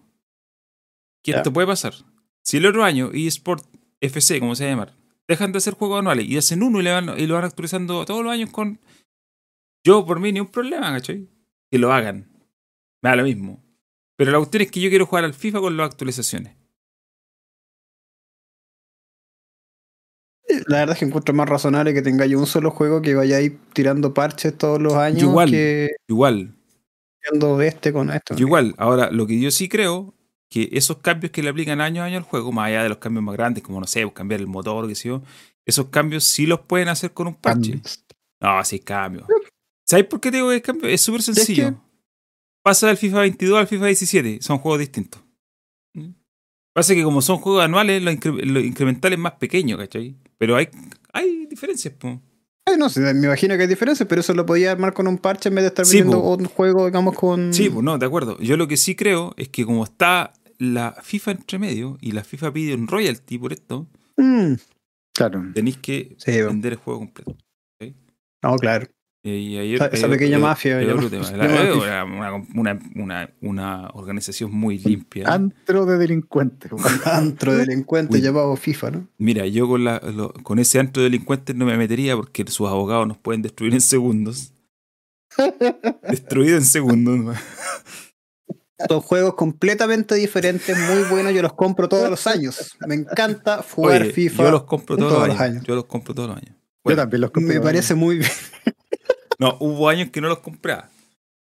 ¿qué esto puede pasar? Si el otro año eSport FC, como se llama llamar, dejan de hacer juegos anuales y hacen uno y, y lo van actualizando todos los años con. Yo, por mí, ni un problema, ¿cachai? Que lo hagan. Me da lo mismo. Pero la cuestión es que yo quiero jugar al FIFA con las actualizaciones. La verdad es que encuentro más razonable que tengáis un solo juego que vayáis tirando parches todos los años. Igual, que igual. este con esto. Igual. Ahora, lo que yo sí creo que esos cambios que le aplican año a año al juego, más allá de los cambios más grandes, como no sé, pues, cambiar el motor, qué sé yo, esos cambios sí los pueden hacer con un parche. No, sí, cambios. ¿Sabes por qué digo que es cambio? Es súper sencillo. Pasa del FIFA 22 al FIFA 17, son juegos distintos. Pasa que como son juegos anuales, lo, incremental es más pequeño, ¿cachai? Pero hay, hay diferencias, pues. no sé, me imagino que hay diferencias, pero eso lo podía armar con un parche en vez de estar viendo un juego, digamos, con. Sí, pues no, de acuerdo. Yo lo que sí creo es que como está la FIFA entre medio y la FIFA pide un royalty por esto, mm, claro. tenéis que vender el juego completo. No, claro. Y esa, pequeña mafia. una, organización muy limpia. Antro de delincuentes. antro de delincuentes llamado FIFA, ¿no? Mira, yo con, la, con ese antro de delincuentes no me metería porque sus abogados nos pueden destruir en segundos. Destruido en segundos. Son juegos completamente diferentes, muy buenos. Yo los compro todos los años. Me encanta jugar FIFA. Yo los compro todos, los, años. Yo los compro todos los años. yo también los compro. Me parece muy bien. No, hubo años que no los compraba.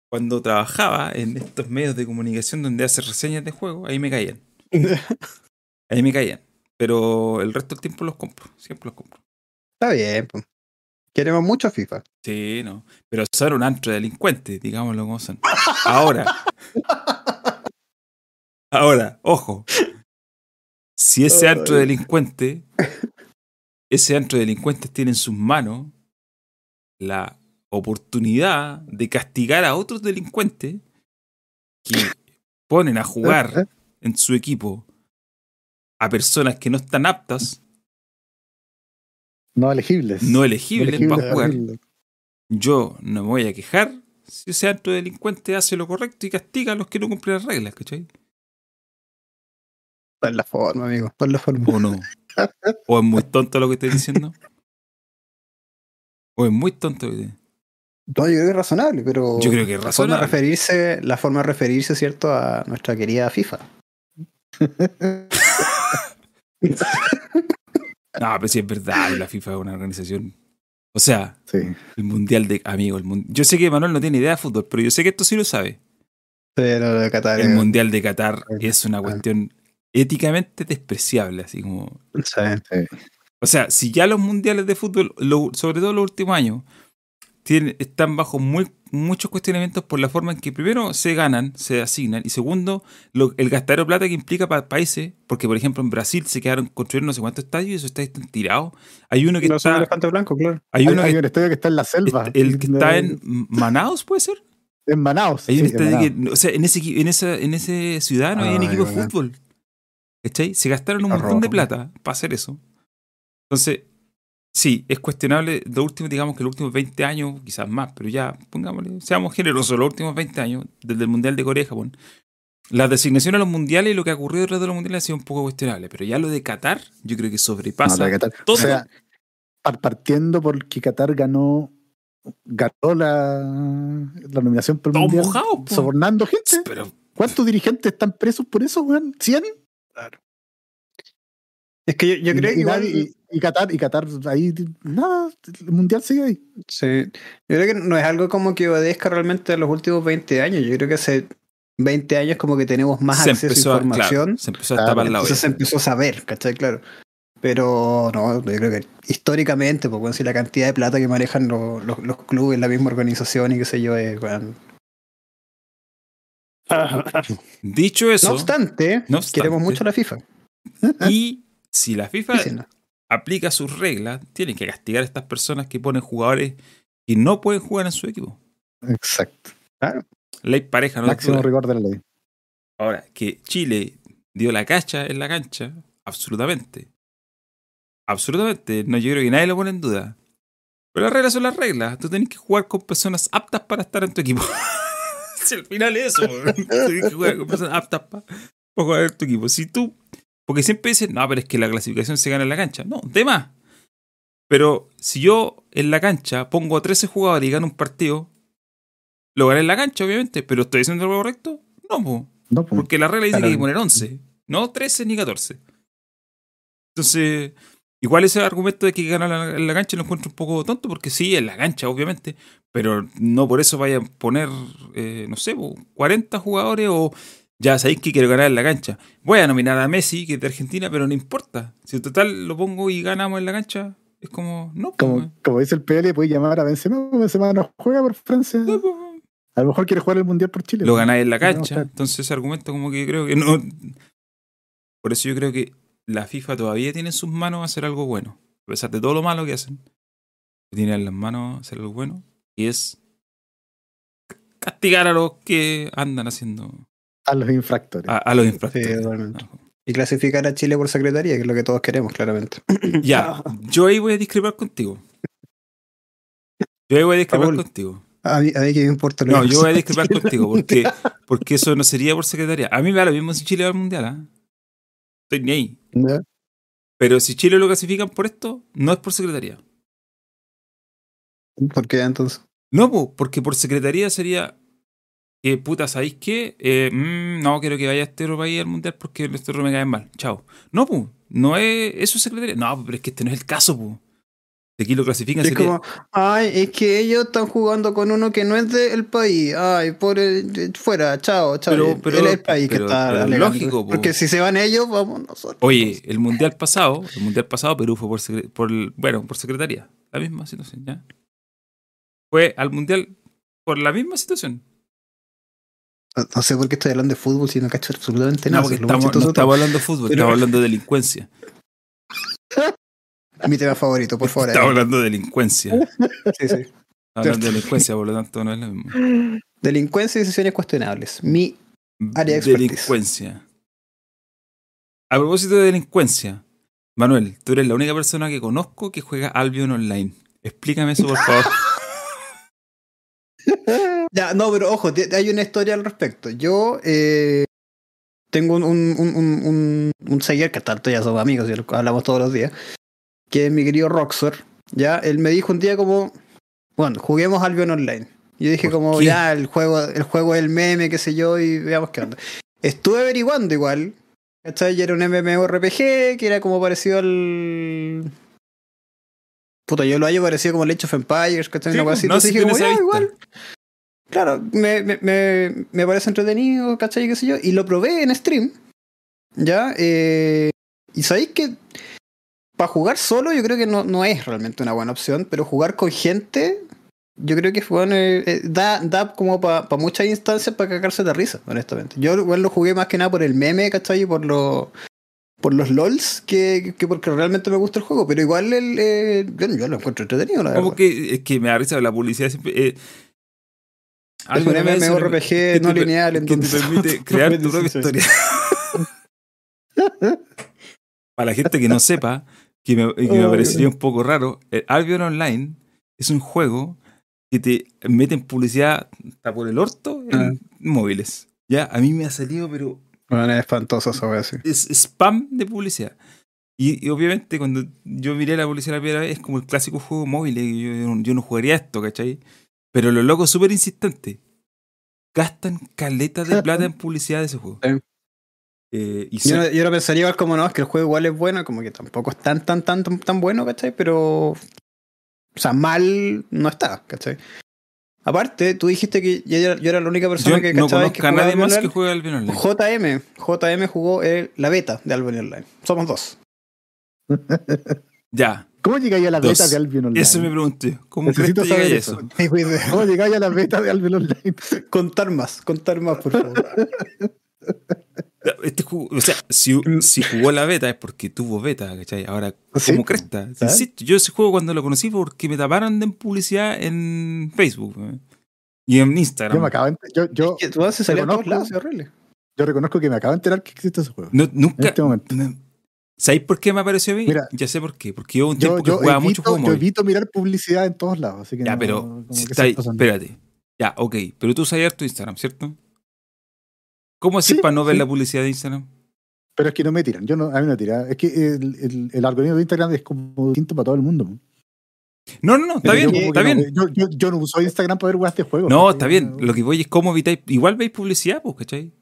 Cuando trabajaba en estos medios de comunicación donde hace reseñas de juegos, ahí me caían. ahí me caían. Pero el resto del tiempo los compro. Siempre los compro. Está bien, pues. Queremos mucho FIFA. Sí, no. Pero son un antro de delincuentes, digámoslo como son. Ahora. ahora, ojo. Si ese antro de delincuente, ese antro de delincuentes tiene en sus manos la oportunidad de castigar a otros delincuentes que ponen a jugar en su equipo a personas que no están aptas. No elegibles. No elegibles, para jugar. Yo no me voy a quejar si ese alto delincuente hace lo correcto y castiga a los que no cumplen las reglas, ¿cachai? es la forma, amigo. es la forma. O no. O es muy tonto lo que estoy diciendo. O es muy tonto lo que estoy no, yo creo que es razonable, pero. Yo creo que es razonable. La forma de referirse, la forma de referirse, ¿cierto?, a nuestra querida FIFA. no, pero sí es verdad, la FIFA es una organización. O sea, el mundial de. Amigo, el yo sé que Manuel no tiene idea de fútbol, pero yo sé que esto sí lo sabe. Pero de Qatar. El mundial de Qatar es una cuestión éticamente despreciable, así como. O sea, si ya los mundiales de fútbol, sobre todo los últimos años, están bajo muy, muchos cuestionamientos por la forma en que primero se ganan, se asignan, y segundo, el gastadero de plata que implica para países, porque por ejemplo en Brasil se quedaron construyendo no sé cuántos estadios y esos estadios están tirados. Hay uno que no está... blanco, claro. Hay, uno hay, un estadio que está en la selva. El que está en Manaus, ¿puede ser? En Manaus. Hay un estadio que, o sea, en ese, en esa, en ese ciudad no hay un equipo de fútbol. Se gastaron un montón de plata para hacer eso. Entonces, Sí, es cuestionable. Lo último, digamos que los últimos 20 años, quizás más, pero ya, pongámosle, seamos generosos, los últimos 20 años, desde el Mundial de Corea Japón, La designación a los mundiales y lo que ha ocurrido detrás de los mundiales ha sido un poco cuestionable, pero ya lo de Qatar, yo creo que sobrepasa todo. O sea, partiendo porque Qatar ganó ganó la, la nominación por el mundial, sobornando gente. Pero, ¿Cuántos dirigentes están presos por eso, weón? ¿100? Claro. Es que yo, creo que y, Qatar, y Qatar, ahí, nada, el mundial sigue ahí. Sí. Yo creo que no es algo como que obedezca realmente a los últimos 20 años. Yo creo que hace 20 años como que tenemos más acceso a información. se empezó a tapar la Entonces se empezó a saber, ¿cachai? Claro. Pero no, yo creo que históricamente, pues bueno, si la cantidad de plata que manejan los, los, clubes, la misma organización y qué sé yo, es bueno. Dicho eso, no obstante, queremos mucho la FIFA. Y si la FIFA aplica sus reglas, tienen que castigar a estas personas que ponen jugadores que no pueden jugar en su equipo. Exacto. Claro. Ley pareja, ¿no? Máximo rigor de la ley. Ahora, que Chile dio la cacha en la cancha, absolutamente. Absolutamente. No, yo creo que nadie lo pone en duda. Pero las reglas son las reglas. Tú tienes que jugar con personas aptas para estar en tu equipo. si al final es eso. tienes que jugar con personas aptas para, jugar en tu equipo. Si tú. Porque siempre dicen, no, pero es que la clasificación se gana en la cancha. No, de más. Pero si yo en la cancha pongo a 13 jugadores y gano un partido, lo gané en la cancha, obviamente, pero ¿estoy diciendo lo correcto? No, no porque la regla dice que hay que poner 11, no 13 ni 14. Entonces, igual ese argumento de que gana en la cancha lo encuentro un poco tonto, porque sí, en la cancha, obviamente, pero no por eso vayan a poner, eh, no sé, 40 jugadores o ya sabéis que quiero ganar en la cancha. Voy a nominar a Messi, que es de Argentina, pero no importa. Si en total lo pongo y ganamos en la cancha, es como, no. Como, como dice el PL, puede llamar a Benzema, Benzema no juega por Francia. A lo mejor quiere jugar el mundial por Chile. Lo ganáis en la cancha. entonces ese argumento como que creo que no. Por eso yo creo que la FIFA todavía tiene en sus manos hacer algo bueno. A pesar de todo lo malo que hacen. Tiene en las manos hacer algo bueno. Y es castigar a los que andan haciendo. A los infractores. A, los infractores. y clasificar a Chile por secretaría, que es lo que todos queremos, claramente. Ya, yo ahí voy a discrepar contigo. Yo ahí voy a discrepar contigo. A mí, a mí que me importa. no, yo voy a discrepar contigo porque, porque eso no sería por secretaría. A mí me da lo mismo si Chile va al mundial. ¿ah? Estoy ni ahí. Pero si Chile lo clasifican por esto, no es por secretaría. ¿Por qué entonces? No, porque por secretaría sería que puta, ¿sabéis qué? Eh, mm, no quiero que vaya este otro país al mundial porque este otro me cae mal. Chao. No, pues, no es eso es secretaría. No, pero es que este no es el caso, pues. Aquí lo clasifican. Es como, ay, es que ellos están jugando con uno que no es del país. Ay, por fuera, chao, chao. Pero, pero, Él es el país que está lógico. Porque si se van ellos, vamos nosotros. Oye, el mundial pasado, el mundial pasado Perú fue por, por bueno, por secretaría. La misma situación, ¿ya? Fue al mundial por la misma situación. No, sé por qué estoy hablando de fútbol si no cacho absolutamente nada. No, porque estamos, no estamos hablando de fútbol, estamos hablando de delincuencia. Mi tema favorito, por favor. Estaba hablando de delincuencia. sí, sí. Hablando de delincuencia, por lo tanto, no es lo mismo. Delincuencia y decisiones cuestionables. Mi área de expertise. Delincuencia. A propósito de delincuencia, Manuel, tú eres la única persona que conozco que juega Albion Online. Explícame eso, por favor. ya, no, pero ojo, hay una historia al respecto. Yo eh, tengo un, un, un, un, seguidor que tanto ya somos amigos y hablamos todos los días, que es mi querido Roxor, ya, él me dijo un día como, bueno, juguemos Albion Online. Yo dije como, ya, el juego, el juego es el meme, qué sé yo, y veamos qué onda. Estuve averiguando igual, ¿cachai? Era un MMORPG que era como parecido al... Puta, yo lo hallo parecido como el Age of Empires, ¿cachai? Pues, no, así. dije como, ya, igual. Claro, me, me, me, parece entretenido, ¿cachai? ¿Qué sé yo? Y lo probé en stream, ¿ya? Eh, y sabéis que para jugar solo yo creo que no, no es realmente una buena opción, pero jugar con gente yo creo que bueno, eh, eh, da, da como para muchas instancias para cagarse de risa, honestamente. Yo igual lo jugué más que nada por el meme, ¿cachai? Y por, lo, por los LOLs que, que porque realmente me gusta el juego, pero igual el, eh, yo, lo encuentro entretenido, la verdad. que, es que me da risa la publicidad siempre... Eh, es un MMORPG no lineal. Que te permite crear tu propia historia. Para la gente que no sepa, que me, me parecería un poco raro. El Albion Online es un juego que te mete en publicidad hasta por el orto en ah. móviles. Ya, a mí me ha salido, pero. Bueno, es espantoso eso, es, es spam de publicidad. Y, obviamente cuando yo miré la publicidad la primera vez, es como el clásico juego móvil. Yo, yo no jugaría esto, ¿cachai? Pero los locos súper insistentes gastan caletas de plata en publicidad de ese juego. Eh, y yo, yo, pensaría igual como no, es que el juego igual es bueno, como que tampoco es tan, tan, tan, tan, bueno, ¿cachai? Pero. O sea, mal no está, ¿cachai? Aparte, tú dijiste que yo era, la única persona que cachaba que nadie más que juega Albion Online. JM, JM jugó la beta de Albion Online. Somos dos. ya. ¿Cómo llegáis a la beta de Albion Online? Eso me pregunté. ¿Cómo Necesito saber eso? ¿Cómo llegáis a la beta de Albion Online? contar más, contar más, por favor. Este o sea, si, si, jugó la beta es porque tuvo beta, ¿cachai? Ahora, como cresta. yo ese juego cuando lo conocí porque me taparon de publicidad en Facebook y en Instagram. Yo me acabo de yo, yo, tú haces salir todos lados, horrible. Yo reconozco que me acabo de enterar que existe ese juego. nunca. En este momento. ¿Sabéis por qué me apareció a mí? Mira, ya sé por qué. Porque yo un tiempo que jugaba mucho juego Yo evito mirar publicidad en todos lados. Así que ya, pero. espérate. Ya, ok. Pero tú sabías tu Instagram, ¿cierto? ¿Cómo así para no ver la publicidad de Instagram? Pero es que no me tiran. Yo no, a mí no me tiran. Es que el, el, algoritmo de Instagram es como distinto para todo el mundo. No, no, no, está bien, está bien. Yo, yo, yo, no uso Instagram para ver weas de juego. No, está bien. Lo que voy es cómo evitáis. Igual veis publicidad, pues, ¿cachai?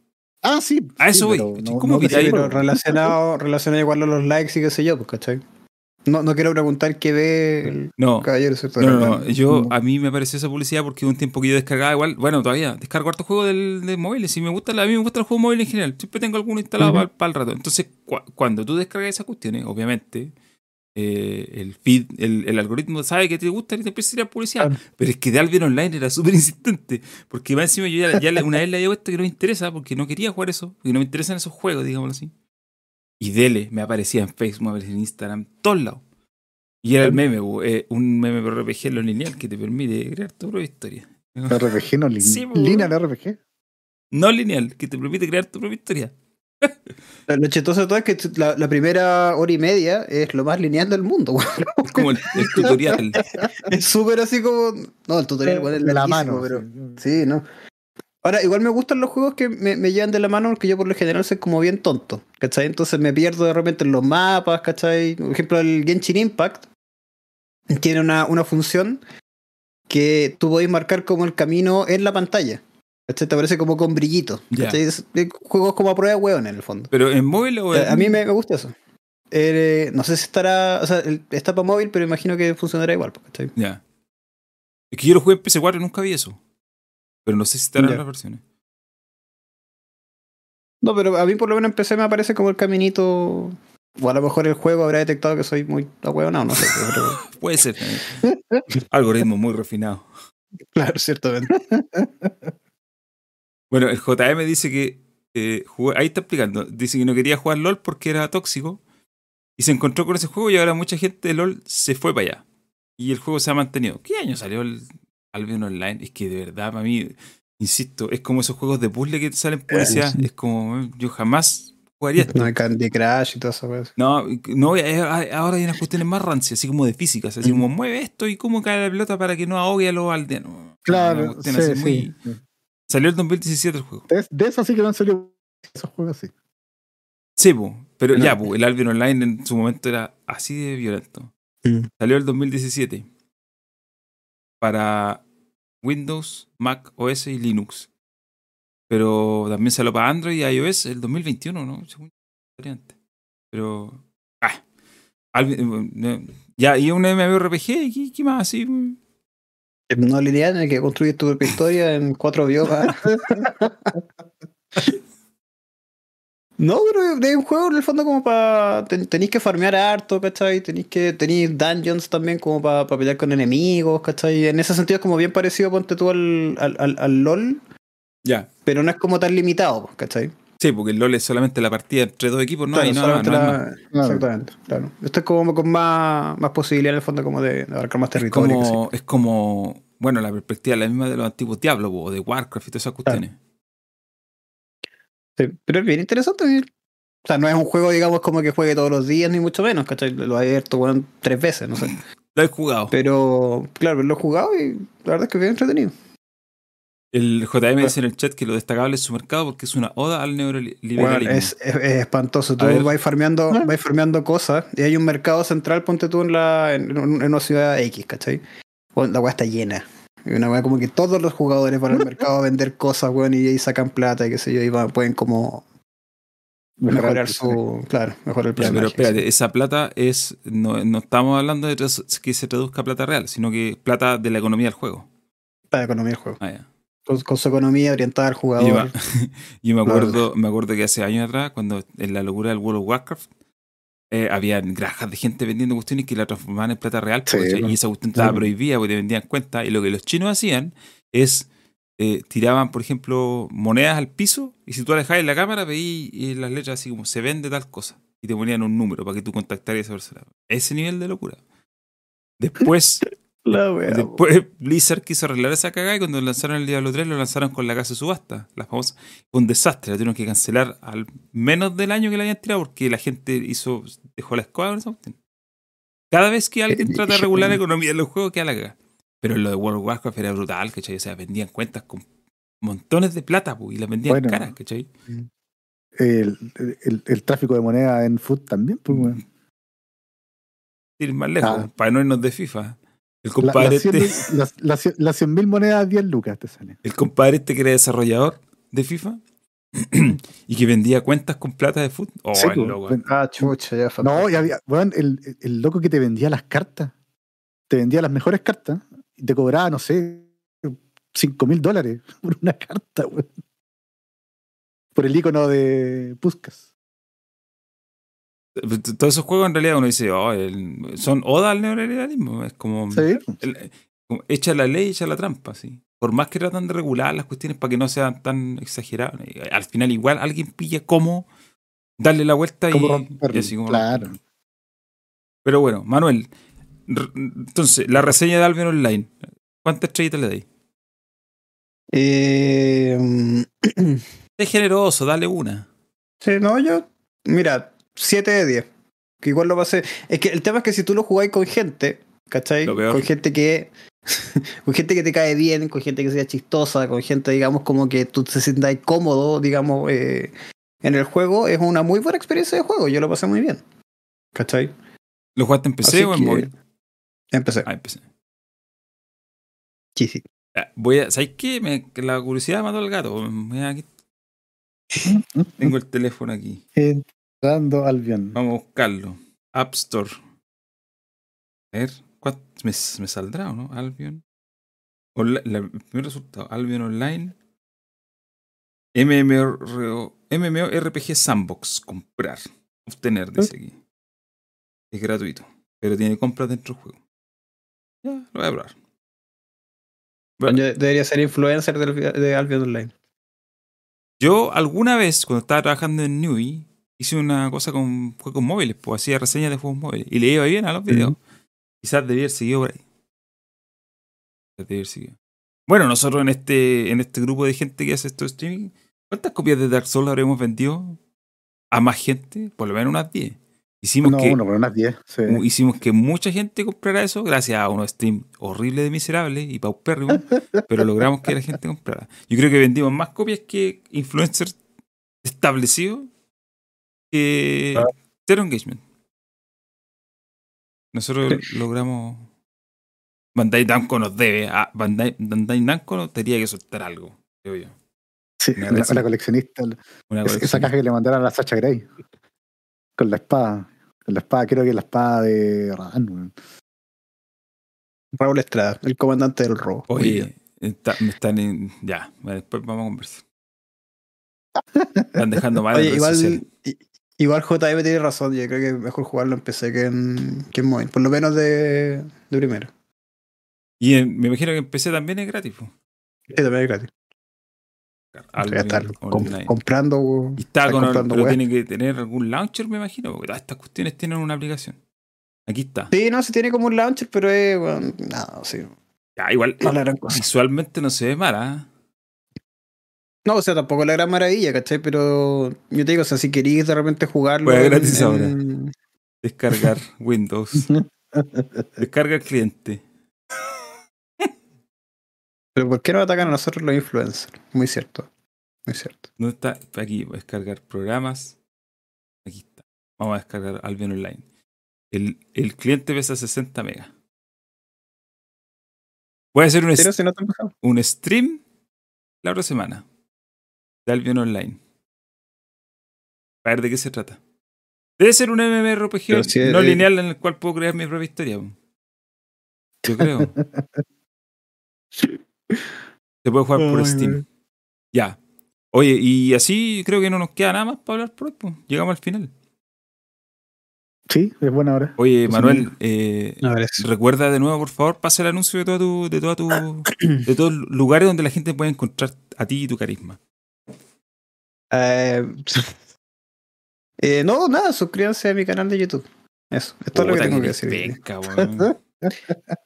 Ah, sí. A eso voy. ¿Cómo evitáis? Pero relacionado, relacionado igual a los likes y qué sé yo, pues, ¿cachai? No, no quiero preguntar qué ve el no, caballero. No, no, no, yo a mí me apareció esa publicidad porque un tiempo que yo descargaba igual, bueno, todavía descargo harto juego del, de móviles y me gusta, a mí me gusta el juego móvil en general, siempre tengo alguno instalado para, el rato. Entonces, cuando tú descargas esas cuestiones, obviamente, eh, el feed, el, algoritmo sabe que te gusta y te empieza a tirar publicidad. Pero es que de Albion Online era súper insistente, porque va encima yo ya, una vez le había puesto que no me interesa porque no quería jugar eso, porque no me interesan esos juegos, digámoslo así. Y dele, me aparecía en Facebook, me aparecía en Instagram, todos lados. Y era el meme, eh, un meme por RPG lo lineal que te permite crear tu propia historia. RPG no lineal. Sí, lineal RPG. No lineal, que te permite crear tu propia historia. Lo chistoso de todo es que la, primera hora y media es lo más lineal del mundo. como el, tutorial. es súper así como. No, el tutorial es de la mano. Pero, sí, ¿no? Ahora, igual me gustan los juegos que me, me, llevan de la mano porque yo por lo general soy como bien tonto, ¿cachai? Entonces me pierdo de repente en los mapas, ¿cachai? Por ejemplo, el Genshin Impact tiene una, una función que tú podés marcar como el camino en la pantalla. ¿Cachai? Te aparece como con brillito. Es, juegos como a prueba de hueón en el fondo. ¿Pero en móvil o en... A mí me, gusta eso. Eh, no sé si estará. O sea, está para móvil, pero imagino que funcionará igual. ¿cachai? Ya. Es que yo lo jugué en PC4 y nunca vi eso. Pero no sé si estarán las versiones. No, pero a mí por lo menos en PC me aparece como el caminito. O a lo mejor el juego habrá detectado que soy muy ahueonado, no sé. Puede ser. Algoritmo muy refinado. Claro, ciertamente. bueno, el JM dice que. Eh, ahí está explicando. Dice que no quería jugar LOL porque era tóxico. Y se encontró con ese juego y ahora mucha gente de LOL se fue para allá. Y el juego se ha mantenido. ¿Qué año salió el, Albion Online, es que de verdad, para mí, insisto, es como esos juegos de puzzle que salen publicidad. Es como, yo jamás jugaría esto. No, Candy Crush y todo eso. No, no, ahora hay unas cuestiones más rancias, así como de físicas, así como mueve esto y cómo cae la pelota para que no ahogue a los aldeanos. Claro, sí, sí. Salió el 2017 el juego. De, eso sí que no han salido esos juegos así. Sí, pero ya, el Albion Online en su momento era así de violento. Mm. Salió el 2017 para Windows, Mac OS y Linux. Pero también salió para Android y iOS el 2021, ¿no? Pero. Ah, eh, ya, y un MMORPG, ¿qué, qué más? Así? No lineal en el que construyes tu propia historia en cuatro biomas. No, pero es un juego en el fondo como para. tenéis que farmear harto, ¿cachai? Tenéis que. Tenéis dungeons también como para pelear con enemigos, ¿cachai? En ese sentido es como bien parecido, ponte tú al, al, al, LOL. Ya. Pero no es como tan limitado, ¿cachai? Sí, porque el LOL es solamente la partida entre dos equipos, no hay nada más, Exactamente, claro. Esto es como con más, más posibilidad en el fondo como de, abarcar más territorio. Es como, es como, bueno, la perspectiva la misma de los antiguos Diablos o de Warcraft y todas esas cuestiones pero es bien interesante. O sea, no es un juego, digamos, como que juegue todos los días, ni mucho menos, ¿cachai? Lo he abierto bueno, tres veces, no sé. Lo he jugado. Pero, claro, lo he jugado y la verdad es que es bien entretenido. El JM dice en el chat que lo destacable es su mercado porque es una oda al neoliberalismo. Bueno, es, espantoso. Tú vas farmeando, ah. farmeando cosas y hay un mercado central, ponte tú en, la, en, una ciudad X, ¿cachai? La weá está llena. Y una weá como que todos los jugadores van al mercado a vender cosas, weón, y ahí sacan plata y qué sé yo, y pueden como mejorar, su. Claro, mejorar el plan. Pero espérate, esa plata es. No, no estamos hablando de que se traduzca a plata real, sino que plata de la economía del juego. La economía del juego. Ah, ya con, su economía orientada al jugador. Yo me acuerdo, me acuerdo que hace años atrás, cuando en la locura del World of Warcraft, eh, había granjas de gente vendiendo cuestiones que la transformaban en plata real, y esa cuestión estaba prohibida porque te vendían cuenta. Y lo que los chinos hacían es eh, tiraban, por ejemplo, monedas al piso, y si tú alejabas la cámara, veías las letras así como se vende tal cosa, y te ponían un número para que tú contactaras a esa persona. Ese nivel de locura. Después Después Blizzard quiso arreglar esa cagada y cuando lanzaron el Diablo 3 lo lanzaron con la casa de subasta, la famosa. un desastre, la tuvieron que cancelar al menos del año que la habían tirado porque la gente hizo dejó la escoba Cada vez que alguien trata de regular la economía de los juegos, queda la cagada. Pero lo de World of Warcraft era brutal, ¿cachai? O sea, vendían cuentas con montones de plata y las vendían caras, ¿cachai? El, el, tráfico de moneda en Food también, pues, bueno. Ir más lejos, ah. para no irnos de FIFA. El compadre las, las, 100.000 monedas 10 lucas te salen. El compadre este que era desarrollador de FIFA y que vendía cuentas con plata de fútbol. Oh, el ah, chucha, ya No, y había, bueno, el, el, loco que te vendía las cartas, te vendía las mejores cartas y te cobraba, no sé, 5 mil dólares por una carta, weón. Por el icono de Puskas. Todos esos juegos en realidad uno dice, oh, son oda al neoliberalismo. Es como, echa la ley, echa la trampa, sí. Por más que tratan de regular las cuestiones para que no sean tan exageradas, al final igual alguien pilla cómo darle la vuelta y, así como Claro. Pero bueno, Manuel, entonces, la reseña de Albion Online, ¿cuántas estrellitas le dais? Eh... es generoso, dale una. Sí, no, yo, mira, 7 de 10. Que igual lo pasé. Es que el tema es que si tú lo jugáis con gente, ¿cachai? Con gente que. con gente que te cae bien, con gente que sea chistosa, con gente, digamos, como que tú te sientas cómodo, digamos, eh, en el juego, es una muy buena experiencia de juego. Yo lo pasé muy bien. ¿Cachai? ¿Lo jugaste en PC o en móvil? En PC. Ah, en PC. Sí, sí. Voy a, ¿Sabes qué? Me, la curiosidad mató al gato. Aquí. Tengo el teléfono aquí. Dando Albion. Vamos a buscarlo. App Store. A ver, ¿me, me saldrá o no? Albion. el primer resultado, Albion Online. MMORPG Sandbox. Comprar. Obtener, dice aquí. Es gratuito. Pero tiene compras dentro del juego. Ya, lo voy a probar. Bueno, yo debería ser influencer de Albion Online. Yo alguna vez, cuando estaba trabajando en Newey, hice una cosa con juegos móviles, pues hacía reseñas de juegos móviles. Y le iba bien a los videos. Quizás debía haber seguido por ahí. Debía haber seguido. Bueno, nosotros en este, en este grupo de gente que hace esto streaming, ¿cuántas copias de Dark Souls habremos vendido a más gente? Por lo menos unas 10. Hicimos que, uno, unas 10. Hicimos que mucha gente comprara eso gracias a unos stream horribles de miserables y paupérrimos, pero logramos que la gente comprara. Yo creo que vendimos más copias que influencers establecidos que ah. cero engagement. Nosotros logramos. Bandai Namco nos debe. A ah, Bandai, Bandai Namco tenía que soltar algo, creo yo. Sí, una, coleccionista. Esa caja que le mandaron a la Sacha Grey. Con la espada. Con la espada, creo que la espada de Raúl Raúl Estrada, el comandante del robo. Oye, me están en, ya, después vamos a conversar. Están dejando mal. Oye, igual, Igual JM tiene razón, yo creo que es mejor jugarlo en PC que en, que en móvil, por lo menos de, de primero. Y me imagino que en PC también es gratis. Sí, también es gratis. comprando. Y está con pero tiene que tener algún launcher, me imagino, porque todas estas cuestiones tienen una aplicación. Aquí está. Sí, no, se tiene como un launcher, pero es, bueno, nada, sí. Ya, igual, visualmente no se ve mala. No, o sea, tampoco la gran maravilla, ¿cachai? Pero yo te digo, o sea, si queréis de repente jugarlo. Pues gratis ahora. Descargar Windows. Descarga el cliente. Pero ¿por qué no atacan a nosotros los influencers? Muy cierto. Muy cierto. ¿Dónde está? Aquí, voy a descargar programas. Aquí está. Vamos a descargar Albion Online. El, el cliente pesa 60 megas. Voy a hacer un, un stream la otra semana de Albion Online. A ver de qué se trata. Debe ser un MMORPG no lineal en el cual puedo crear mi propia historia. Yo creo. Se puede jugar por Steam. Ya. Oye, y así creo que no nos queda nada más para hablar por hoy. Llegamos al final. Sí, es buena hora. Oye, Manuel, eh, recuerda de nuevo, por favor, pasa el anuncio de todo tu, de toda tu, de todos los lugares donde la gente puede encontrar a ti y tu carisma. Eh, eh, no, nada, suscríbanse a mi canal de YouTube. Eso, esto es lo que tengo que decir.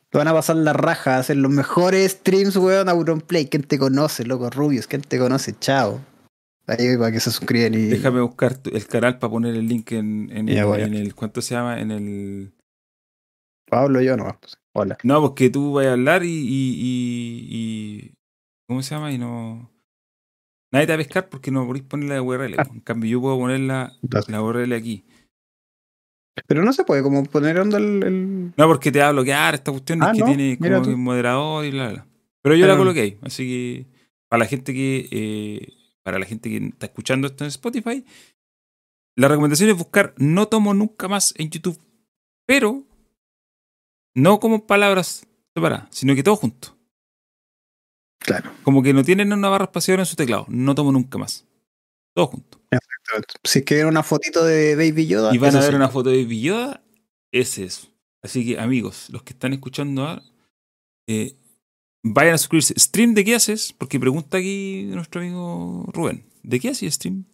Te van a pasar la raja, hacer los mejores streams, weón, a Play. ¿Quién te conoce, loco? Rubius, ¿quién te conoce? Chao. Ahí para que se suscriban y. Déjame buscar el canal para poner el link en, en, el, ¿Cuánto se llama? En el. Pablo, yo no. Pues, hola. No, porque tú vas a hablar y, y, y, ¿Cómo se llama? Y no. Nadie te va a pescar porque no podéis poner la URL. En cambio, yo puedo poner la, la URL aquí. Pero no se puede como poner onda el, No, porque te va a bloquear esta cuestión ah, que tiene como un moderador y bla, bla. Pero yo la coloqué ahí. Así que para la gente que eh, para la gente que está escuchando esto en Spotify, la recomendación es buscar No tomo nunca más en YouTube. Pero no como palabras separadas, sino que todo junto. Claro. Como que no tienen una barra espacial en su teclado. No tomo nunca más. Todo junto. Si quieren una fotito de Baby Yoda. Y van a ver una foto de Baby Yoda, es eso. Así que, amigos, los que están escuchando ahora, eh, vayan a suscribirse. ¿Stream de qué haces? Porque pregunta aquí nuestro amigo Rubén. ¿De qué haces stream?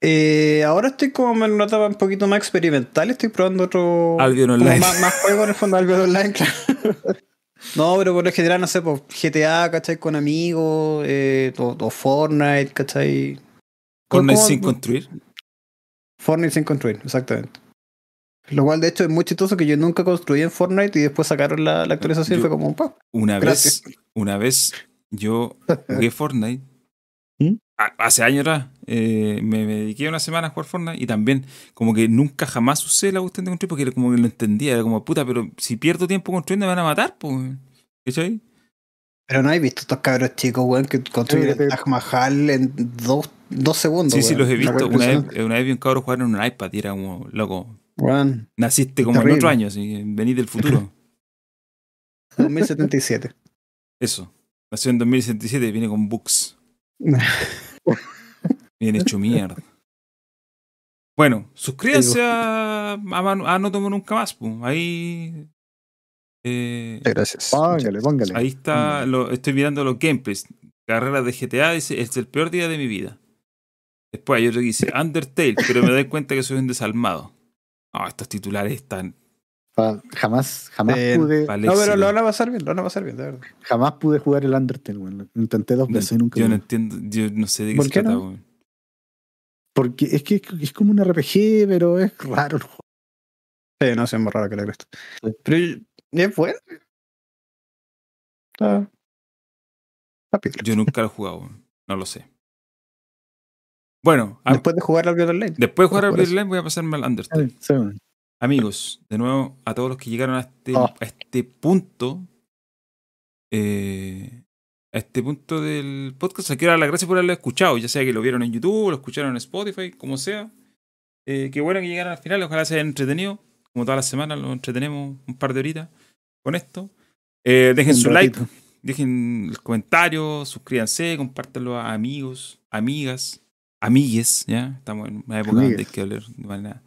Eh, ahora estoy como en una etapa un poquito más experimental. Estoy probando otro. Albion Online. Más, más juego en el fondo, Albion Online, claro. No, pero por lo general, no sé, pues GTA, ¿cachai? Con amigos, eh, o, Fortnite, ¿cachai? Fortnite sin construir. Fortnite sin construir, exactamente. Lo cual, de hecho, es muy chistoso que yo nunca construí en Fortnite y después sacaron la, actualización y fue como, pa, Una vez, una vez yo jugué Fortnite. ¿Mm? Hace años atrás eh, me, dediqué una semana a jugar Fortnite y también como que nunca jamás usé la cuestión de construir porque como que lo entendía. Era como, puta, pero si pierdo tiempo construyendo me van a matar, pues. ¿Cachai? Pero no he visto estos cabros chicos, weón, que construyen el Taj Mahal en dos, dos segundos. Sí, sí, los he visto. Una vez, una vez vi un cabro jugar en un iPad y era como, loco. Naciste como en otro año, así, venís del futuro. 2077. Eso. Nació en 2077 y viene con bugs. Viene hecho mierda. Bueno, suscríbanse a, a, No Tomo Nunca Más. Ahí eh, Gracias. Póngale, póngale. Ahí está, lo, estoy mirando los gameplays. Carrera de GTA dice, es el peor día de mi vida. Después hay otro que dice, Undertale, pero me doy cuenta que soy un desalmado. Ah, estos titulares están... Jamás, jamás pude... No, pero lo van a pasar bien, lo van a pasar bien, de verdad. Jamás pude jugar el Undertale, bueno. Intenté dos veces y nunca... Yo no entiendo, yo no sé de qué, se trata, no? Porque es que es como un RPG, pero es raro. Sí, no, sé, más raro que la cresta. Pero es bueno. Está. Yo nunca lo he jugado, no lo sé. Bueno, después de jugar al Video Online. Después de jugar al Video Online voy a pasarme al Undertale. Amigos, de nuevo, a todos los que llegaron a este, oh. a este punto, eh, a este punto del podcast, quiero dar las gracias por haberlo escuchado, ya sea que lo vieron en YouTube, lo escucharon en Spotify, como sea. Eh, qué bueno que llegaron al final, ojalá se hayan entretenido como todas las semanas, lo entretenemos un par de horitas con esto. Eh, dejen su like, dejen el comentario, suscríbanse, compártanlo a amigos, amigas, amigues, ¿ya? Estamos en una época donde hay que hablar de manera...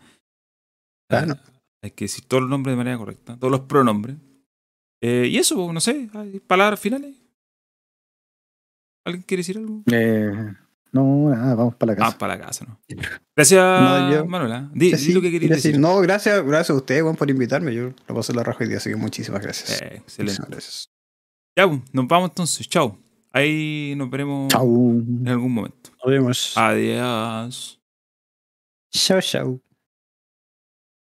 Ah, hay que decir todos los nombres de manera correcta, todos los pronombres. Eh, y eso, no sé, ¿hay palabras finales? ¿Alguien quiere decir algo? Eh, no, nada, vamos para la casa. Vamos para la casa, ¿no? Gracias, Manuela. Di, lo que querías decir. No, gracias, gracias a ustedes, por invitarme. Yo lo pasé la raja hoy día, así que muchísimas gracias. Eh, excelente. gracias. Ya, pues, nos vamos entonces. Chao. Ahí nos veremos en algún momento. Nos vemos. Adiós. Chao, chao.